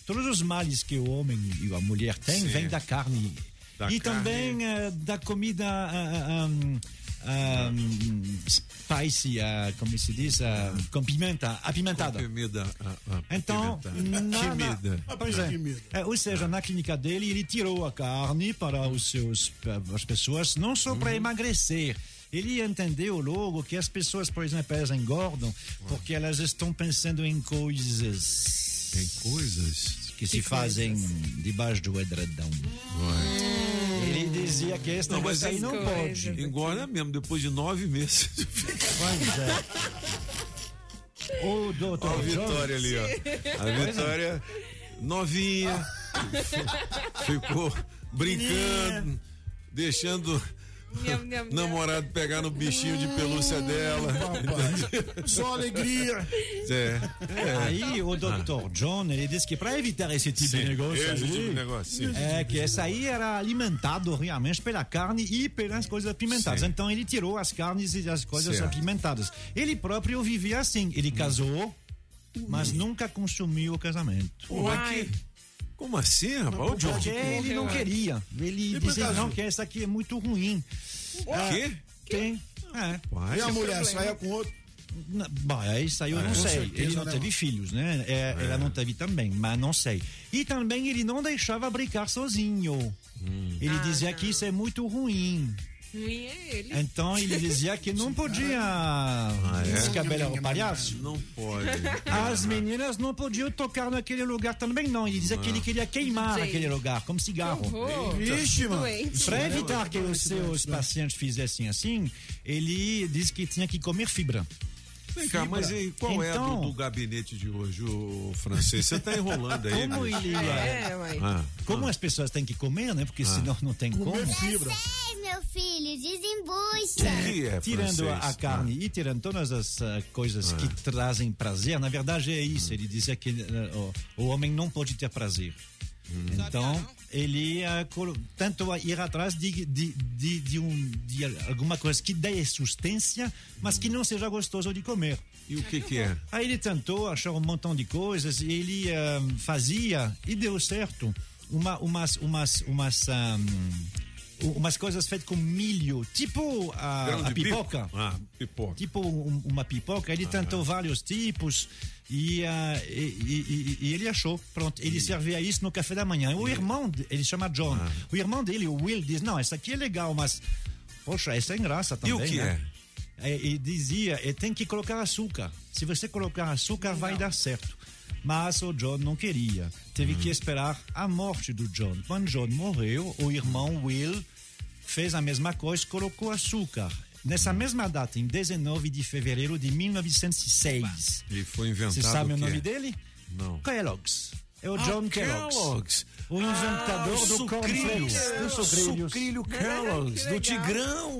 [SPEAKER 8] Todos os males que o homem e a mulher têm
[SPEAKER 3] Sim.
[SPEAKER 8] vêm da carne.
[SPEAKER 3] Da
[SPEAKER 8] e
[SPEAKER 3] carne.
[SPEAKER 8] também eh, da comida ah, ah, um, ah, um, spicy, ah, como se diz, ah, com pimenta, apimentada.
[SPEAKER 3] Comida. ah, ah,
[SPEAKER 8] Então,
[SPEAKER 3] apimentada.
[SPEAKER 8] na, na, pois é. É, ou seja, na clínica dele, ele tirou a carne para os seus, as pessoas, não só
[SPEAKER 3] Uhum.
[SPEAKER 8] para emagrecer. Ele entendeu logo que as pessoas, por exemplo, elas engordam porque elas estão pensando em coisas.
[SPEAKER 3] Em coisas?
[SPEAKER 8] Que se fazem debaixo do edredom. Ele dizia que esse
[SPEAKER 3] Não, mas
[SPEAKER 8] aí não pode.
[SPEAKER 3] Engorda mesmo, depois de nove meses.
[SPEAKER 8] Pois é. O doutor
[SPEAKER 3] Olha a
[SPEAKER 8] Jones-
[SPEAKER 3] Vitória ali, ó. A
[SPEAKER 8] é.
[SPEAKER 3] Vitória novinha. Ficou brincando, deixando. Namorado pegar no bichinho de pelúcia dela.
[SPEAKER 4] Só alegria.
[SPEAKER 3] É. é.
[SPEAKER 8] Aí o Dr. John, ele disse que para evitar esse tipo
[SPEAKER 3] Sim,
[SPEAKER 8] de negócio
[SPEAKER 3] esse
[SPEAKER 8] aí,
[SPEAKER 3] tipo de negócio, sim.
[SPEAKER 8] é que esse aí era alimentado realmente pela carne e pelas coisas apimentadas.
[SPEAKER 3] Sim.
[SPEAKER 8] Então ele tirou as carnes e as coisas
[SPEAKER 3] Certo.
[SPEAKER 8] apimentadas. Ele próprio vivia assim. Ele casou, mas nunca consumiu o casamento.
[SPEAKER 3] Que- Como assim, rapaz? Ô, John.
[SPEAKER 8] Porque ele não queria. Ele dizia não que essa aqui é muito ruim.
[SPEAKER 3] O quê?
[SPEAKER 8] Tem. É.
[SPEAKER 3] Pai,
[SPEAKER 4] E a
[SPEAKER 3] que
[SPEAKER 4] mulher
[SPEAKER 3] problema.
[SPEAKER 4] saia com outro.
[SPEAKER 8] Não, Bom, aí saiu,
[SPEAKER 3] É.
[SPEAKER 8] não sei.
[SPEAKER 4] certeza,
[SPEAKER 8] ele não
[SPEAKER 4] né,
[SPEAKER 8] teve filhos, né? É, Ela não teve também, mas não sei. E também ele não deixava brincar sozinho.
[SPEAKER 3] Hum.
[SPEAKER 8] Ele dizia que isso é muito ruim.
[SPEAKER 5] Ruim é ele.
[SPEAKER 8] Então ele dizia que não podia
[SPEAKER 3] é?
[SPEAKER 8] descabelar o palhaço.
[SPEAKER 3] Não pode.
[SPEAKER 8] As meninas não podiam tocar naquele lugar também, não. Ele dizia que ele queria queimar
[SPEAKER 5] Gente.
[SPEAKER 8] aquele lugar, como cigarro.
[SPEAKER 4] Vixe, mano.
[SPEAKER 8] Para evitar que os seus pacientes fizessem assim, ele disse que tinha que comer fibra.
[SPEAKER 3] Vem cá, mas e qual é a
[SPEAKER 8] Então-
[SPEAKER 3] do, do gabinete de hoje, o francês? Você tá enrolando aí,
[SPEAKER 8] Como ele
[SPEAKER 5] É.
[SPEAKER 3] Ah,
[SPEAKER 8] Como as pessoas têm que comer, né? Porque senão não tem como.
[SPEAKER 4] fibra.
[SPEAKER 26] Meu filho, desembucha.
[SPEAKER 3] é
[SPEAKER 8] Tirando a,
[SPEAKER 3] francês?
[SPEAKER 8] a carne e tirando todas as ah, coisas que trazem prazer, na verdade é isso. Ele dizia que ah, o, o homem não pode ter prazer. Então, ele ah, colo- tentou ir atrás de, de, de, de um, de alguma coisa que dê sustância, mas que não seja gostoso de comer.
[SPEAKER 3] E o que que é?
[SPEAKER 8] Aí ele tentou achar um montão de coisas e ele ah, fazia e deu certo. Uma, umas, umas, umas, ah, umas coisas feitas com milho, tipo a, a pipoca.
[SPEAKER 3] Ah, pipoca.
[SPEAKER 8] Tipo um- uma pipoca. Ele tentou vários tipos e, ah, e, e- e- e ele achou. Pronto, ele servia isso no café da manhã. O irmão, ele chama John.
[SPEAKER 3] Ah.
[SPEAKER 8] O irmão dele, o Will, diz: Não, essa aqui é legal, mas. Poxa, essa é graça também.
[SPEAKER 3] o que
[SPEAKER 8] né? É, e dizia, e tem que colocar açúcar. Se você colocar açúcar, vai dar certo. Mas o John não queria. Teve
[SPEAKER 3] Hum.
[SPEAKER 8] que esperar a morte do John. Quando John morreu, o irmão Will fez a mesma coisa, colocou açúcar. Nessa
[SPEAKER 3] Hum.
[SPEAKER 8] mesma data, em 19 de fevereiro de 1906.
[SPEAKER 3] E foi inventado
[SPEAKER 8] Você sabe o
[SPEAKER 3] quê?
[SPEAKER 8] nome dele?
[SPEAKER 3] Não.
[SPEAKER 8] Kellogg's. É o
[SPEAKER 3] Ah,
[SPEAKER 8] John Kellogg's.
[SPEAKER 3] Kellogg's.
[SPEAKER 8] O inventador
[SPEAKER 3] Ah,
[SPEAKER 8] do
[SPEAKER 3] sucrilho.
[SPEAKER 8] do sucrilhos.
[SPEAKER 3] Sucrilho Kellogg's, do Tigrão.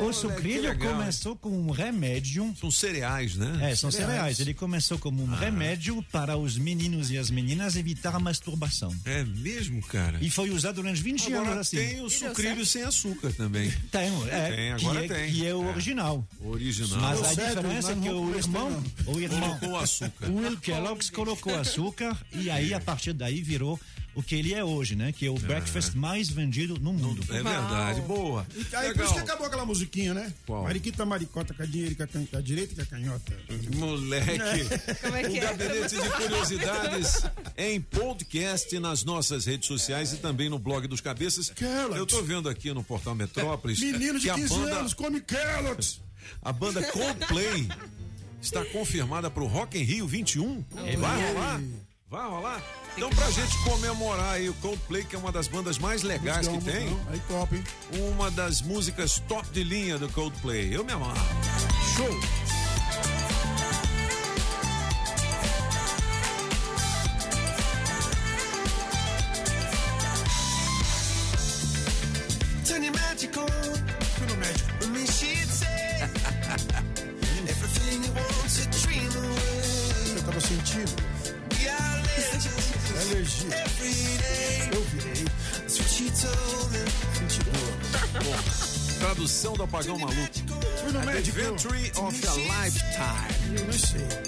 [SPEAKER 8] O sucrilho começou com um remédio
[SPEAKER 3] São cereais, né?
[SPEAKER 8] É, são cereais. Ele começou como um remédio para os meninos e as meninas evitar a masturbação.
[SPEAKER 3] É mesmo, cara?
[SPEAKER 8] E foi usado durante 20 anos
[SPEAKER 3] Agora
[SPEAKER 8] assim.
[SPEAKER 3] tem o sucrilho sem açúcar também.
[SPEAKER 8] Tem, é,
[SPEAKER 3] Tem,
[SPEAKER 8] que,
[SPEAKER 3] agora
[SPEAKER 8] é,
[SPEAKER 3] tem.
[SPEAKER 8] que é o original.
[SPEAKER 3] Original.
[SPEAKER 8] Mas a
[SPEAKER 4] Sério,
[SPEAKER 8] diferença é que o irmão, o irmão,
[SPEAKER 3] Colocou açúcar.
[SPEAKER 8] o Will Kellogg's colocou açúcar e aí a partir daí virou o que ele é hoje, né? Que é o breakfast mais vendido no mundo.
[SPEAKER 3] É verdade, boa.
[SPEAKER 4] Aí por
[SPEAKER 3] Legal.
[SPEAKER 4] isso que acabou aquela musiquinha, né?
[SPEAKER 3] Qual?
[SPEAKER 4] Mariquita, maricota, com a, dinheiro, com a, can- com a direita e com a canhota.
[SPEAKER 3] Moleque.
[SPEAKER 5] Como é
[SPEAKER 3] O
[SPEAKER 5] que é?
[SPEAKER 3] Gabinete de Curiosidades em podcast nas nossas redes sociais e também no blog dos Cabeças.
[SPEAKER 4] Kellogg's.
[SPEAKER 3] Eu tô vendo aqui no portal Metrópolis
[SPEAKER 4] Menino de
[SPEAKER 3] que a
[SPEAKER 4] 15
[SPEAKER 3] banda,
[SPEAKER 4] anos, come Kellogg's.
[SPEAKER 3] a banda Coldplay está confirmada para o Rock in Rio 21. Vai rolar? Vai rolar? Então, pra gente comemorar aí o Coldplay, que é uma das bandas mais legais que
[SPEAKER 4] Musicão,
[SPEAKER 3] tem.
[SPEAKER 4] Aí top, hein?
[SPEAKER 3] uma das músicas top de linha do Coldplay. Eu me amarro.
[SPEAKER 4] Show.
[SPEAKER 3] hoje eu virei. Bom,
[SPEAKER 4] tradução do
[SPEAKER 3] apagão
[SPEAKER 4] maluco.
[SPEAKER 3] Adventure of a Lifetime.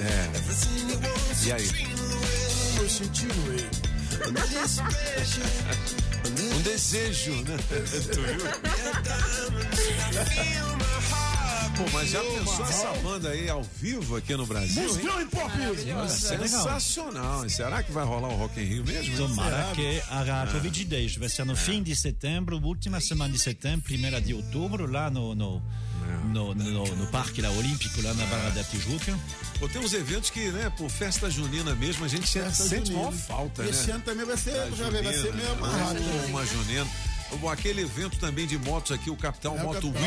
[SPEAKER 3] É. E aí?
[SPEAKER 4] Eu senti.
[SPEAKER 3] Um desejo, né? tu viu? Pô, mas já pensou essa banda aí ao vivo aqui no Brasil? hein?
[SPEAKER 4] Buscão em pop.
[SPEAKER 3] Sensacional. Será que vai rolar o Rock in Rio mesmo?
[SPEAKER 8] Tomara que a, a
[SPEAKER 3] Ah.
[SPEAKER 8] Covid-10 vai ser no fim de setembro, última semana de setembro, primeira de outubro, lá no, no, no, no, no Parque lá, Olímpico, lá na Barra da Tijuca.
[SPEAKER 3] Pô, tem uns eventos que, né, por festa junina mesmo, a gente
[SPEAKER 4] Festa
[SPEAKER 3] sente maior falta,
[SPEAKER 4] E
[SPEAKER 3] né?
[SPEAKER 4] esse ano também vai ser, já vê, vai ser meio
[SPEAKER 3] né?
[SPEAKER 4] amarrado.
[SPEAKER 3] Uma junina. Aquele evento também de motos aqui, o Capital
[SPEAKER 4] É, o
[SPEAKER 3] Moto
[SPEAKER 4] Capital,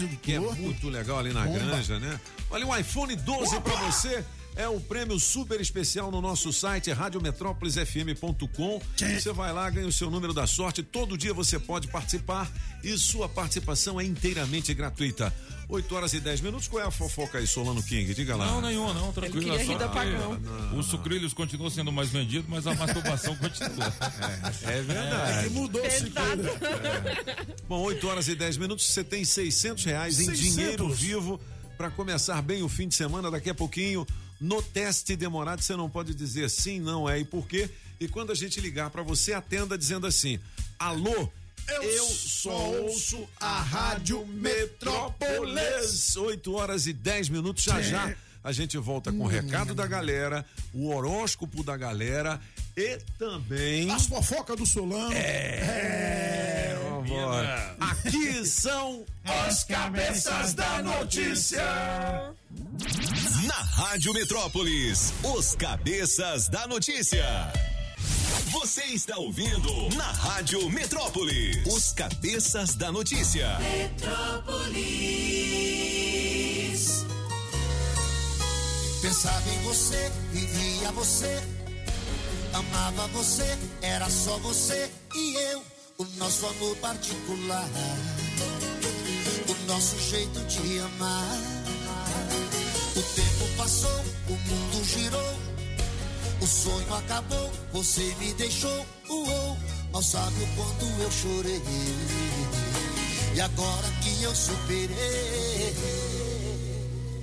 [SPEAKER 3] Week, que é muito legal ali na
[SPEAKER 4] Bomba.
[SPEAKER 3] granja, né? Olha, um iPhone 12 pra você. É o prêmio super especial no nosso site, radiometrópolisfm.com. Você vai lá, ganha o seu número da sorte. Todo dia você pode participar e sua participação é inteiramente gratuita. 8 horas e 10 minutos. Qual é a fofoca aí, Solano King? Diga lá.
[SPEAKER 27] Não, nenhuma, não, tranquilo.
[SPEAKER 5] queria
[SPEAKER 27] é só
[SPEAKER 5] rir do
[SPEAKER 27] que
[SPEAKER 5] apagão.
[SPEAKER 27] Os sucrilhos continuam sendo mais vendidos, mas a masturbação continua.
[SPEAKER 3] É verdade.
[SPEAKER 4] É mudou o ciclo.
[SPEAKER 3] Bom, 8 horas e 10 minutos, você tem 600 reais em
[SPEAKER 4] 600.
[SPEAKER 3] dinheiro vivo para começar bem o fim de semana. Daqui a pouquinho, no teste demorado, você não pode dizer sim, não é e por quê. E quando a gente ligar para você, atenda dizendo assim: Alô, eu, só ouço a Rádio Metrópolis. 8 horas e 10 minutos, já já. A gente volta com o recado da galera, o horóscopo da galera e também.
[SPEAKER 4] As fofocas do Solano.
[SPEAKER 3] É, vambora. Aqui são
[SPEAKER 4] As cabeças da notícia.
[SPEAKER 10] Na Rádio Metrópolis, os cabeças da notícia. Você está ouvindo na Rádio Metrópolis, os cabeças da notícia.
[SPEAKER 20] Metrópolis. Pensava em você, vivia você, amava você, era só você e eu, o nosso amor particular, o nosso jeito de amar. O tempo passou, o mundo girou, o sonho acabou, você me deixou, uou, mal sabe o quanto eu chorei. E agora que eu superei,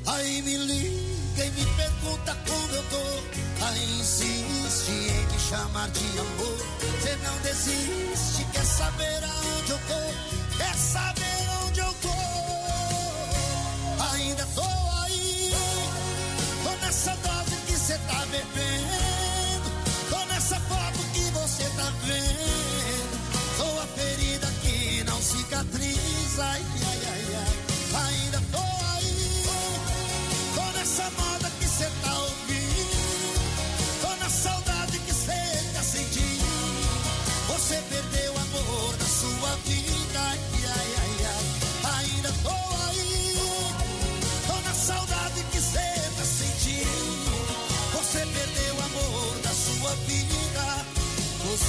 [SPEAKER 20] aí me liga e me pergunta como eu tô. Aí insiste em me chamar de amor. Você não desiste, quer saber aonde eu tô? Quer saber onde eu tô? Ainda tô aí, tô nessa dose que você tá bebendo. Tô nessa foto que você tá vendo. Sou a ferida que não cicatriza. Ai,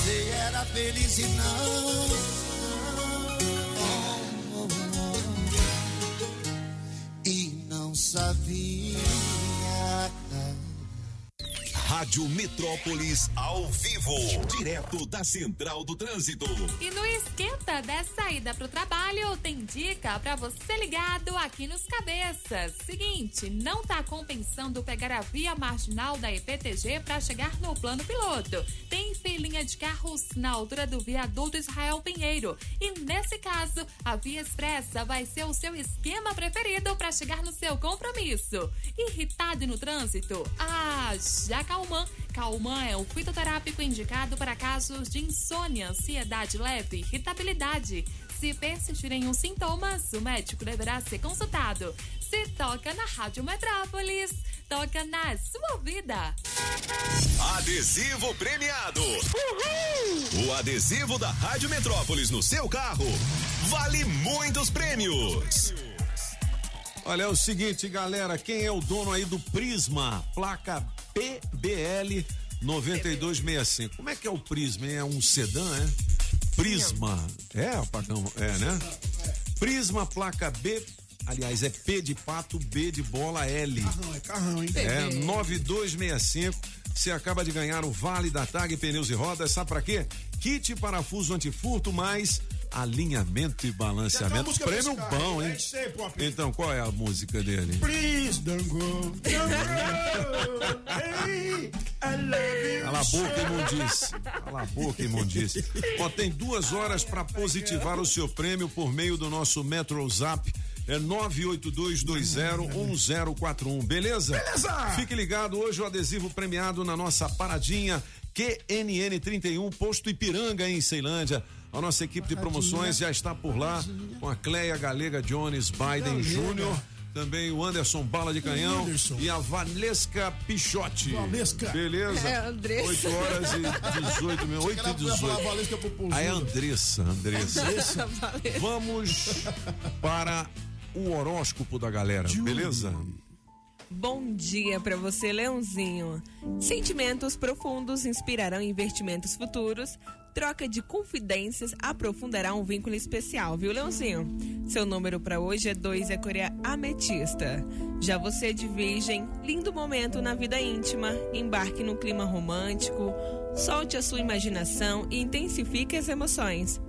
[SPEAKER 20] Você era feliz e não. E não sabia.
[SPEAKER 10] Rádio Metrópolis ao vivo, direto da Central do Trânsito.
[SPEAKER 9] E no esquenta dessa ida pro trabalho, tem dica pra você ligado aqui nos cabeças. Seguinte, não tá compensando pegar a via marginal da EPTG pra chegar no plano piloto. Tem filinha de carros na altura do viaduto Israel Pinheiro. E nesse caso, a via expressa vai ser o seu esquema preferido pra chegar no seu compromisso. Irritado no trânsito? Ah, já Calman. Calman é o fitoterápico indicado para casos de insônia, ansiedade leve, irritabilidade. Se persistirem os sintomas, o médico deverá ser consultado. Se toca na Rádio Metrópolis, toca na sua vida.
[SPEAKER 10] Adesivo premiado. O adesivo da Rádio Metrópolis no seu carro vale muitos prêmios.
[SPEAKER 3] Olha, é o seguinte, galera, quem é o dono aí do Prisma? Placa PBL 9265. Como é que é o Prisma? hein? É um sedã, é? Prisma. É, apagão, é, né? Prisma, placa B. Aliás, é P de pato, B de bola, L.
[SPEAKER 4] Carrão, é carrão, hein?
[SPEAKER 3] É, 9265. você acaba de ganhar o Vale da Tag Pneus e Rodas. Sabe pra quê? Kit parafuso antifurto mais alinhamento e balanceamento. Prêmio bom, hein? Então, qual é a música dele?
[SPEAKER 4] Please don't go. Don't go. Hey, I love you.
[SPEAKER 3] Cala a boca, imundice. Cala a boca, imundice. Ó, tem duas horas para positivar o seu prêmio por meio do nosso Metro Zap. É 982201041, beleza?
[SPEAKER 4] Beleza!
[SPEAKER 3] Fique ligado, hoje o adesivo premiado na nossa paradinha QNN31, posto Ipiranga, em Ceilândia. A nossa equipe de promoções já está por lá com a Cleia Galega Jones Biden Júnior. Também o Anderson Bala de Canhão
[SPEAKER 4] Anderson.
[SPEAKER 3] e a Valesca Pichotti.
[SPEAKER 4] Valesca.
[SPEAKER 3] Beleza?
[SPEAKER 5] É, Andressa.
[SPEAKER 3] 8 horas e 18 minutos. 8 e
[SPEAKER 4] Ela vai falar
[SPEAKER 3] 18.
[SPEAKER 4] Valesca Popozuda.
[SPEAKER 3] Aí é Andressa, Andressa.
[SPEAKER 4] Andressa.
[SPEAKER 3] Vamos para o horóscopo da galera, beleza?
[SPEAKER 5] Bom dia para você, Leãozinho. Sentimentos profundos inspirarão investimentos futuros. Troca de confidências aprofundará um vínculo especial, viu, Leãozinho? Seu número para hoje é 2, é cor é ametista. Já você de virgem, lindo momento na vida íntima. Embarque no clima romântico, solte a sua imaginação e intensifique as emoções.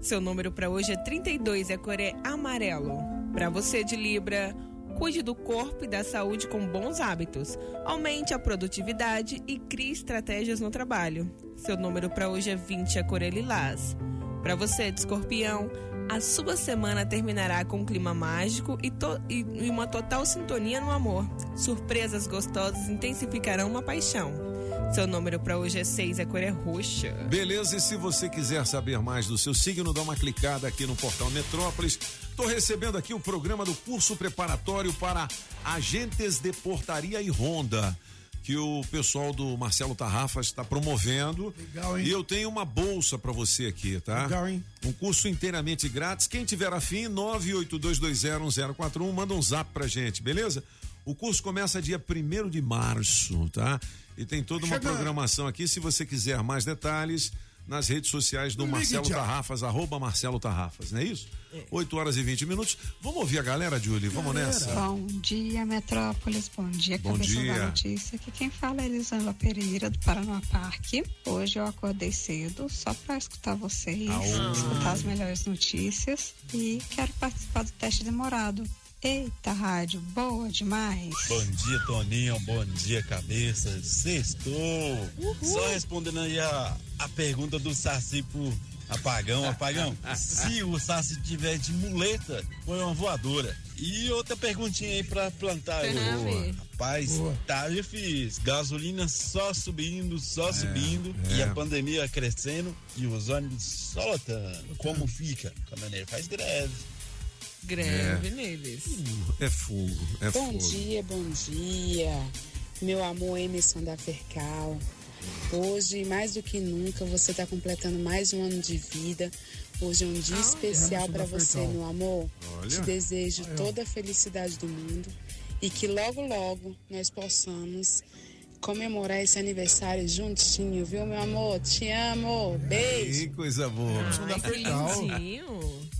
[SPEAKER 5] Seu número para hoje é 32 e a cor é amarelo. Para você de Libra, cuide do corpo e da saúde com bons hábitos. Aumente a produtividade e crie estratégias no trabalho. Seu número para hoje é 20 e a cor é lilás. Para você de Escorpião, a sua semana terminará com um clima mágico e, e- uma total sintonia no amor. Surpresas gostosas intensificarão uma paixão. Seu número para hoje é 6 e a cor é roxa.
[SPEAKER 3] Beleza, e se você quiser saber mais do seu signo, dá uma clicada aqui no portal Metrópolis. Estou recebendo aqui o programa do curso preparatório para agentes de portaria e ronda. Que o pessoal do Marcelo Tarrafas está promovendo.
[SPEAKER 4] Legal, hein?
[SPEAKER 3] E eu tenho uma bolsa para você aqui, tá?
[SPEAKER 4] Legal, hein?
[SPEAKER 3] Um curso inteiramente grátis. Quem tiver afim, 982201041, manda um zap pra gente, beleza? O curso começa dia 1 de março, tá? E tem toda uma
[SPEAKER 4] Chegando.
[SPEAKER 3] programação aqui. Se você quiser mais detalhes, nas redes sociais do
[SPEAKER 4] Ligue
[SPEAKER 3] Marcelo
[SPEAKER 4] já.
[SPEAKER 3] Tarrafas, arroba Marcelo Tarrafas, não é isso? 8 horas e 20 minutos. Vamos ouvir a galera, Julie? Vamos nessa.
[SPEAKER 28] Bom dia, Metrópolis. Bom dia,
[SPEAKER 3] Bom
[SPEAKER 28] cabeça
[SPEAKER 3] dia.
[SPEAKER 28] da notícia. Aqui quem fala é Elisângela Pereira, do Paraná Parque. Hoje eu acordei cedo só para escutar vocês,
[SPEAKER 3] Aô.
[SPEAKER 28] escutar as melhores notícias e quero participar do teste demorado. Eita, rádio, boa demais.
[SPEAKER 19] Bom dia, Toninho. Bom dia, cabeça. Sextou. Só respondendo aí a, a pergunta do Saci pro Apagão. Apagão, se o Saci tiver de muleta, põe uma voadora. E outra perguntinha aí pra plantar aí.
[SPEAKER 5] Boa.
[SPEAKER 19] Rapaz, tá difícil. Gasolina só subindo, só subindo.
[SPEAKER 3] é.
[SPEAKER 19] E a pandemia crescendo e os ônibus só lotando. Como fica? O caminhoneiro faz greve.
[SPEAKER 5] Greve neles.
[SPEAKER 3] É fogo, é
[SPEAKER 29] bom
[SPEAKER 3] fogo.
[SPEAKER 29] dia, bom dia. Meu amor Emerson da Fercal. Hoje, mais do que nunca, você está completando mais um ano de vida. Hoje é um dia especial
[SPEAKER 4] Emerson
[SPEAKER 29] para você, meu amor.
[SPEAKER 4] Olha.
[SPEAKER 29] Te desejo
[SPEAKER 4] ó.
[SPEAKER 29] toda a felicidade do mundo e que logo, logo nós possamos comemorar esse aniversário juntinho, viu, meu amor? Te amo. Beijo.
[SPEAKER 3] Que coisa boa.
[SPEAKER 5] Ai, que lindinho.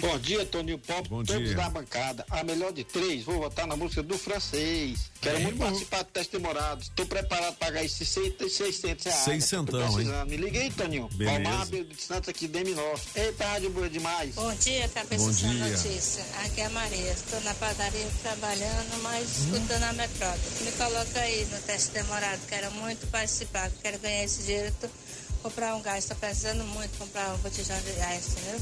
[SPEAKER 30] Bom dia, Toninho Pop.
[SPEAKER 3] Bom
[SPEAKER 30] Todos
[SPEAKER 3] dia.
[SPEAKER 30] da bancada. A melhor de três, vou votar na música do francês. Quero muito participar do teste demorado. Estou preparado para pagar esses 600 reais.
[SPEAKER 3] Seiscentão,
[SPEAKER 30] Tô
[SPEAKER 3] hein?
[SPEAKER 30] precisando. Me liga aí, Toninho. Palmar de Santos aqui, Demi Norte. Eita, rádio boa demais.
[SPEAKER 31] Bom dia, cabeça
[SPEAKER 3] Bom
[SPEAKER 31] da
[SPEAKER 3] dia.
[SPEAKER 31] notícia. Aqui é a Maria. Estou na padaria trabalhando, mas escutando a metrópole. Me coloca aí no teste demorado. Quero muito participar. Quero ganhar esse dinheiro. tô- comprar um gás. Estou precisando muito comprar um botijão de gás, entendeu?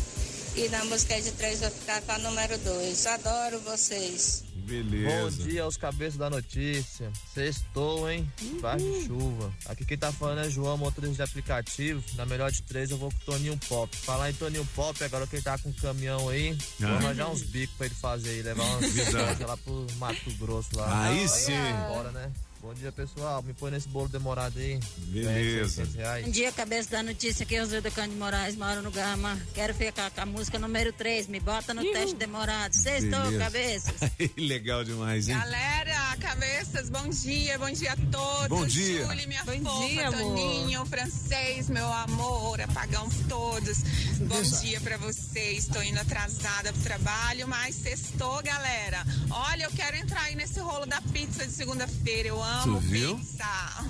[SPEAKER 31] E na música de três vou ficar com a número dois. Adoro vocês.
[SPEAKER 3] Beleza.
[SPEAKER 32] Bom dia aos cabeças da notícia. Sextou, hein? Faz de chuva. Aqui quem tá falando é João, motorista de aplicativo. Na melhor de três eu vou com o Toninho Pop. Falar em Toninho Pop, agora quem tá com caminhão aí, vou
[SPEAKER 3] Ah.
[SPEAKER 32] arranjar uns bicos pra ele fazer aí, levar umas lá pro Mato Grosso lá.
[SPEAKER 3] Aí sim.
[SPEAKER 32] Bora, né? Bom dia, pessoal. Me põe nesse bolo demorado aí.
[SPEAKER 3] Beleza.
[SPEAKER 32] 600 reais.
[SPEAKER 31] Bom dia, cabeça da notícia. Aqui é o Zé do Cândido Moraes, moro no Gama. Quero ficar com a música número 3. Me bota no teste demorado. Sextou,
[SPEAKER 3] Beleza.
[SPEAKER 31] cabeças.
[SPEAKER 3] Legal demais, hein?
[SPEAKER 33] Galera,
[SPEAKER 32] cabeças, bom dia, bom dia a todos.
[SPEAKER 3] Bom dia.
[SPEAKER 32] Julie, minha
[SPEAKER 5] Bom
[SPEAKER 32] fofa,
[SPEAKER 5] dia, amor.
[SPEAKER 32] Toninho, francês, meu amor, apagão todos. Bom dia pra vocês. Estou indo atrasada pro trabalho, mas sextou, galera. Olha, eu quero entrar aí nesse rolo da pizza de segunda-feira. Eu amo
[SPEAKER 3] Tu viu?
[SPEAKER 32] pizza.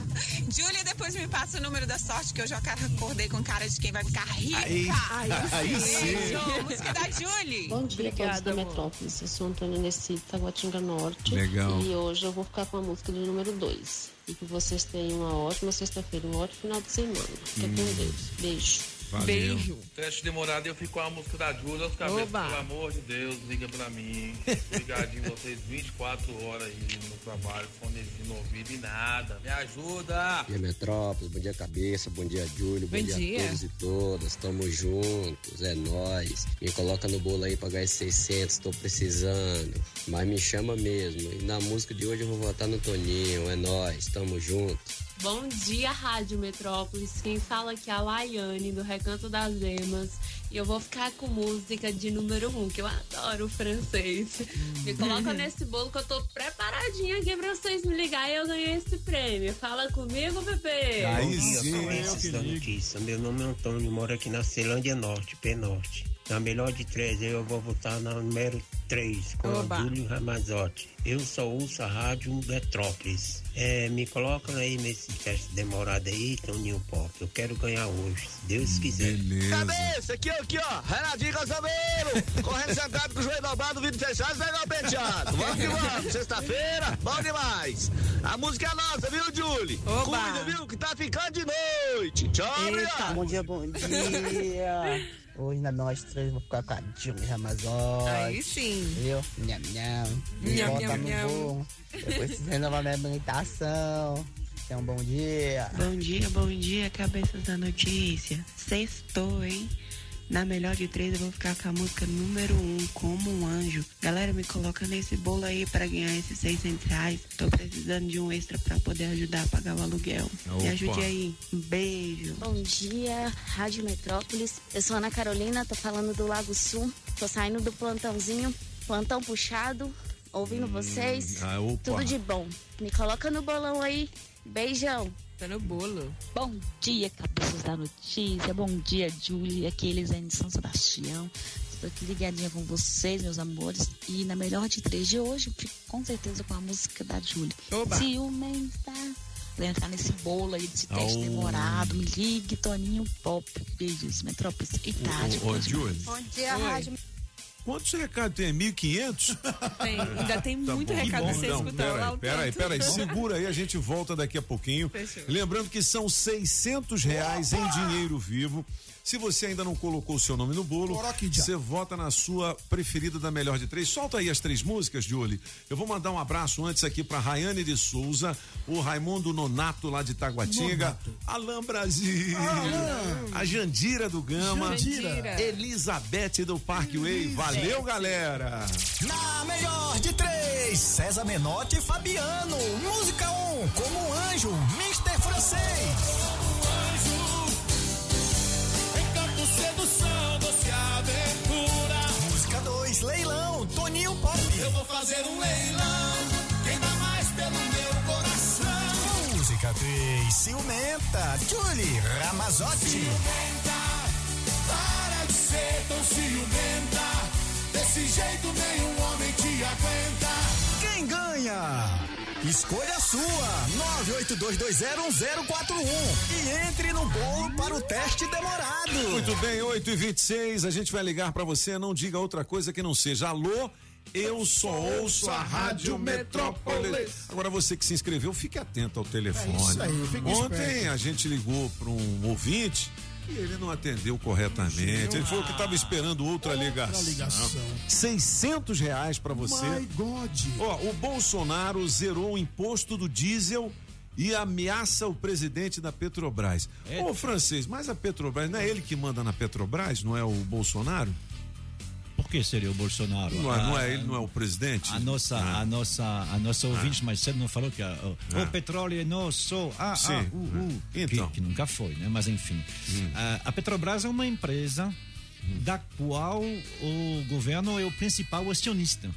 [SPEAKER 32] Júlia, depois me passa o número da sorte, que eu já acordei com cara de quem vai ficar rica.
[SPEAKER 3] Aí- aí sim.
[SPEAKER 32] Beijo. Música da Julie.
[SPEAKER 34] Bom dia a todos
[SPEAKER 32] Obrigada,
[SPEAKER 34] da
[SPEAKER 32] amor.
[SPEAKER 34] Metrópolis. Eu sou Antônio Nessi, Taguatinga Norte.
[SPEAKER 3] Legal.
[SPEAKER 34] E hoje eu vou ficar com a música do número 2. E que vocês tenham uma ótima sexta-feira, um ótimo final de semana. Fica
[SPEAKER 3] Hum.
[SPEAKER 34] com Deus. Beijo.
[SPEAKER 3] Valeu.
[SPEAKER 35] Teste demorado, eu fico com a música da Júlia, os cabeças,
[SPEAKER 34] Oba.
[SPEAKER 35] pelo amor de Deus, liga pra mim. Ligadinho vocês 24 horas aí no trabalho, fonezinho no ouvido e nada. Me ajuda!
[SPEAKER 30] Bom dia, Metrópolis. Bom dia, Cabeça. Bom dia, Júlio. Bom,
[SPEAKER 32] Bom
[SPEAKER 30] dia,
[SPEAKER 32] dia.
[SPEAKER 30] a todos e todas. Tamo juntos. É nóis. Me coloca no bolo aí pra ganhar esses 600. Tô precisando. Mas me chama mesmo. E na música de hoje eu vou votar no Toninho. É nóis. Tamo junto.
[SPEAKER 34] Bom dia, Rádio Metrópolis. Quem fala aqui é a Laiane, do Recanto das Emas. E eu vou ficar com música de número 1, um, que eu adoro o francês. Me coloca nesse bolo que eu tô preparadinha aqui pra vocês me ligarem e eu ganhei esse prêmio. Fala comigo, Pepe.
[SPEAKER 30] Bom dia, socorristas da notícia. Meu nome é Antônio, moro aqui na Ceilândia Norte, P Norte. Na melhor de três, eu vou votar na número 3, com
[SPEAKER 5] Oba.
[SPEAKER 30] Júlio Ramazotti. Eu só ouço a Rádio Metrópolis. É, me colocam aí nesse teste demorado aí, Toninho Pop. Eu quero ganhar hoje, se Deus quiser.
[SPEAKER 3] Beleza.
[SPEAKER 25] Cabeça, aqui, aqui, ó. Renatinho Caçabeiro. Correndo sentado com o joelho dobrado, o vidro fechado, pegar o penteado. Vamos que vamos. Sexta-feira, bom demais. A música é nossa, viu, Julie?
[SPEAKER 5] Oba.
[SPEAKER 25] Cuida, viu, que tá ficando de noite. Tchau, obrigado.
[SPEAKER 12] Bom dia, bom dia. Hoje na nós três vou ficar com a Júlia Ramazotti.
[SPEAKER 5] Aí sim.
[SPEAKER 12] Viu? Nham, nham.
[SPEAKER 5] Nham,
[SPEAKER 12] bota
[SPEAKER 5] nham,
[SPEAKER 12] no
[SPEAKER 5] nham.
[SPEAKER 12] bolo. Depois se renovar minha habilitação. Tenha um bom dia.
[SPEAKER 36] Bom dia, bom dia, cabeças da notícia. Sextou, hein? Na melhor de três, eu vou ficar com a música número um, Como um Anjo. Galera, me coloca nesse bolo aí pra ganhar esses 600 reais. Tô precisando de um extra pra poder ajudar a pagar o aluguel.
[SPEAKER 37] Opa.
[SPEAKER 36] Me ajude aí. Um beijo.
[SPEAKER 37] Bom dia, Rádio Metrópolis. Eu sou Ana Carolina, tô falando do Lago Sul. Tô saindo do plantãozinho, plantão puxado, ouvindo vocês.
[SPEAKER 3] ah.
[SPEAKER 37] Tudo de bom. Me coloca no bolão aí. Beijão.
[SPEAKER 5] Tá no bolo.
[SPEAKER 38] Bom dia, cabeças da notícia. Bom dia, Julie. Aqui é Elisane de São Sebastião. Estou aqui ligadinha com vocês, meus amores. E na melhor de três de hoje, eu fico com certeza com a música da Julie.
[SPEAKER 5] Oba.
[SPEAKER 38] Ciumenta. Pra entrar nesse bolo aí, desse teste
[SPEAKER 3] Au.
[SPEAKER 38] demorado. Me ligue, Toninho Pop. Beijos, Metrópolis e tarde.
[SPEAKER 3] Ô, Julie.
[SPEAKER 37] Bom dia,
[SPEAKER 3] Oi.
[SPEAKER 37] Rádio
[SPEAKER 3] Quantos recados tem? 1.500?
[SPEAKER 5] Tem, ainda tem muito
[SPEAKER 3] bom.
[SPEAKER 5] recado pra você
[SPEAKER 3] bom.
[SPEAKER 5] escutar
[SPEAKER 3] Não,
[SPEAKER 5] lá o
[SPEAKER 3] Peraí, peraí, segura aí, a gente volta daqui a pouquinho.
[SPEAKER 5] Fechou.
[SPEAKER 3] Lembrando que são 600 reais em dinheiro vivo. Se você ainda não colocou o seu nome no bolo, você vota na sua preferida da melhor de três. Solta aí as três músicas, Julie. Eu vou mandar um abraço antes aqui para Rayane de Souza, o Raimundo Nonato lá de Taguatinga, Alain Brasil, a Jandira do Gama,
[SPEAKER 6] Jandira.
[SPEAKER 3] Elizabeth do Parkway. Valeu, galera!
[SPEAKER 6] Na melhor de três, César Menotti e Fabiano. Música 1, um, como um anjo, Mr. Francês. Pop.
[SPEAKER 39] Eu vou fazer um leilão. Quem dá mais pelo meu coração?
[SPEAKER 6] Música 3, ciumenta, Julie Ramazotti.
[SPEAKER 39] Ciumenta, para de ser tão ciumenta. Desse jeito nenhum homem te aguenta.
[SPEAKER 6] Quem ganha? Escolha a sua, 982201041 e entre no bolo para o teste demorado.
[SPEAKER 3] Muito bem, 8 e 26 a gente vai ligar pra você, não diga outra coisa que não seja alô. Eu só ouço a Rádio Metrópolis. Agora você que se inscreveu, fique atento ao telefone.
[SPEAKER 4] É isso aí, fique
[SPEAKER 3] Ontem
[SPEAKER 4] esperto.
[SPEAKER 3] a gente ligou para um ouvinte e ele não atendeu corretamente. Ele falou que estava esperando outra ligação.
[SPEAKER 4] ligação.
[SPEAKER 3] 600 reais para você.
[SPEAKER 4] My God.
[SPEAKER 3] Ó, o Bolsonaro zerou o imposto do diesel e ameaça o presidente da Petrobras. Ô, francês, mas a Petrobras, não é ele que manda na Petrobras, não é o Bolsonaro?
[SPEAKER 8] Que seria o Bolsonaro?
[SPEAKER 3] Não é, não é
[SPEAKER 8] Ah,
[SPEAKER 3] ele, não é o presidente?
[SPEAKER 8] A nossa,
[SPEAKER 3] Ah.
[SPEAKER 8] a nossa, a nossa ouvinte mais cedo não falou que a- o,
[SPEAKER 3] Ah.
[SPEAKER 8] o petróleo é nosso. Ah,
[SPEAKER 3] Sim.
[SPEAKER 8] ah, uh, uh,
[SPEAKER 3] Então.
[SPEAKER 8] que, que nunca foi, né? Mas enfim, Ah, a Petrobras é uma empresa da qual o governo é o principal acionista.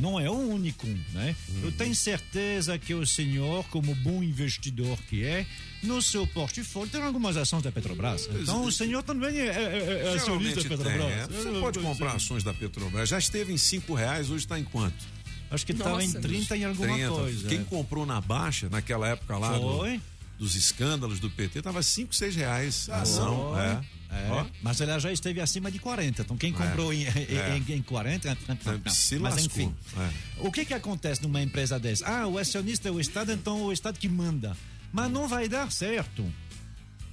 [SPEAKER 8] Não é o único, né? Eu tenho certeza que o senhor, como bom investidor que é, no seu portfólio tem algumas ações da Petrobras. Então o senhor também é, é, é, é acionista da
[SPEAKER 3] tem,
[SPEAKER 8] Petrobras.
[SPEAKER 3] é. Você pode comprar ações da Petrobras. Já esteve em cinco reais, hoje está em quanto?
[SPEAKER 8] Acho que estava em 30 e alguma
[SPEAKER 3] 30.
[SPEAKER 8] coisa.
[SPEAKER 3] Quem
[SPEAKER 8] é.
[SPEAKER 3] comprou na baixa, naquela época lá do- dos escândalos do PT, tava 5, 6 reais a ação.
[SPEAKER 8] Foi.
[SPEAKER 3] É.
[SPEAKER 8] É, mas ela já esteve acima de 40. Então quem comprou em,
[SPEAKER 3] É.
[SPEAKER 8] em, em 40. não,
[SPEAKER 3] Se
[SPEAKER 8] mas
[SPEAKER 3] lascou.
[SPEAKER 8] enfim.
[SPEAKER 3] É.
[SPEAKER 8] O que que acontece numa empresa dessa? Ah, o acionista é o Estado, então o Estado que manda. Mas não vai dar certo.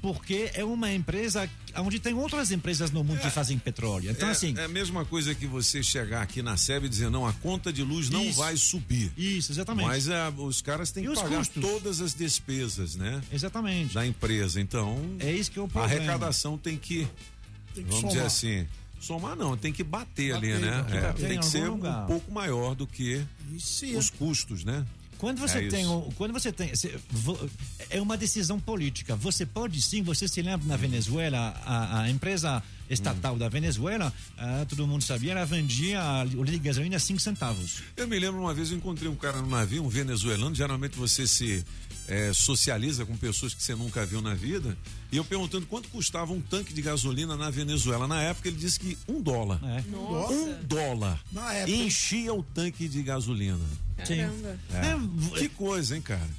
[SPEAKER 8] Porque é uma empresa onde tem outras empresas no mundo que fazem petróleo. Então,
[SPEAKER 3] é,
[SPEAKER 8] assim.
[SPEAKER 3] é a mesma coisa que você chegar aqui na SEB e dizer, não, a conta de luz não
[SPEAKER 8] Isso.
[SPEAKER 3] vai subir.
[SPEAKER 8] Isso, exatamente.
[SPEAKER 3] Mas é, os caras têm
[SPEAKER 8] E
[SPEAKER 3] que pagar
[SPEAKER 8] custos?
[SPEAKER 3] todas as despesas, né?
[SPEAKER 8] Exatamente.
[SPEAKER 3] Da empresa. Então,
[SPEAKER 8] É isso que é o
[SPEAKER 3] a arrecadação tem que,
[SPEAKER 8] Tem que
[SPEAKER 3] vamos
[SPEAKER 8] somar.
[SPEAKER 3] dizer assim, somar não, tem que bater, ali,
[SPEAKER 8] Bater,
[SPEAKER 3] né?
[SPEAKER 8] tem que
[SPEAKER 3] É, tem
[SPEAKER 8] em
[SPEAKER 3] que ser
[SPEAKER 8] algum
[SPEAKER 3] um
[SPEAKER 8] lugar.
[SPEAKER 3] pouco maior do que os custos, né?
[SPEAKER 8] Quando você
[SPEAKER 3] É
[SPEAKER 8] tem, um- quando você tem, você- vo- é uma decisão política. Você pode sim, você se lembra na Venezuela, a, a empresa estatal da Venezuela, ah, todo mundo sabia, ela vendia o litro de gasolina a 5 centavos.
[SPEAKER 3] Eu me lembro uma vez eu encontrei um cara no navio, um venezuelano. Geralmente você se eh, socializa com pessoas que você nunca viu na vida. E eu perguntando quanto custava um tanque de gasolina na Venezuela. Na época ele disse que um dólar.
[SPEAKER 5] Nossa.
[SPEAKER 3] Um dólar.
[SPEAKER 5] Na época.
[SPEAKER 3] Enchia o tanque de gasolina.
[SPEAKER 5] Caramba.
[SPEAKER 3] É. Que coisa, hein, cara?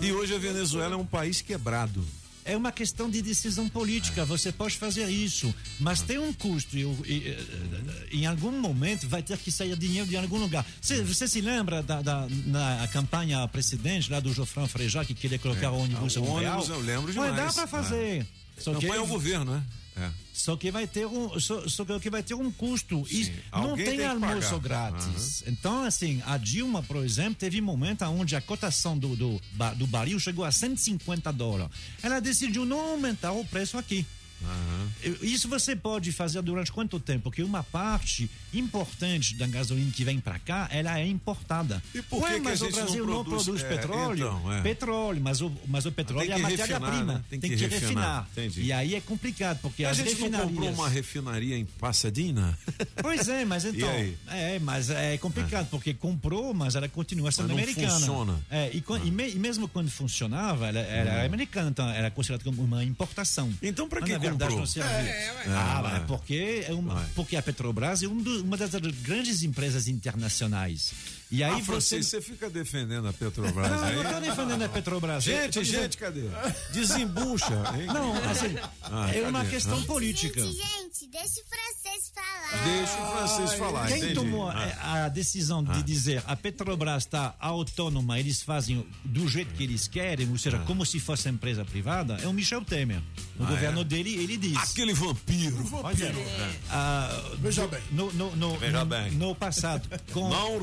[SPEAKER 3] E hoje a Venezuela é um país quebrado.
[SPEAKER 8] É uma questão de decisão política. Você pode fazer isso, mas tem um custo. E, o- e, eh, em algum momento vai ter que sair dinheiro de algum lugar. Você, você se lembra da, da- na campanha precedente lá do Geoffrey Frejat que queria colocar o ônibus
[SPEAKER 3] Ah, o
[SPEAKER 8] um real?
[SPEAKER 3] ônibus eu lembro
[SPEAKER 8] Mas
[SPEAKER 3] demais.
[SPEAKER 8] dá para fazer.
[SPEAKER 3] É.
[SPEAKER 8] Só
[SPEAKER 3] Não
[SPEAKER 8] que
[SPEAKER 3] o governo, né? É.
[SPEAKER 8] Só que vai ter um, só, só que vai ter um custo. E não tem,
[SPEAKER 3] tem
[SPEAKER 8] almoço grátis. Então, assim, a Dilma, por exemplo, teve um momento onde a cotação do, do, do baril chegou a 150 dólares. Ela decidiu não aumentar o preço aqui. Isso você pode fazer durante quanto tempo? Porque uma parte importante da gasolina que vem para cá, ela é importada.
[SPEAKER 3] E por que
[SPEAKER 8] Ué,
[SPEAKER 3] que
[SPEAKER 8] mas o
[SPEAKER 3] gente não
[SPEAKER 8] Brasil não
[SPEAKER 3] produz-
[SPEAKER 8] produz,
[SPEAKER 3] é,
[SPEAKER 8] petróleo?
[SPEAKER 3] então, é.
[SPEAKER 8] Petróleo, mas o, mas o petróleo é a
[SPEAKER 3] que
[SPEAKER 8] matéria-prima.
[SPEAKER 3] né? Tem
[SPEAKER 8] Tem,
[SPEAKER 3] que
[SPEAKER 8] que,
[SPEAKER 3] refinar.
[SPEAKER 8] refinar. E aí é complicado, porque
[SPEAKER 3] a
[SPEAKER 8] as
[SPEAKER 3] gente não
[SPEAKER 8] refinarias...
[SPEAKER 3] comprou uma refinaria em Pasadena?
[SPEAKER 8] Pois é, mas então. É, mas é complicado, porque comprou, mas ela continua sendo
[SPEAKER 3] Mas não
[SPEAKER 8] americana.
[SPEAKER 3] funciona.
[SPEAKER 8] É, e, quan- e me- mesmo quando funcionava, ela, ela era
[SPEAKER 3] Hum.
[SPEAKER 8] americana, então era considerada como uma importação.
[SPEAKER 3] Então, pra
[SPEAKER 8] Mas,
[SPEAKER 3] que
[SPEAKER 8] servia.
[SPEAKER 3] É, ué.
[SPEAKER 8] ah,
[SPEAKER 3] É,
[SPEAKER 8] porque, é uma, porque a Petrobras é um do- uma das grandes empresas internacionais. E aí
[SPEAKER 3] ah,
[SPEAKER 8] você.
[SPEAKER 3] Você fica defendendo a Petrobras
[SPEAKER 8] Não,
[SPEAKER 3] aí?
[SPEAKER 8] eu não tô defendendo a Petrobras.
[SPEAKER 3] Gente,
[SPEAKER 8] tô dizendo-
[SPEAKER 3] gente, cadê? Desembucha. hein?
[SPEAKER 8] Não, assim,
[SPEAKER 3] Ah,
[SPEAKER 8] é uma
[SPEAKER 3] cadê?
[SPEAKER 8] questão
[SPEAKER 3] Ah.
[SPEAKER 8] política.
[SPEAKER 40] Gente, deixa o francês falar.
[SPEAKER 3] Deixa o francês falar,
[SPEAKER 8] Quem
[SPEAKER 3] entendi.
[SPEAKER 8] tomou
[SPEAKER 3] Ah.
[SPEAKER 8] a, decisão de dizer a Petrobras está autônoma, eles fazem do jeito que eles querem, ou seja, como se fosse empresa privada, é o Michel Temer. No
[SPEAKER 3] Ah,
[SPEAKER 8] governo
[SPEAKER 3] é?
[SPEAKER 8] dele, ele diz.
[SPEAKER 3] Aquele vampiro.
[SPEAKER 8] Pois é. Ah,
[SPEAKER 3] Veja bem.
[SPEAKER 8] No, no, no,
[SPEAKER 3] Veja bem.
[SPEAKER 8] no passado. Com
[SPEAKER 3] Não
[SPEAKER 8] o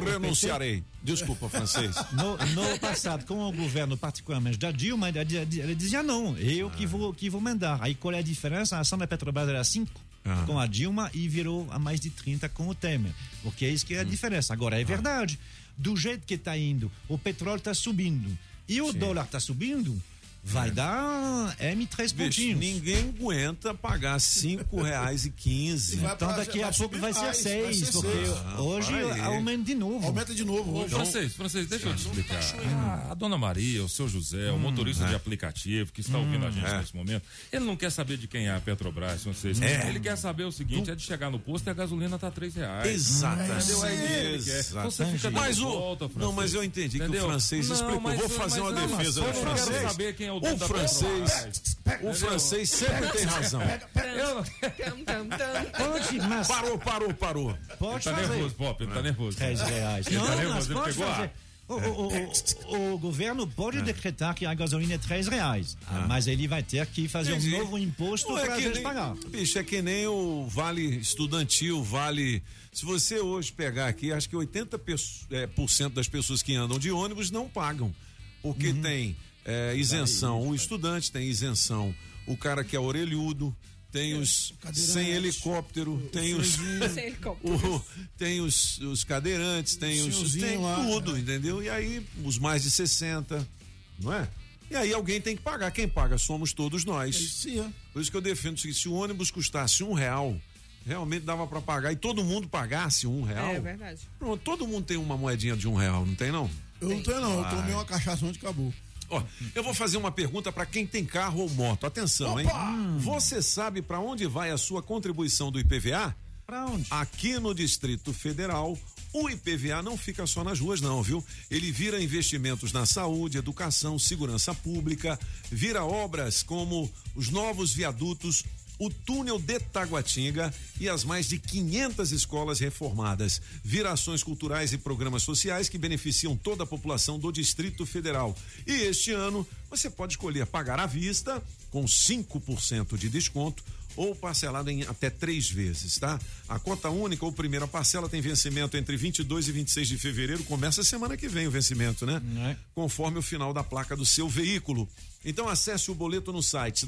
[SPEAKER 3] Renunciarei. Desculpa, francês.
[SPEAKER 8] No, no passado, com o governo, particularmente da Dilma, ela, dizia- não, eu que vou, que vou mandar. Aí qual é a diferença? A ação da Petrobras era 5
[SPEAKER 3] Ah.
[SPEAKER 8] com a Dilma e virou a mais de 30 com o Temer. Porque é isso que é a diferença. Agora, é verdade. Do jeito que está indo, o petróleo está subindo e o dólar está subindo, vai dar M3
[SPEAKER 3] Bicho,
[SPEAKER 8] pontinhos.
[SPEAKER 3] ninguém aguenta pagar cinco reais e quinze.
[SPEAKER 8] Então daqui a pouco vai ser seis, porque hoje aumenta de novo.
[SPEAKER 41] Aumenta de novo hoje.
[SPEAKER 7] francês, francês, deixa eu te explicar. A, a dona Maria, o seu José, o motorista
[SPEAKER 3] é.
[SPEAKER 7] de aplicativo que está ouvindo a gente
[SPEAKER 3] é.
[SPEAKER 7] nesse momento, ele não quer saber de quem é a Petrobras, francês.
[SPEAKER 3] É.
[SPEAKER 7] Ele quer saber o seguinte: é de chegar no posto e a gasolina tá três reais.
[SPEAKER 3] Exatamente.
[SPEAKER 7] É. Então Você fica
[SPEAKER 3] Mas o-
[SPEAKER 7] volta, francês.
[SPEAKER 3] não, mas eu entendi que o francês
[SPEAKER 7] Não,
[SPEAKER 3] explicou.
[SPEAKER 7] mas-
[SPEAKER 3] Vou fazer uma defesa do
[SPEAKER 7] eu não quero
[SPEAKER 3] francês.
[SPEAKER 7] saber quem é o
[SPEAKER 3] O francês, o francês sempre tem razão.
[SPEAKER 7] Eu-
[SPEAKER 8] Pode, mas.
[SPEAKER 3] Parou, parou, parou.
[SPEAKER 8] Pode
[SPEAKER 7] Ele tá
[SPEAKER 8] fazer.
[SPEAKER 7] nervoso, Pop, ele tá nervoso.
[SPEAKER 8] 10 reais.
[SPEAKER 7] Ele
[SPEAKER 8] Não,
[SPEAKER 7] tá nervoso, ele pegou
[SPEAKER 8] fazer.
[SPEAKER 7] ar.
[SPEAKER 8] O, o- o- o governo pode decretar que a gasolina é 3 reais, ah, mas ele vai ter que fazer
[SPEAKER 3] Entendi.
[SPEAKER 8] um novo imposto
[SPEAKER 3] é
[SPEAKER 8] para a gente
[SPEAKER 3] nem-
[SPEAKER 8] pagar.
[SPEAKER 3] Bicho, é que nem o vale estudantil, vale. Se você hoje pegar aqui, acho que 80% pesso- é, por cento das pessoas que andam de ônibus não pagam. Porque
[SPEAKER 8] Uhum.
[SPEAKER 3] tem é, isenção o estudante, tem isenção o cara que é orelhudo, tem os sem helicóptero, tem os.
[SPEAKER 5] Sem helicóptero.
[SPEAKER 3] o- tem os, os cadeirantes, tem os. Tem
[SPEAKER 41] lá,
[SPEAKER 3] tudo, entendeu? E aí, os mais de 60, não é? E aí alguém tem que pagar. Quem paga somos todos nós.
[SPEAKER 41] Sim, é.
[SPEAKER 3] Por isso que eu defendo o seguinte: se o ônibus custasse um real, realmente dava para pagar e todo mundo pagasse um real.
[SPEAKER 5] É verdade.
[SPEAKER 3] Pronto, todo mundo tem uma moedinha de um real, não tem não?
[SPEAKER 4] Eu não tenho, não. Eu
[SPEAKER 3] Vai.
[SPEAKER 4] tomei uma cachaça onde acabou.
[SPEAKER 3] Ó, eu vou fazer uma pergunta para quem tem carro ou moto. Atenção, hein? Você sabe para onde vai a sua contribuição do IPVA?
[SPEAKER 8] Para onde?
[SPEAKER 3] Aqui no Distrito Federal, o IPVA não fica só nas ruas, não, viu? Ele vira investimentos na saúde, educação, segurança pública, vira obras como os novos viadutos, o túnel de Taguatinga e as mais de 500 escolas reformadas. Vira ações culturais e programas sociais que beneficiam toda a população do Distrito Federal. E este ano você pode escolher pagar à vista com 5% de desconto ou parcelado em até três vezes, tá? A conta única ou primeira parcela tem vencimento entre 22 e 26 de fevereiro. Começa semana que vem o vencimento, né? Conforme o final da placa do seu veículo. Então acesse o boleto no site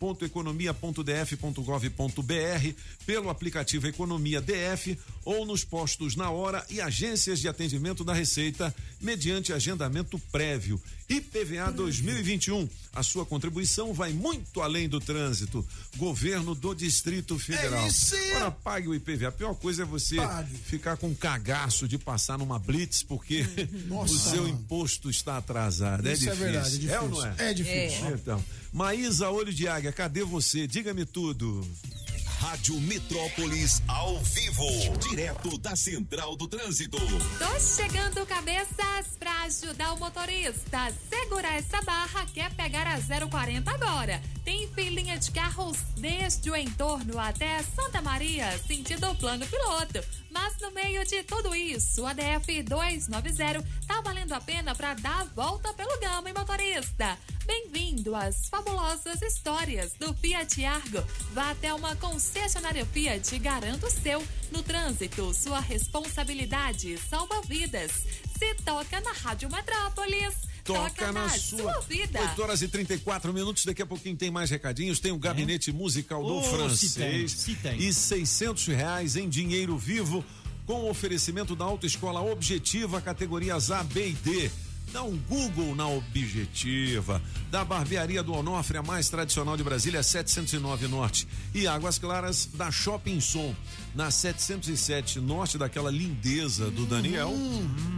[SPEAKER 3] www.economia.df.gov.br, pelo aplicativo Economia DF ou nos postos na hora e agências de atendimento da Receita, mediante agendamento prévio. IPVA 2021. A sua contribuição vai muito além do trânsito. Governo do Distrito Federal.
[SPEAKER 4] É isso.
[SPEAKER 3] Agora pague o IPVA. A pior coisa é você
[SPEAKER 4] Pague.
[SPEAKER 3] ficar com cagaço de passar numa blitz porque
[SPEAKER 4] Nossa,
[SPEAKER 3] o seu
[SPEAKER 4] mano.
[SPEAKER 3] imposto está atrasado. é
[SPEAKER 4] Isso é
[SPEAKER 3] difícil.
[SPEAKER 4] verdade, é
[SPEAKER 3] ou não
[SPEAKER 4] difícil.
[SPEAKER 3] é?
[SPEAKER 4] É difícil. É.
[SPEAKER 3] Então, Maísa Olho de Águia, cadê você? Diga-me tudo.
[SPEAKER 10] Rádio Metrópolis ao vivo, direto da Central do Trânsito.
[SPEAKER 9] Tô chegando, cabeças, pra ajudar o motorista. Segura essa barra, quer pegar a 040 agora. Tem filinha de carros desde o entorno até Santa Maria, sentido plano piloto. Mas no meio de tudo isso, a DF 290 tá valendo a pena pra dar a volta pelo gama, hein, motorista? Bem-vindo às fabulosas histórias do Fiat Argo. Vá até uma concessionária Fiat garanta o seu. No trânsito, sua responsabilidade salva vidas. Se toca na Rádio Metrópolis.
[SPEAKER 3] Toca na sua
[SPEAKER 9] vida.
[SPEAKER 3] 8 horas e 34 minutos. Daqui a pouquinho tem mais recadinhos. Tem o gabinete musical do
[SPEAKER 8] Oh, se
[SPEAKER 3] francês.
[SPEAKER 8] tem, se tem.
[SPEAKER 3] E 600 reais em dinheiro vivo com oferecimento da Autoescola Objetiva, categorias A, B e D. Dá um Google na Objetiva. Da Barbearia do Onofre, a mais tradicional de Brasília, 709 Norte. E Águas Claras da Shopping Som, na 707 Norte, daquela lindeza do Daniel.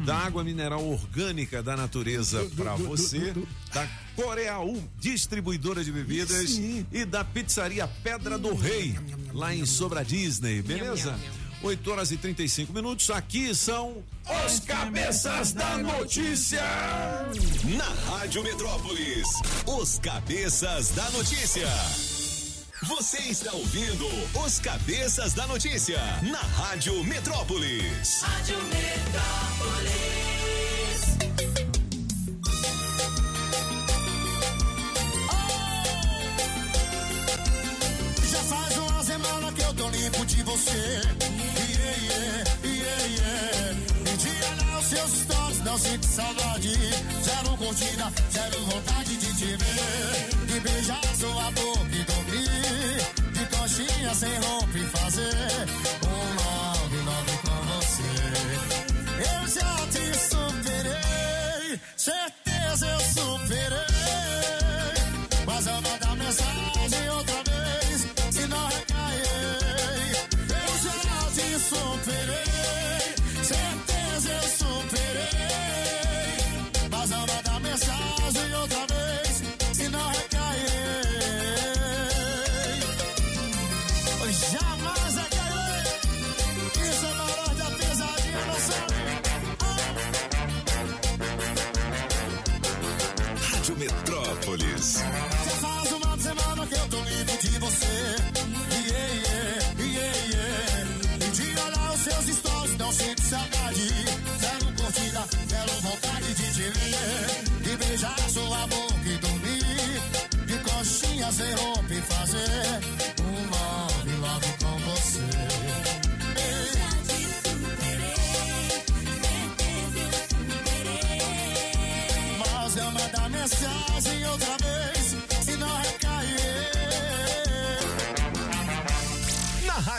[SPEAKER 3] Da água mineral orgânica da natureza para você. Da Coreaú, distribuidora de bebidas. E da Pizzaria Pedra do Rei, lá em Sobra Disney. Beleza? 8 horas e 35 minutos. Aqui são os cabeças da notícia.
[SPEAKER 10] Na Rádio Metrópolis, os cabeças da notícia. Você está ouvindo os cabeças da notícia na Rádio Metrópolis.
[SPEAKER 42] Rádio Metrópolis.
[SPEAKER 20] Já faz uma semana que eu tô limpo de você. Yeah, yeah, yeah. Um dia lá os seus stories, não sinto saudade. Zero curtida, zero vontade de te ver. De beijar sua boca e dormir. De coxinha sem roupa e fazer um love, love com você. Eu já te superei, certeza eu superei.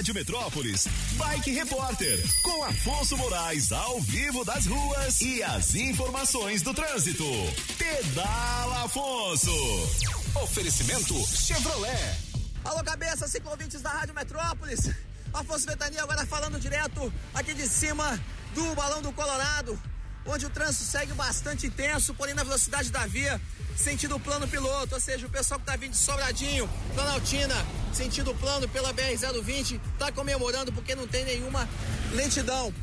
[SPEAKER 10] Rádio Metrópolis, Bike Repórter, com Afonso Moraes ao vivo das ruas e as informações do trânsito. Pedala Afonso. Oferecimento Chevrolet.
[SPEAKER 25] Alô, cabeça, cinco ouvintes da Rádio Metrópolis. Afonso Ventania agora falando direto aqui de cima do Balão do Colorado, onde o trânsito segue bastante intenso, porém na velocidade da via, sentido plano piloto, ou seja, o pessoal que tá vindo de Sobradinho, Planaltina, sentido plano pela BR-020, tá comemorando porque não tem nenhuma lentidão.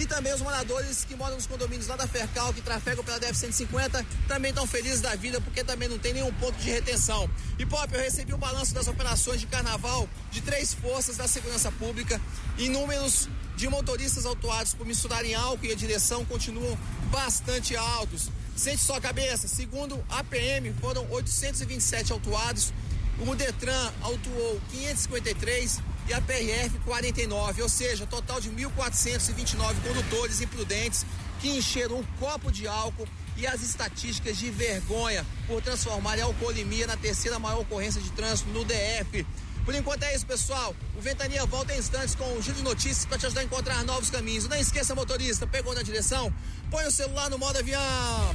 [SPEAKER 25] E também os moradores que moram nos condomínios lá da Fercal, que trafegam pela DF-150, também estão felizes da vida, porque também não tem nenhum ponto de retenção. E Pop, eu recebi o balanço das operações de carnaval de três forças da segurança pública e números de motoristas autuados por misturarem álcool e a direção continuam bastante altos. Sente só a cabeça, segundo a PM, foram 827 autuados, o Detran autuou 553 e a PRF 49, ou seja, total de 1.429 condutores imprudentes que encheram um copo de álcool e as estatísticas de vergonha por transformarem a alcoolemia na terceira maior ocorrência de trânsito no DF. Por enquanto é isso, pessoal. O Ventania volta em instantes com o giro de notícias para te ajudar a encontrar novos caminhos. Não esqueça, motorista, pegou na direção? Põe o celular no modo avião.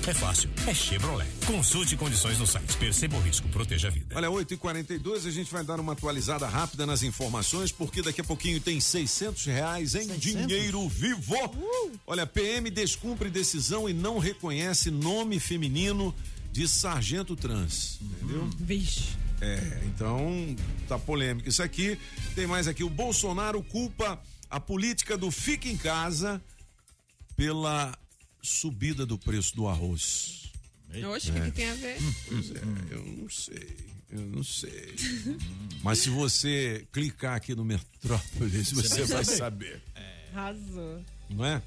[SPEAKER 43] é fácil, é Chevrolet. Consulte condições no site. Perceba o risco, proteja a vida.
[SPEAKER 3] Olha, 8 e 42 a gente vai dar uma atualizada rápida nas informações, porque daqui a pouquinho tem 600 reais em 600? dinheiro vivo. Uh! Olha, PM descumpre decisão e não reconhece nome feminino de sargento trans. Entendeu?
[SPEAKER 5] Hum, vixe.
[SPEAKER 3] É, então tá polêmico. Isso aqui, tem mais aqui. O Bolsonaro culpa a política do fica em casa pela subida do preço do arroz.
[SPEAKER 5] Oxe, o é. que, que tem a ver?
[SPEAKER 3] Pois é, eu não sei. Eu não sei. Mas se você clicar aqui no Metrópolis, você, vai saber.
[SPEAKER 5] É. Arrasou.
[SPEAKER 3] Não é?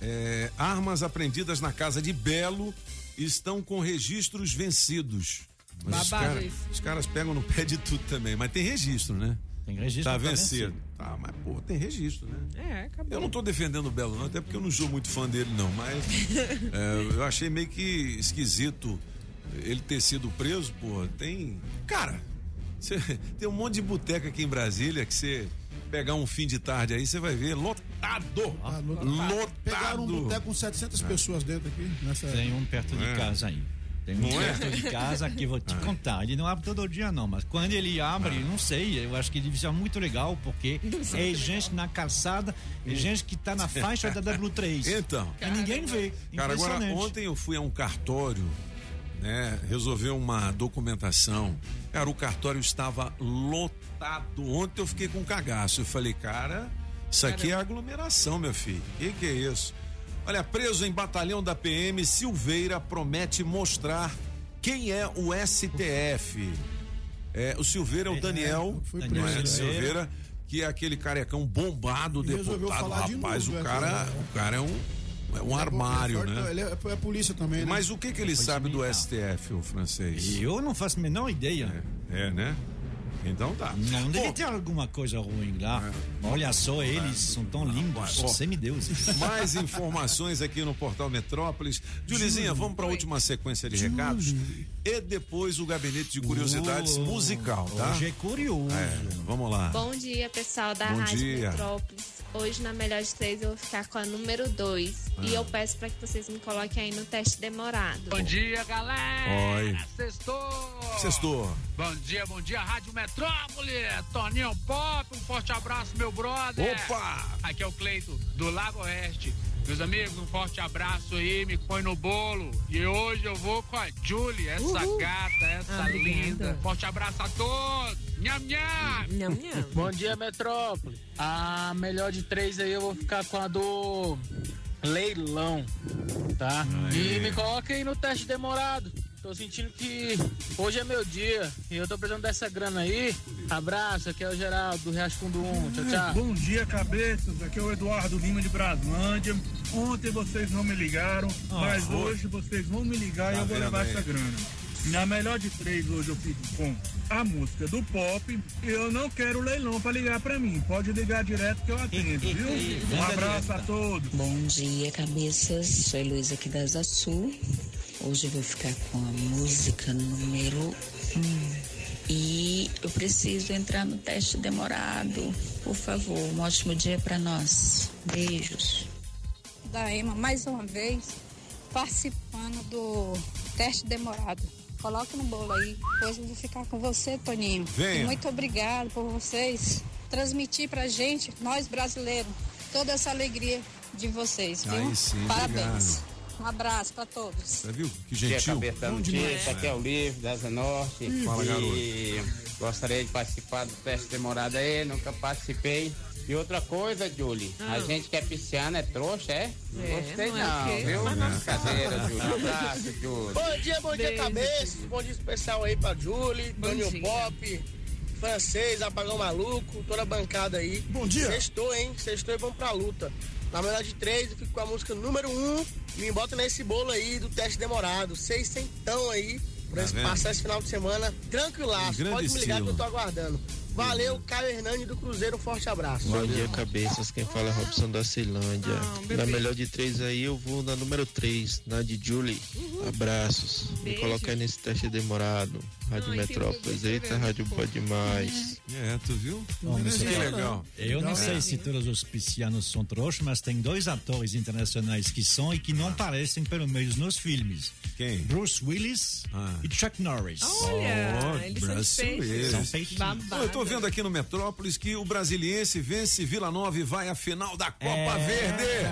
[SPEAKER 3] é? Armas apreendidas na casa de Belo estão com registros vencidos. Mas os, cara, os, caras pegam no pé de tudo também, mas tem registro, né?
[SPEAKER 8] Tem registro.
[SPEAKER 3] Tá vencido. Tá, mas pô, tem registro, né?
[SPEAKER 5] É, acabou.
[SPEAKER 3] Eu não tô defendendo o Belo, não, até porque eu não sou muito fã dele, não, mas é, eu achei meio que esquisito ele ter sido preso, pô, tem. Cara, cê, tem um monte de boteca aqui em Brasília que você pegar um fim de tarde aí, você vai ver lotado. Ah, lotado.
[SPEAKER 4] Pegaram um boteco com 700 é. pessoas dentro aqui. Nessa...
[SPEAKER 8] Tem um perto de é. casa aí. Tem um é? perto de casa que vou te ah. contar. Ele não abre todo dia, não, mas quando ele abre, ah. não sei, eu acho que deve ser muito legal, porque é gente na calçada, é gente que está na faixa da W3.
[SPEAKER 3] Então.
[SPEAKER 8] E ninguém vê.
[SPEAKER 3] Cara, agora ontem eu fui a um cartório né, resolver uma documentação. Cara, o cartório estava lotado. Ontem eu fiquei com um cagaço. Eu falei, cara, isso aqui é aglomeração, meu filho. O que, que é isso? Olha, preso em batalhão da PM, Silveira promete mostrar quem é o STF. É, o Silveira é o Daniel, é, foi preso, é, Silveira, que é aquele carecão bombado, deputado. Rapaz, novo, o cara, né? o cara é um é um armário, é, né?
[SPEAKER 4] Ele é, é, polícia também, né?
[SPEAKER 3] Mas o que que ele sabe do STF, o francês?
[SPEAKER 8] Eu não faço a menor ideia.
[SPEAKER 3] É, é né? Então tá.
[SPEAKER 8] Não deve ter alguma coisa ruim lá. É. Olha só, eles são tão lindos, oh. semideuses.
[SPEAKER 3] Mais informações aqui no Portal Metrópolis. Julizinha, vamos para a última sequência de recados. E depois o gabinete de curiosidades oh, musical, tá?
[SPEAKER 8] Hoje é curioso. É,
[SPEAKER 3] vamos lá.
[SPEAKER 44] Bom dia, pessoal da
[SPEAKER 3] Bom
[SPEAKER 44] Rádio
[SPEAKER 3] dia.
[SPEAKER 44] Metrópolis. Hoje, na melhor de três, eu vou ficar com a número dois. Ah. E eu peço para que vocês me coloquem aí no teste demorado.
[SPEAKER 45] Bom dia, galera!
[SPEAKER 3] Oi.
[SPEAKER 45] Sextou!
[SPEAKER 3] Sextou!
[SPEAKER 45] Bom dia, bom dia, Rádio Metrópole! Toninho Pop, um forte abraço, meu brother!
[SPEAKER 3] Opa!
[SPEAKER 45] Aqui é o Cleito, do Lago Oeste. Meus amigos, um forte abraço aí, me põe no bolo. E hoje eu vou com a Julie, essa Uhul. gata, essa ah, linda. Forte abraço a todos! Nham, nham!
[SPEAKER 5] Nham, nham.
[SPEAKER 45] Bom dia, Metrópole. A melhor de três aí eu vou ficar com a do leilão, tá? Aê. E me coloque aí no teste demorado. Tô sentindo que hoje é meu dia e eu tô precisando dessa grana aí. Abraço, aqui é o Geraldo do Real Fundo 1. Tchau, tchau.
[SPEAKER 35] Bom dia, cabeças. Aqui é o Eduardo Lima de Braslândia. Ontem vocês não me ligaram, ah, mas foi. hoje vocês vão me ligar tá e eu vou levar aí. essa grana. Na melhor de três hoje eu fico com a música do pop e eu não quero leilão pra ligar pra mim. Pode ligar direto que eu atendo, viu? Um abraço a todos.
[SPEAKER 46] Bom dia, cabeças. Sou Heloísa aqui da Asa Sul. Hoje eu vou ficar com a música número 1. Um. E eu preciso entrar no teste demorado. Por favor, um ótimo dia para nós. Beijos.
[SPEAKER 47] Da EMA, mais uma vez, participando do teste demorado. Coloca no bolo aí, depois eu vou ficar com você, Toninho.
[SPEAKER 3] Venha.
[SPEAKER 47] E muito obrigado por vocês transmitir pra gente, nós brasileiros, toda essa alegria de vocês, viu?
[SPEAKER 3] Aí sim,
[SPEAKER 47] Parabéns.
[SPEAKER 3] obrigado.
[SPEAKER 47] Um abraço pra todos.
[SPEAKER 3] Você viu? Que
[SPEAKER 48] Dia
[SPEAKER 3] gentil.
[SPEAKER 48] cabeça da
[SPEAKER 3] Bom
[SPEAKER 48] notícia,
[SPEAKER 3] demais.
[SPEAKER 48] aqui é o Livro da Asa Norte.
[SPEAKER 3] Hum. Fala,
[SPEAKER 48] e gostaria de participar do teste demorado aí, nunca participei. E outra coisa, Julie, a gente que é pisciano é trouxa, é?
[SPEAKER 5] É,
[SPEAKER 48] gostei
[SPEAKER 5] não é
[SPEAKER 48] não,
[SPEAKER 5] quê?
[SPEAKER 48] viu?
[SPEAKER 5] Mas não
[SPEAKER 48] Brincadeira, Julie. Um abraço, Julie.
[SPEAKER 49] Bom dia, bom dia,
[SPEAKER 48] Beijo.
[SPEAKER 49] cabeças. Bom dia especial aí pra Julie, Daniel. Pop, Francês, Apagão Maluco, toda a bancada aí. Bom
[SPEAKER 4] dia.
[SPEAKER 49] Sextou, hein? Sextou e vamos pra luta. Na melhor de três, eu fico com a música número um e me bota nesse bolo aí do teste demorado. Seis centão aí pra
[SPEAKER 3] Tá
[SPEAKER 49] passar esse final de semana tranquilaço.
[SPEAKER 3] Grande
[SPEAKER 49] Pode me ligar
[SPEAKER 3] estilo.
[SPEAKER 49] que eu tô aguardando. Valeu, Caio Hernani do Cruzeiro, um forte abraço.
[SPEAKER 50] Bom dia, cabeças. Quem fala é Robson da Ceilândia.
[SPEAKER 49] bebê.
[SPEAKER 50] na melhor de três aí, eu vou na número três, na de Julie. Abraços. Me
[SPEAKER 5] Beijo.
[SPEAKER 50] coloca aí nesse teste demorado. Rádio
[SPEAKER 5] Ai, que
[SPEAKER 50] Metrópolis. Eita,
[SPEAKER 5] tá
[SPEAKER 50] rádio boa demais.
[SPEAKER 3] É, tu viu?
[SPEAKER 8] Bom, mas
[SPEAKER 3] que
[SPEAKER 8] eu-
[SPEAKER 3] legal.
[SPEAKER 8] Eu não
[SPEAKER 3] Legal.
[SPEAKER 8] sei se todos os piscianos são trouxas, mas tem dois atores internacionais que são e que não parecem, pelo menos nos filmes.
[SPEAKER 3] Quem?
[SPEAKER 8] Bruce Willis e Chuck Norris.
[SPEAKER 3] Olha,
[SPEAKER 8] eles
[SPEAKER 3] Bruce.
[SPEAKER 8] São peixes.
[SPEAKER 3] Bom, eu tô vendo aqui no Metrópolis que o Brasiliense vence Vila Nova e vai à final da Copa
[SPEAKER 8] É.
[SPEAKER 3] Verde.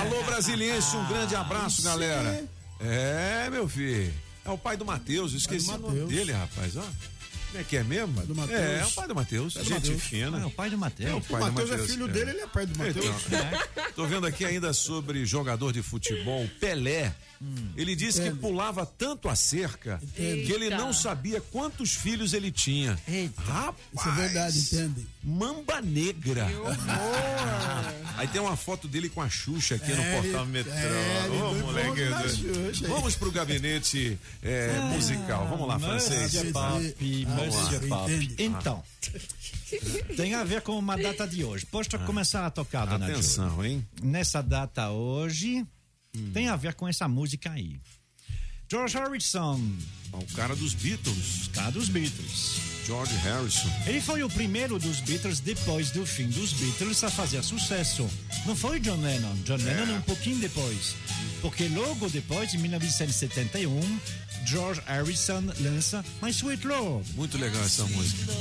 [SPEAKER 3] Alô, Brasiliense, um grande abraço, galera. É, meu filho. É o pai do Matheus, eu esqueci o nome
[SPEAKER 4] Mateus.
[SPEAKER 3] dele, rapaz, ó. Como é que é mesmo?
[SPEAKER 4] do Mateus.
[SPEAKER 3] É, é o pai do Matheus.
[SPEAKER 4] Pai do
[SPEAKER 3] Gente
[SPEAKER 4] Mateus.
[SPEAKER 3] fina.
[SPEAKER 8] É o pai do Matheus.
[SPEAKER 3] É o
[SPEAKER 4] O
[SPEAKER 3] pai do
[SPEAKER 4] Matheus é
[SPEAKER 3] Mateus.
[SPEAKER 4] filho dele, ele é pai do Matheus.
[SPEAKER 3] Então, tô vendo aqui ainda sobre jogador de futebol, Pelé.
[SPEAKER 4] Hum.
[SPEAKER 3] Ele disse que pulava tanto a cerca que ele
[SPEAKER 4] Eita.
[SPEAKER 3] não sabia quantos filhos ele tinha. Rapaz!
[SPEAKER 4] Isso é verdade, entende?
[SPEAKER 3] Mamba negra. Aí tem uma foto dele com a Xuxa aqui no
[SPEAKER 4] É,
[SPEAKER 3] portal
[SPEAKER 4] ele-
[SPEAKER 3] Metrô.
[SPEAKER 4] é,
[SPEAKER 3] Ô,
[SPEAKER 4] foi
[SPEAKER 3] moleque.
[SPEAKER 4] Xuxa.
[SPEAKER 3] Vamos pro gabinete é, musical. Vamos lá, francês.
[SPEAKER 8] Pop,
[SPEAKER 3] Vamos lá.
[SPEAKER 8] Então, tem a ver com uma data de hoje. Pode começar a tocar, dona
[SPEAKER 3] Ah. Atenção,
[SPEAKER 8] Júlia.
[SPEAKER 3] hein?
[SPEAKER 8] Nessa data hoje, tem a ver com essa música aí. George Harrison.
[SPEAKER 3] O cara dos Beatles.
[SPEAKER 8] O cara dos Beatles.
[SPEAKER 3] George Harrison.
[SPEAKER 8] Ele foi o primeiro dos Beatles depois do fim dos Beatles a fazer sucesso. Não foi John Lennon. John Lennon um pouquinho depois. Porque logo depois, em 1971, George Harrison lança My Sweet Lord.
[SPEAKER 3] Muito legal essa música.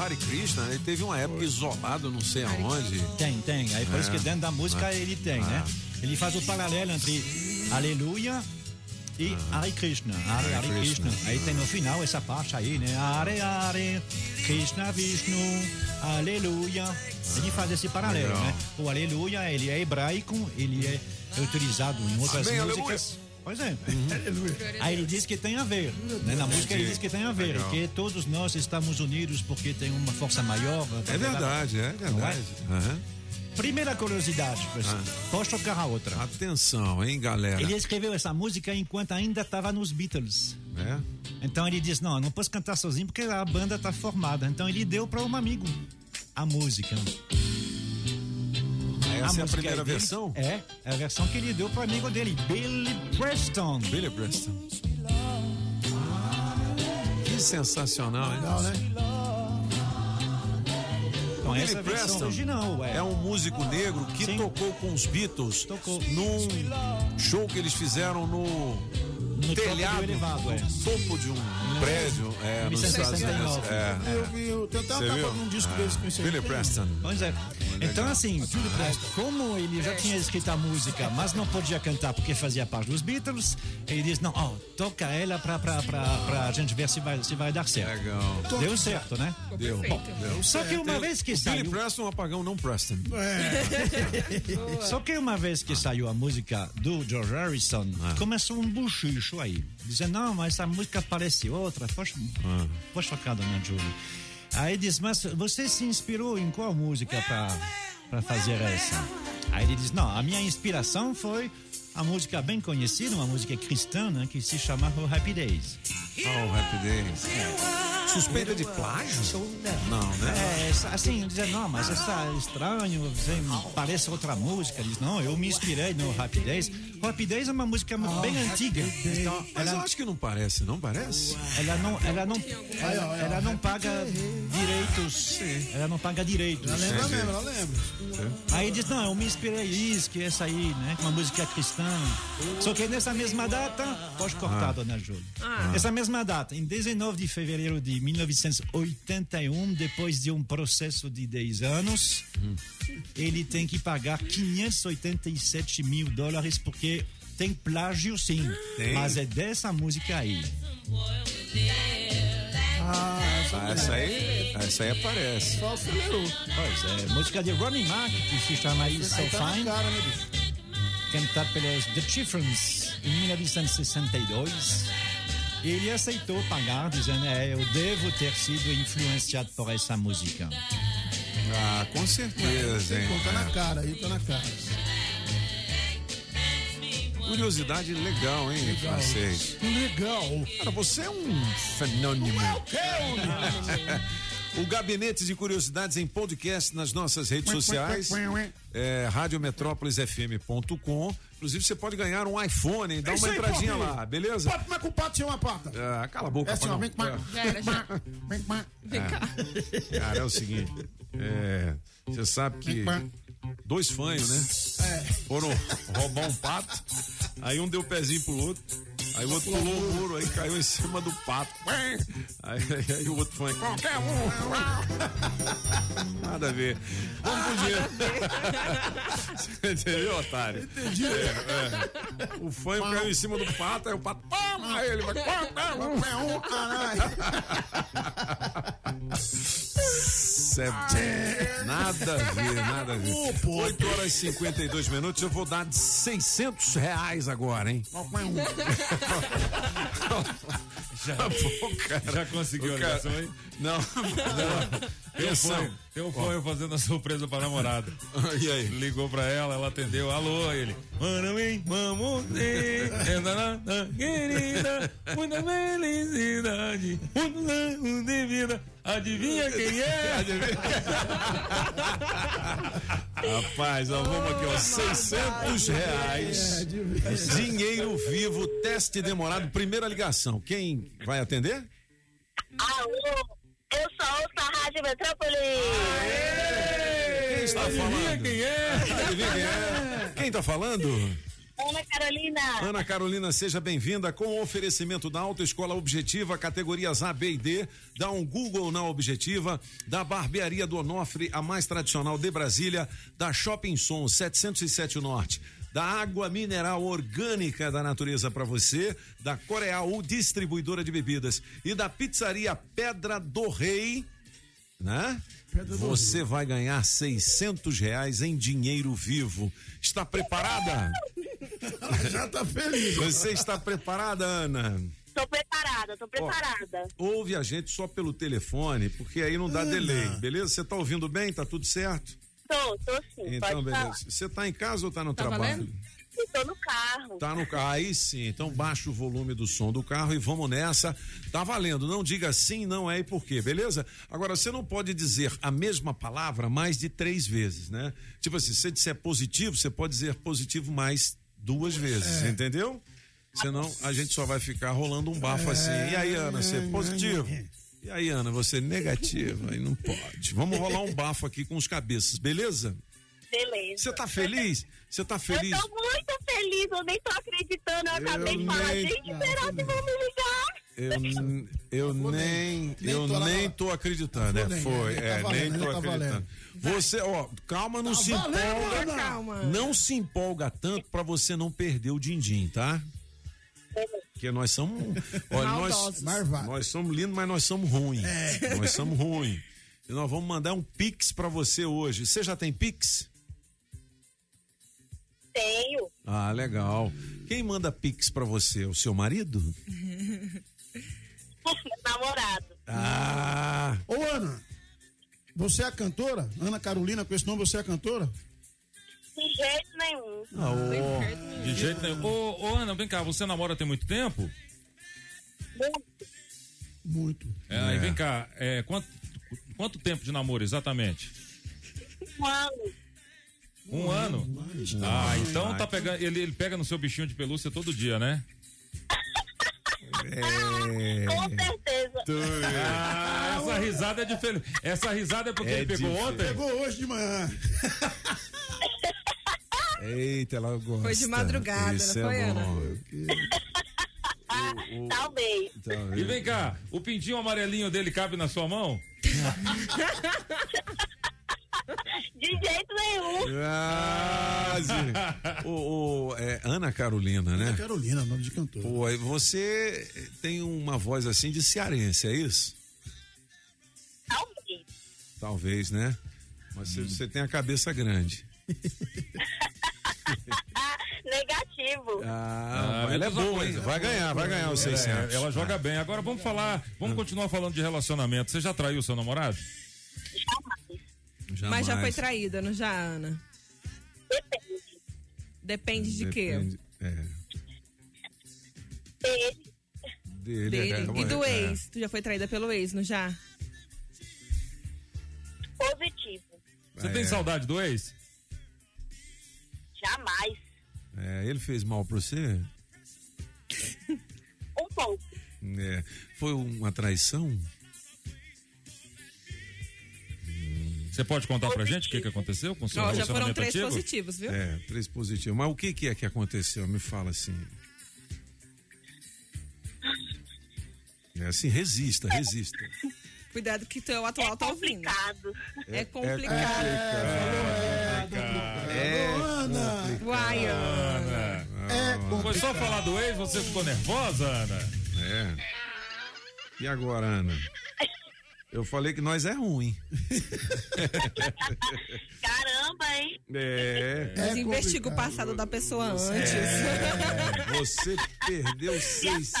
[SPEAKER 3] Hare Krishna, né? ele teve uma época isolado, não sei aonde.
[SPEAKER 8] Tem, tem. Aí por isso
[SPEAKER 3] É.
[SPEAKER 8] que dentro da música
[SPEAKER 3] Ah.
[SPEAKER 8] ele tem, né? Ele faz o paralelo entre Aleluia e Hare Krishna. Hare, Hare Krishna.
[SPEAKER 3] Krishna.
[SPEAKER 8] Aí tem no final essa parte aí, né? Hare Hare, Krishna Vishnu, Aleluia. Ele faz esse paralelo,
[SPEAKER 3] Legal.
[SPEAKER 8] né? O Aleluia, ele é hebraico, ele é utilizado em outras
[SPEAKER 3] Amém,
[SPEAKER 8] músicas. Pois é. Aí ele diz que tem a ver. Né? Na música ele diz que tem a ver.
[SPEAKER 3] Legal.
[SPEAKER 8] Que todos nós estamos unidos porque tem uma força maior.
[SPEAKER 3] É verdade, é
[SPEAKER 8] é?
[SPEAKER 3] verdade. Aham.
[SPEAKER 8] Primeira curiosidade, pessoal. Posso tocar a outra?
[SPEAKER 3] Atenção, hein, galera.
[SPEAKER 8] Ele escreveu essa música enquanto ainda estava nos Beatles.
[SPEAKER 3] É?
[SPEAKER 8] Então ele disse: Não, eu não posso cantar sozinho porque a banda está formada. Então ele deu para um amigo a música.
[SPEAKER 3] Essa é a primeira
[SPEAKER 8] dele-
[SPEAKER 3] versão?
[SPEAKER 8] É, é a versão que ele deu para o amigo dele, Billy Preston.
[SPEAKER 3] Billy Preston. Que sensacional?
[SPEAKER 4] Legal, né?
[SPEAKER 8] Então,
[SPEAKER 3] Billy
[SPEAKER 8] essa é a
[SPEAKER 3] Preston
[SPEAKER 8] original, é.
[SPEAKER 3] é um músico negro que
[SPEAKER 8] Sim.
[SPEAKER 3] tocou com os Beatles num show que eles fizeram no,
[SPEAKER 8] No topo
[SPEAKER 3] telhado,
[SPEAKER 8] do elevado,
[SPEAKER 3] no
[SPEAKER 8] é.
[SPEAKER 3] topo de um prédio é, nos Estados Unidos.
[SPEAKER 8] 1969.
[SPEAKER 3] É,
[SPEAKER 4] Eu vi, eu tenho até uma capa de um disco
[SPEAKER 3] Ah,
[SPEAKER 4] deles com isso aí.
[SPEAKER 3] Billy Preston.
[SPEAKER 8] Pois é. Então, assim, ah, como ele já tinha escrito a música, mas não podia cantar porque fazia parte dos Beatles, ele disse: não, ó, toca ela pra, pra, pra, pra gente ver se vai, se vai dar certo.
[SPEAKER 3] Legal.
[SPEAKER 8] Deu certo, né?
[SPEAKER 3] Deu.
[SPEAKER 8] Bom,
[SPEAKER 3] Deu
[SPEAKER 8] só que uma vez que
[SPEAKER 3] o
[SPEAKER 8] saiu.
[SPEAKER 3] Billy Preston, um apagão não Preston.
[SPEAKER 8] Só que uma vez que saiu a música do George Harrison, começou um buchicho aí. Dizendo, não, mas essa música parece outra. Poxa,
[SPEAKER 3] Ah.
[SPEAKER 8] poxa chocada, né, Julie? Aí diz, mas você se inspirou em qual música pra fazer essa? Aí ele diz, não, a minha inspiração foi a música bem conhecida, uma música cristã, né, que se chama O Happy Days.
[SPEAKER 3] Ah, o Happy Days. Suspeita de plágio? Não, né?
[SPEAKER 8] É, assim, dizer, não, mas essa é estranho, parece outra música. Diz, não, eu me inspirei no Happy Days. Days é uma música bem antiga. Então,
[SPEAKER 3] Mas
[SPEAKER 8] ela,
[SPEAKER 3] eu acho que não parece, não parece?
[SPEAKER 8] ela não, ela não, ela, ela não paga direitos. Ela não paga direitos.
[SPEAKER 51] Ela lembra mesmo, ela lembra.
[SPEAKER 8] Aí diz, não, eu me inspirei isso, que essa aí, né? Uma música cristã. Só que nessa mesma data, pode cortar,
[SPEAKER 3] Ah.
[SPEAKER 8] dona Júlia.
[SPEAKER 5] Ah.
[SPEAKER 8] Nessa mesma data, em 19 de fevereiro de 1981, depois de um processo de 10 anos, ele tem que pagar 587 mil dólares porque tem plágio sim,
[SPEAKER 3] Tem?
[SPEAKER 8] mas é dessa música aí.
[SPEAKER 51] Ah,
[SPEAKER 3] Ah, essa aí, essa aí aparece.
[SPEAKER 51] Só acelerou.
[SPEAKER 8] Pois é, música de Ronnie Mack, que se chama It's So
[SPEAKER 51] Aí tá
[SPEAKER 8] Fine.
[SPEAKER 51] cara, né, bicho?
[SPEAKER 8] cantado pelos The Chiffons em 1962. Ele aceitou pagar, dizendo: é, Eu devo ter sido influenciado por essa música.
[SPEAKER 3] Ah, com certeza, hein?
[SPEAKER 51] Tá na cara, aí tá na cara.
[SPEAKER 3] Curiosidade legal, hein, francês?
[SPEAKER 51] Legal.
[SPEAKER 3] Cara, você é um fenômeno. O Gabinete de Curiosidades em podcast nas nossas redes sociais. É, radiometrópolisfm.com. Inclusive, você pode ganhar um iPhone, hein? Dá
[SPEAKER 51] É
[SPEAKER 3] uma
[SPEAKER 51] aí,
[SPEAKER 3] entradinha lá, beleza?
[SPEAKER 51] Pode, mas com o pato tinha uma pata.
[SPEAKER 3] Ah, cala a boca,
[SPEAKER 51] É assim, vem. Vem cá.
[SPEAKER 5] Vem cá.
[SPEAKER 3] Cara, é o seguinte. é, você sabe que dois fanhos, né? Foram roubar um pato. Aí um deu o pezinho pro outro. Aí o outro pulou o muro, aí caiu em cima do pato. Aí, aí- aí o outro fanho. Qualquer um. Nada a ver. Vamos pro dinheiro. Entendeu, otário?
[SPEAKER 51] Entendi.
[SPEAKER 3] É, é. O fanho caiu em cima do pato, aí o pato. Toma! Aí ele vai. Qualquer um. Cê- Nada a ver, nada a ver. 8 horas e 52 minutos. Eu vou dar de 600 reais agora, hein?
[SPEAKER 7] Já,
[SPEAKER 3] Pô, cara,
[SPEAKER 7] já conseguiu a ligação aí?
[SPEAKER 3] Não, não.
[SPEAKER 7] Um tem um fone fazendo a surpresa pra namorada.
[SPEAKER 3] E aí?
[SPEAKER 7] Ligou pra ela, ela atendeu. Alô, ele. Mano, hein? Vamos na Querida, muita felicidade. Muitos anos de vida. Adivinha quem é?
[SPEAKER 3] Rapaz, ó, vamos aqui, ó. 600 reais. Dinheiro vivo, teste demorado, primeira ligação. Quem vai atender?
[SPEAKER 40] Alô, eu só ouço a Rádio Metrópolis.
[SPEAKER 3] Quem está falando?
[SPEAKER 7] quem é?
[SPEAKER 3] Adivinha quem é? Quem está falando?
[SPEAKER 40] Ana Carolina.
[SPEAKER 3] Ana Carolina, seja bem-vinda com o oferecimento da Autoescola Objetiva, categorias A, B e D. Dá um Google na Objetiva, da Barbearia do Onofre, a mais tradicional de Brasília, da Shopping Som 707 Norte, da Água Mineral Orgânica da Natureza para você, da Coreal Distribuidora de Bebidas e da Pizzaria Pedra do Rei, né? Você vai ganhar 600 reais em dinheiro vivo. Está preparada?
[SPEAKER 51] Já tá feliz.
[SPEAKER 3] Você está preparada, Ana?
[SPEAKER 40] Tô preparada, tô preparada.
[SPEAKER 3] Ouve a gente só pelo telefone, porque aí não dá
[SPEAKER 51] Ana.
[SPEAKER 3] delay, beleza? Você tá ouvindo bem? Tá tudo certo?
[SPEAKER 40] Tô, tô sim.
[SPEAKER 3] Então,
[SPEAKER 40] pode
[SPEAKER 3] beleza.
[SPEAKER 40] falar.
[SPEAKER 3] Você tá em casa ou tá no
[SPEAKER 5] Tá
[SPEAKER 3] trabalho?
[SPEAKER 5] valendo?
[SPEAKER 40] Tô no carro.
[SPEAKER 3] Tá no carro, aí sim. Então baixa o volume do som do carro e vamos nessa. Tá valendo. Não diga sim, não é e por quê, beleza? Agora, você não pode dizer a mesma palavra mais de três vezes, né? Tipo assim, se você disser positivo, você pode dizer positivo mais duas vezes, entendeu? Senão a gente só vai ficar rolando um bafo assim. E aí, Ana, você é positivo? E aí, Ana, você é negativo? Aí não pode. Vamos rolar um bafo aqui com os cabeças, beleza?
[SPEAKER 40] Beleza.
[SPEAKER 3] Você tá feliz? Você tá feliz?
[SPEAKER 40] Eu tô muito feliz, eu nem tô acreditando. Eu, acabei de falar, gente, será que vão me ligar?
[SPEAKER 3] Eu, eu nem, eu nem tô acreditando, né?
[SPEAKER 51] Nem,
[SPEAKER 3] Foi,
[SPEAKER 51] tá
[SPEAKER 3] é,
[SPEAKER 51] valendo,
[SPEAKER 3] nem tô
[SPEAKER 51] tá
[SPEAKER 3] acreditando. Você, ó, calma, não
[SPEAKER 51] Tá
[SPEAKER 3] se
[SPEAKER 51] valendo,
[SPEAKER 3] empolga.
[SPEAKER 5] Calma.
[SPEAKER 3] Não se empolga tanto pra você não perder o din-din, tá? Porque nós somos, olha, nós, nós somos lindos, mas nós somos ruins. Nós somos ruins. E nós vamos mandar um pix pra você hoje. Você já tem pix?
[SPEAKER 40] Tenho.
[SPEAKER 3] Ah, legal. Quem manda pix pra você? O seu marido?
[SPEAKER 40] Namorado.
[SPEAKER 3] Ah,
[SPEAKER 51] Ô, Ana, você é a cantora? Ana Carolina, com esse nome, você é a cantora?
[SPEAKER 40] De jeito nenhum.
[SPEAKER 3] Ah, ô,
[SPEAKER 7] De jeito nenhum. Ô, ô, Ana, vem cá, você namora tem muito tempo?
[SPEAKER 4] Muito.
[SPEAKER 7] É, aí vem cá, é, quanto, quanto tempo de namoro exatamente?
[SPEAKER 40] Um ano.
[SPEAKER 7] Um ano? Ah, então tá pegando. Ele, ele pega no seu bichinho de pelúcia todo dia, né?
[SPEAKER 3] É.
[SPEAKER 40] Com certeza.
[SPEAKER 7] Ah, essa risada é de fel... Essa risada é porque
[SPEAKER 3] É
[SPEAKER 7] ele pegou
[SPEAKER 3] de
[SPEAKER 7] ontem?
[SPEAKER 4] Pegou hoje de manhã.
[SPEAKER 3] Eita, ela gosta.
[SPEAKER 5] Foi de madrugada,
[SPEAKER 3] Isso
[SPEAKER 5] não foi,
[SPEAKER 3] é
[SPEAKER 5] Ana?
[SPEAKER 3] bom.
[SPEAKER 40] Talvez.
[SPEAKER 7] E vem cá, o pintinho amarelinho dele cabe na sua mão?
[SPEAKER 40] De jeito nenhum.
[SPEAKER 3] Quase. o, o- é, Ana Carolina, né?
[SPEAKER 4] Ana Carolina, nome de cantor.
[SPEAKER 3] Pô, aí você tem uma voz assim de cearense, é isso?
[SPEAKER 40] Talvez.
[SPEAKER 3] Talvez, né? Mas você- você tem a cabeça grande.
[SPEAKER 40] Negativo.
[SPEAKER 3] Ah,
[SPEAKER 7] Ah,
[SPEAKER 3] ela é boa,
[SPEAKER 7] coisa.
[SPEAKER 3] hein? Vai ganhar, vai ganhar os
[SPEAKER 7] É,
[SPEAKER 3] 600.
[SPEAKER 7] ela joga bem. Agora vamos falar, vamos continuar falando de relacionamento. Você já traiu seu namorado?
[SPEAKER 5] Mas já foi
[SPEAKER 3] Jamais.
[SPEAKER 5] traída, não já, Ana?
[SPEAKER 40] Depende.
[SPEAKER 5] Depende de quê?
[SPEAKER 3] Depende, É.
[SPEAKER 40] Dele.
[SPEAKER 3] Dele,
[SPEAKER 5] Dele.
[SPEAKER 3] é,
[SPEAKER 5] E do
[SPEAKER 3] é.
[SPEAKER 5] ex? Tu já foi traída pelo ex, não já?
[SPEAKER 40] Positivo.
[SPEAKER 7] Você
[SPEAKER 3] É.
[SPEAKER 7] tem saudade do ex?
[SPEAKER 40] Jamais.
[SPEAKER 3] É, ele fez mal pra você?
[SPEAKER 40] Um pouco.
[SPEAKER 3] É. Foi uma traição?
[SPEAKER 7] Você pode contar pra gente o que, que acontecou com o seu
[SPEAKER 5] Ó, já foram três
[SPEAKER 7] antigo?
[SPEAKER 5] positivos, viu?
[SPEAKER 3] É, três positivos. Mas o que, que é que aconteceu? Me fala assim. É assim, resista, resista.
[SPEAKER 5] Cuidado que teu atual tá ouvindo. É
[SPEAKER 3] É
[SPEAKER 5] complicado.
[SPEAKER 3] É
[SPEAKER 4] Ana.
[SPEAKER 5] Uai, Ana.
[SPEAKER 7] Ana. Foi só falar do ex, você ficou nervosa, Ana?
[SPEAKER 3] É. E agora, Ana? Eu falei que nós é ruim.
[SPEAKER 40] Caramba, hein?
[SPEAKER 3] É.
[SPEAKER 5] Mas investiga o passado da pessoa antes.
[SPEAKER 3] É, você perdeu seis.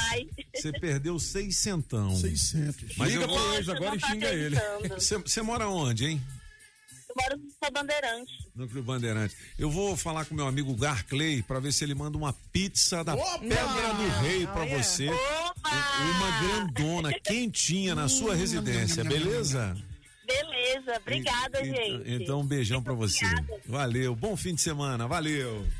[SPEAKER 3] Você perdeu seis centão.
[SPEAKER 4] 600.
[SPEAKER 3] Mas
[SPEAKER 7] Liga
[SPEAKER 3] eu vou-
[SPEAKER 7] ex agora e
[SPEAKER 40] tá
[SPEAKER 7] xinga ele.
[SPEAKER 3] você mora onde, hein?
[SPEAKER 40] Eu moro no Sou Bandeirante.
[SPEAKER 3] Núcleo Bandeirante. Eu vou falar com meu amigo Garclay pra ver se ele manda uma pizza da
[SPEAKER 4] Opa!
[SPEAKER 3] Pedra do Rei pra
[SPEAKER 5] Olha.
[SPEAKER 3] você.
[SPEAKER 40] Opa!
[SPEAKER 3] Uma grandona, quentinha na sua residência, beleza?
[SPEAKER 40] Beleza. Obrigada,
[SPEAKER 3] Então-
[SPEAKER 40] gente.
[SPEAKER 3] Então, um beijão pra você.
[SPEAKER 40] Obrigada.
[SPEAKER 3] Valeu, bom fim de semana, valeu.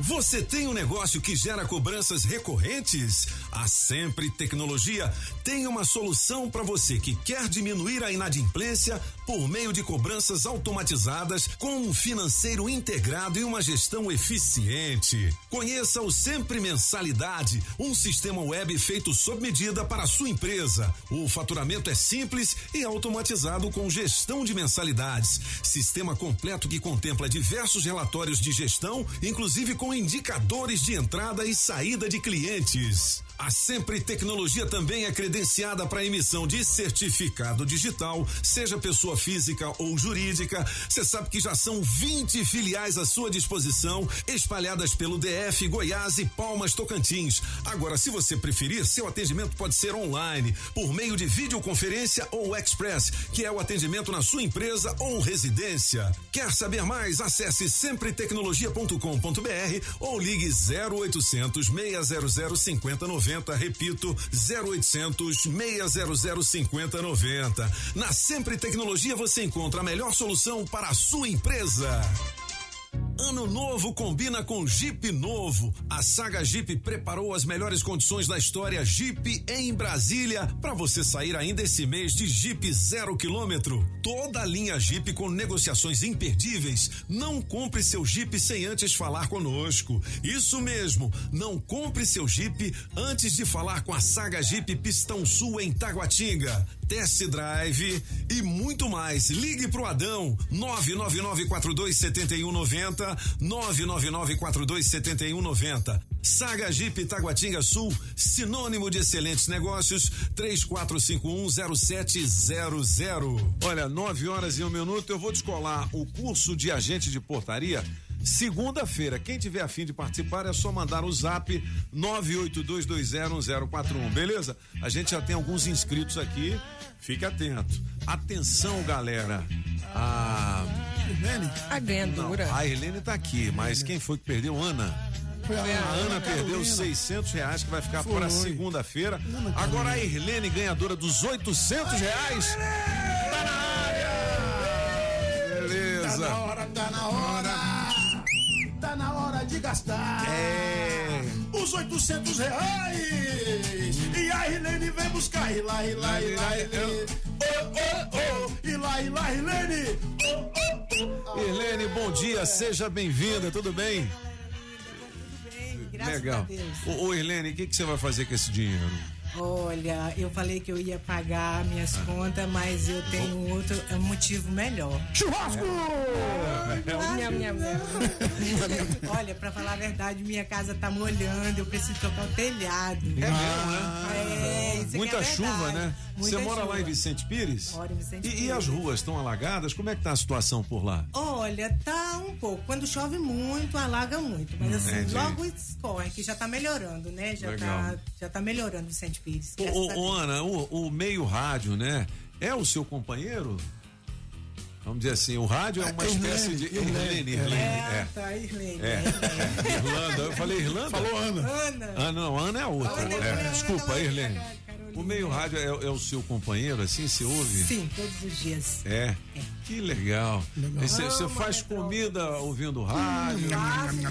[SPEAKER 3] Você tem um negócio que gera cobranças recorrentes?
[SPEAKER 52] A Sempre Tecnologia tem uma solução para você que quer diminuir a inadimplência por meio de cobranças automatizadas com um financeiro integrado e uma gestão eficiente. Conheça o Sempre Mensalidade, um sistema web feito sob medida para a sua empresa. O faturamento é simples e automatizado com gestão de mensalidades. Sistema completo que contempla diversos relatórios de gestão, inclusive com indicadores de entrada e saída de clientes. A Sempre Tecnologia também é credenciada para emissão de certificado digital, seja pessoa física ou jurídica. Você sabe que já são 20 filiais à sua disposição, espalhadas pelo DF, Goiás e Palmas Tocantins. Agora, se você preferir, seu atendimento pode ser online, por meio de videoconferência ou express, que é o atendimento na sua empresa ou residência. Quer saber mais? Acesse sempretecnologia.com.br ou ligue 0800 600 5090. Repito, 0800 600 5090. Na Sempre Tecnologia você encontra a melhor solução para a sua empresa. Ano novo combina com Jeep novo. A saga Jeep preparou as melhores condições da história Jeep em Brasília para você sair ainda esse mês de Jeep zero quilômetro. Toda a linha Jeep com negociações imperdíveis. Não compre seu Jeep sem antes falar conosco. Isso mesmo, não compre seu Jeep antes de falar com a saga Jeep Pistão Sul em Taguatinga. Test drive e muito mais. Ligue pro Adão 999427190 999427190. Saga Jeep Taguatinga Sul, sinônimo de excelentes negócios, 34510700.
[SPEAKER 3] Olha, 9 horas e um minuto, eu vou descolar o curso de agente de portaria. Segunda-feira, quem tiver afim de participar é só mandar o zap 982201041, beleza? A gente já tem alguns inscritos aqui, fique atento. Atenção, galera. A
[SPEAKER 5] A ganhadora.
[SPEAKER 3] Não, a Helene tá aqui, mas quem foi que perdeu? Ana.
[SPEAKER 5] Foi a
[SPEAKER 3] a
[SPEAKER 5] Ana
[SPEAKER 3] perdeu
[SPEAKER 5] Carolina.
[SPEAKER 3] 600 reais que vai ficar
[SPEAKER 5] Foi.
[SPEAKER 3] para segunda-feira. Agora a Irlene, ganhadora dos 800 reais. Tá na área! Beleza.
[SPEAKER 4] Tá na hora, tá na hora. Tá na hora de gastar.
[SPEAKER 3] É.
[SPEAKER 4] Os 800 reais. E a Irlene vem buscar. E lá, e lá, e lá, Irlene. Oh, oh, oh. E lá, e lá, Irlene. Oh, oh, oh.
[SPEAKER 3] Irlene, bom dia, seja bem-vinda, tudo bem?
[SPEAKER 53] Graças
[SPEAKER 3] Legal.
[SPEAKER 53] a Deus.
[SPEAKER 3] Ô, ô Irlene, o que, que você vai fazer com esse dinheiro?
[SPEAKER 53] Olha, eu falei que eu ia pagar minhas
[SPEAKER 3] Ah.
[SPEAKER 53] contas, mas eu tenho outro um motivo melhor.
[SPEAKER 4] Churrasco!
[SPEAKER 53] Nham. Olha, pra falar a verdade, minha casa tá molhando, eu preciso tocar o telhado.
[SPEAKER 3] É mesmo, né?
[SPEAKER 53] É, isso aqui
[SPEAKER 3] Muita
[SPEAKER 53] é
[SPEAKER 3] chuva, né?
[SPEAKER 53] Muita
[SPEAKER 3] Você mora lá
[SPEAKER 53] chuva.
[SPEAKER 3] em Vicente Pires?
[SPEAKER 53] Moro em Vicente
[SPEAKER 3] E, e
[SPEAKER 53] Pires.
[SPEAKER 3] as ruas estão alagadas? Como é que tá a situação por lá?
[SPEAKER 53] Olha, tá um pouco. Quando chove muito, alaga muito. Mas assim,
[SPEAKER 3] Entendi.
[SPEAKER 53] logo escorre, que já tá melhorando, né? Já,
[SPEAKER 3] Legal.
[SPEAKER 53] tá, já tá melhorando Vicente Pires.
[SPEAKER 3] Ô, Ana, o, o meio rádio, né? É o seu companheiro? Vamos dizer assim, o rádio é uma espécie de. Irlene, Irlene.
[SPEAKER 53] É,
[SPEAKER 3] É.
[SPEAKER 53] tá, Irlene.
[SPEAKER 3] É. Irlanda, eu falei Irlanda?
[SPEAKER 4] Falou Ana.
[SPEAKER 53] Ana.
[SPEAKER 3] Ah, não, Ana é outra.
[SPEAKER 53] Ana,
[SPEAKER 3] É,
[SPEAKER 53] Ana,
[SPEAKER 3] Desculpa,
[SPEAKER 53] Ana,
[SPEAKER 3] Irlene. O meio rádio é, é o seu companheiro, assim, você ouve?
[SPEAKER 53] Sim, todos os dias.
[SPEAKER 3] É. Que legal. Você faz comida ouvindo rádio,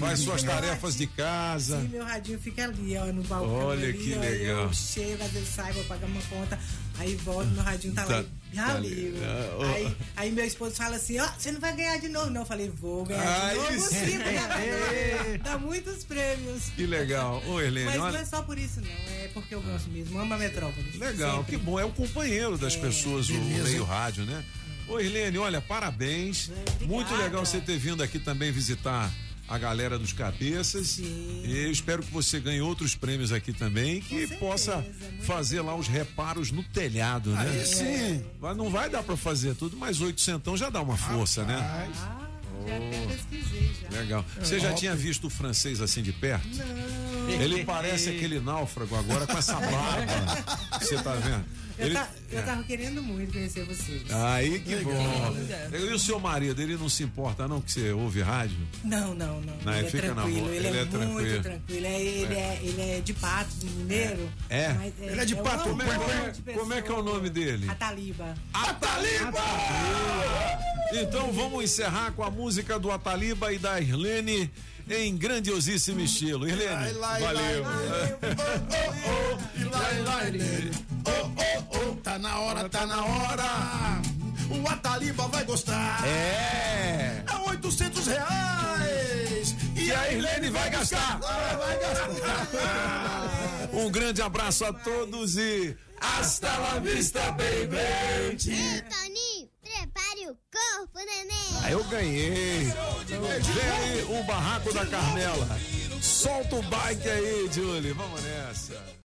[SPEAKER 3] faz suas tarefas de casa.
[SPEAKER 53] Sim, meu radinho fica ali, ó, no balcão.
[SPEAKER 3] Olha
[SPEAKER 53] ali,
[SPEAKER 3] que
[SPEAKER 53] ó,
[SPEAKER 3] legal.
[SPEAKER 53] Eu chego, às vezes saio, vou pagar uma conta, aí volto, meu radinho tá,
[SPEAKER 3] Tá-
[SPEAKER 53] lá. Já
[SPEAKER 3] tá
[SPEAKER 53] ligo.
[SPEAKER 3] Ah.
[SPEAKER 53] Aí, aí meu esposo fala assim: ó, você não vai ganhar de novo, não. Eu falei, vou ganhar
[SPEAKER 3] Aí
[SPEAKER 53] de novo
[SPEAKER 3] sim.
[SPEAKER 53] sim, porque dá muitos prêmios.
[SPEAKER 3] Que legal. Ô, Helene,
[SPEAKER 53] Mas não é só por isso, não. É porque eu gosto mesmo. Amo a metrópole.
[SPEAKER 3] Legal,
[SPEAKER 53] Sempre.
[SPEAKER 3] que bom. É o companheiro das
[SPEAKER 53] É,
[SPEAKER 3] pessoas, o
[SPEAKER 53] beleza.
[SPEAKER 3] meio rádio, né? Ô, Irlene, olha, parabéns. Muito legal você ter vindo aqui também visitar a galera dos cabeças. E eu espero que você ganhe outros prêmios aqui também, que possa fazer lá os reparos no telhado, né?
[SPEAKER 4] Aí sim.
[SPEAKER 3] Mas não vai dar pra fazer tudo, mas oito centão já dá uma força, né?
[SPEAKER 53] Já até pesquisei já.
[SPEAKER 3] Legal. Você já tinha visto o francês assim de perto? Ele parece aquele náufrago agora com essa barba. Você tá vendo?
[SPEAKER 53] Eu,
[SPEAKER 3] Ele-
[SPEAKER 53] ta- eu
[SPEAKER 3] é.
[SPEAKER 53] tava querendo muito conhecer vocês.
[SPEAKER 3] Aí que
[SPEAKER 53] Legal.
[SPEAKER 3] bom. E o seu marido, ele não se importa não que você ouve rádio?
[SPEAKER 53] Não, não, não.
[SPEAKER 3] Não,
[SPEAKER 53] ele
[SPEAKER 3] ele
[SPEAKER 53] é tranquilo. Ele,
[SPEAKER 3] Ele
[SPEAKER 53] é,
[SPEAKER 3] é
[SPEAKER 53] muito
[SPEAKER 3] tranquilo.
[SPEAKER 53] tranquilo. É, ele, é. ele é de Patos, mineiro.
[SPEAKER 3] É?
[SPEAKER 4] Ele é de
[SPEAKER 53] um
[SPEAKER 4] Pato. Como é-
[SPEAKER 53] de
[SPEAKER 3] Como é que é o nome dele?
[SPEAKER 53] Ataliba.
[SPEAKER 3] Ataliba! Então vamos encerrar com a música do Ataliba e da Irlene em grandiosíssimo estilo. Irlene, valeu.
[SPEAKER 4] Oh, oh, oh. Oh, oh, oh, tá na hora, tá na hora. O Ataliba vai gostar.
[SPEAKER 3] É.
[SPEAKER 4] É 800 reais.
[SPEAKER 3] E a Irlene vai gastar.
[SPEAKER 4] Ah, vai gastar.
[SPEAKER 3] Um grande abraço a todos e hasta la vista, baby.
[SPEAKER 54] O corpo, neném.
[SPEAKER 3] Aí eu ganhei. Vem o barraco da Carmela. Solta o bike aí, Julie. Vamos nessa.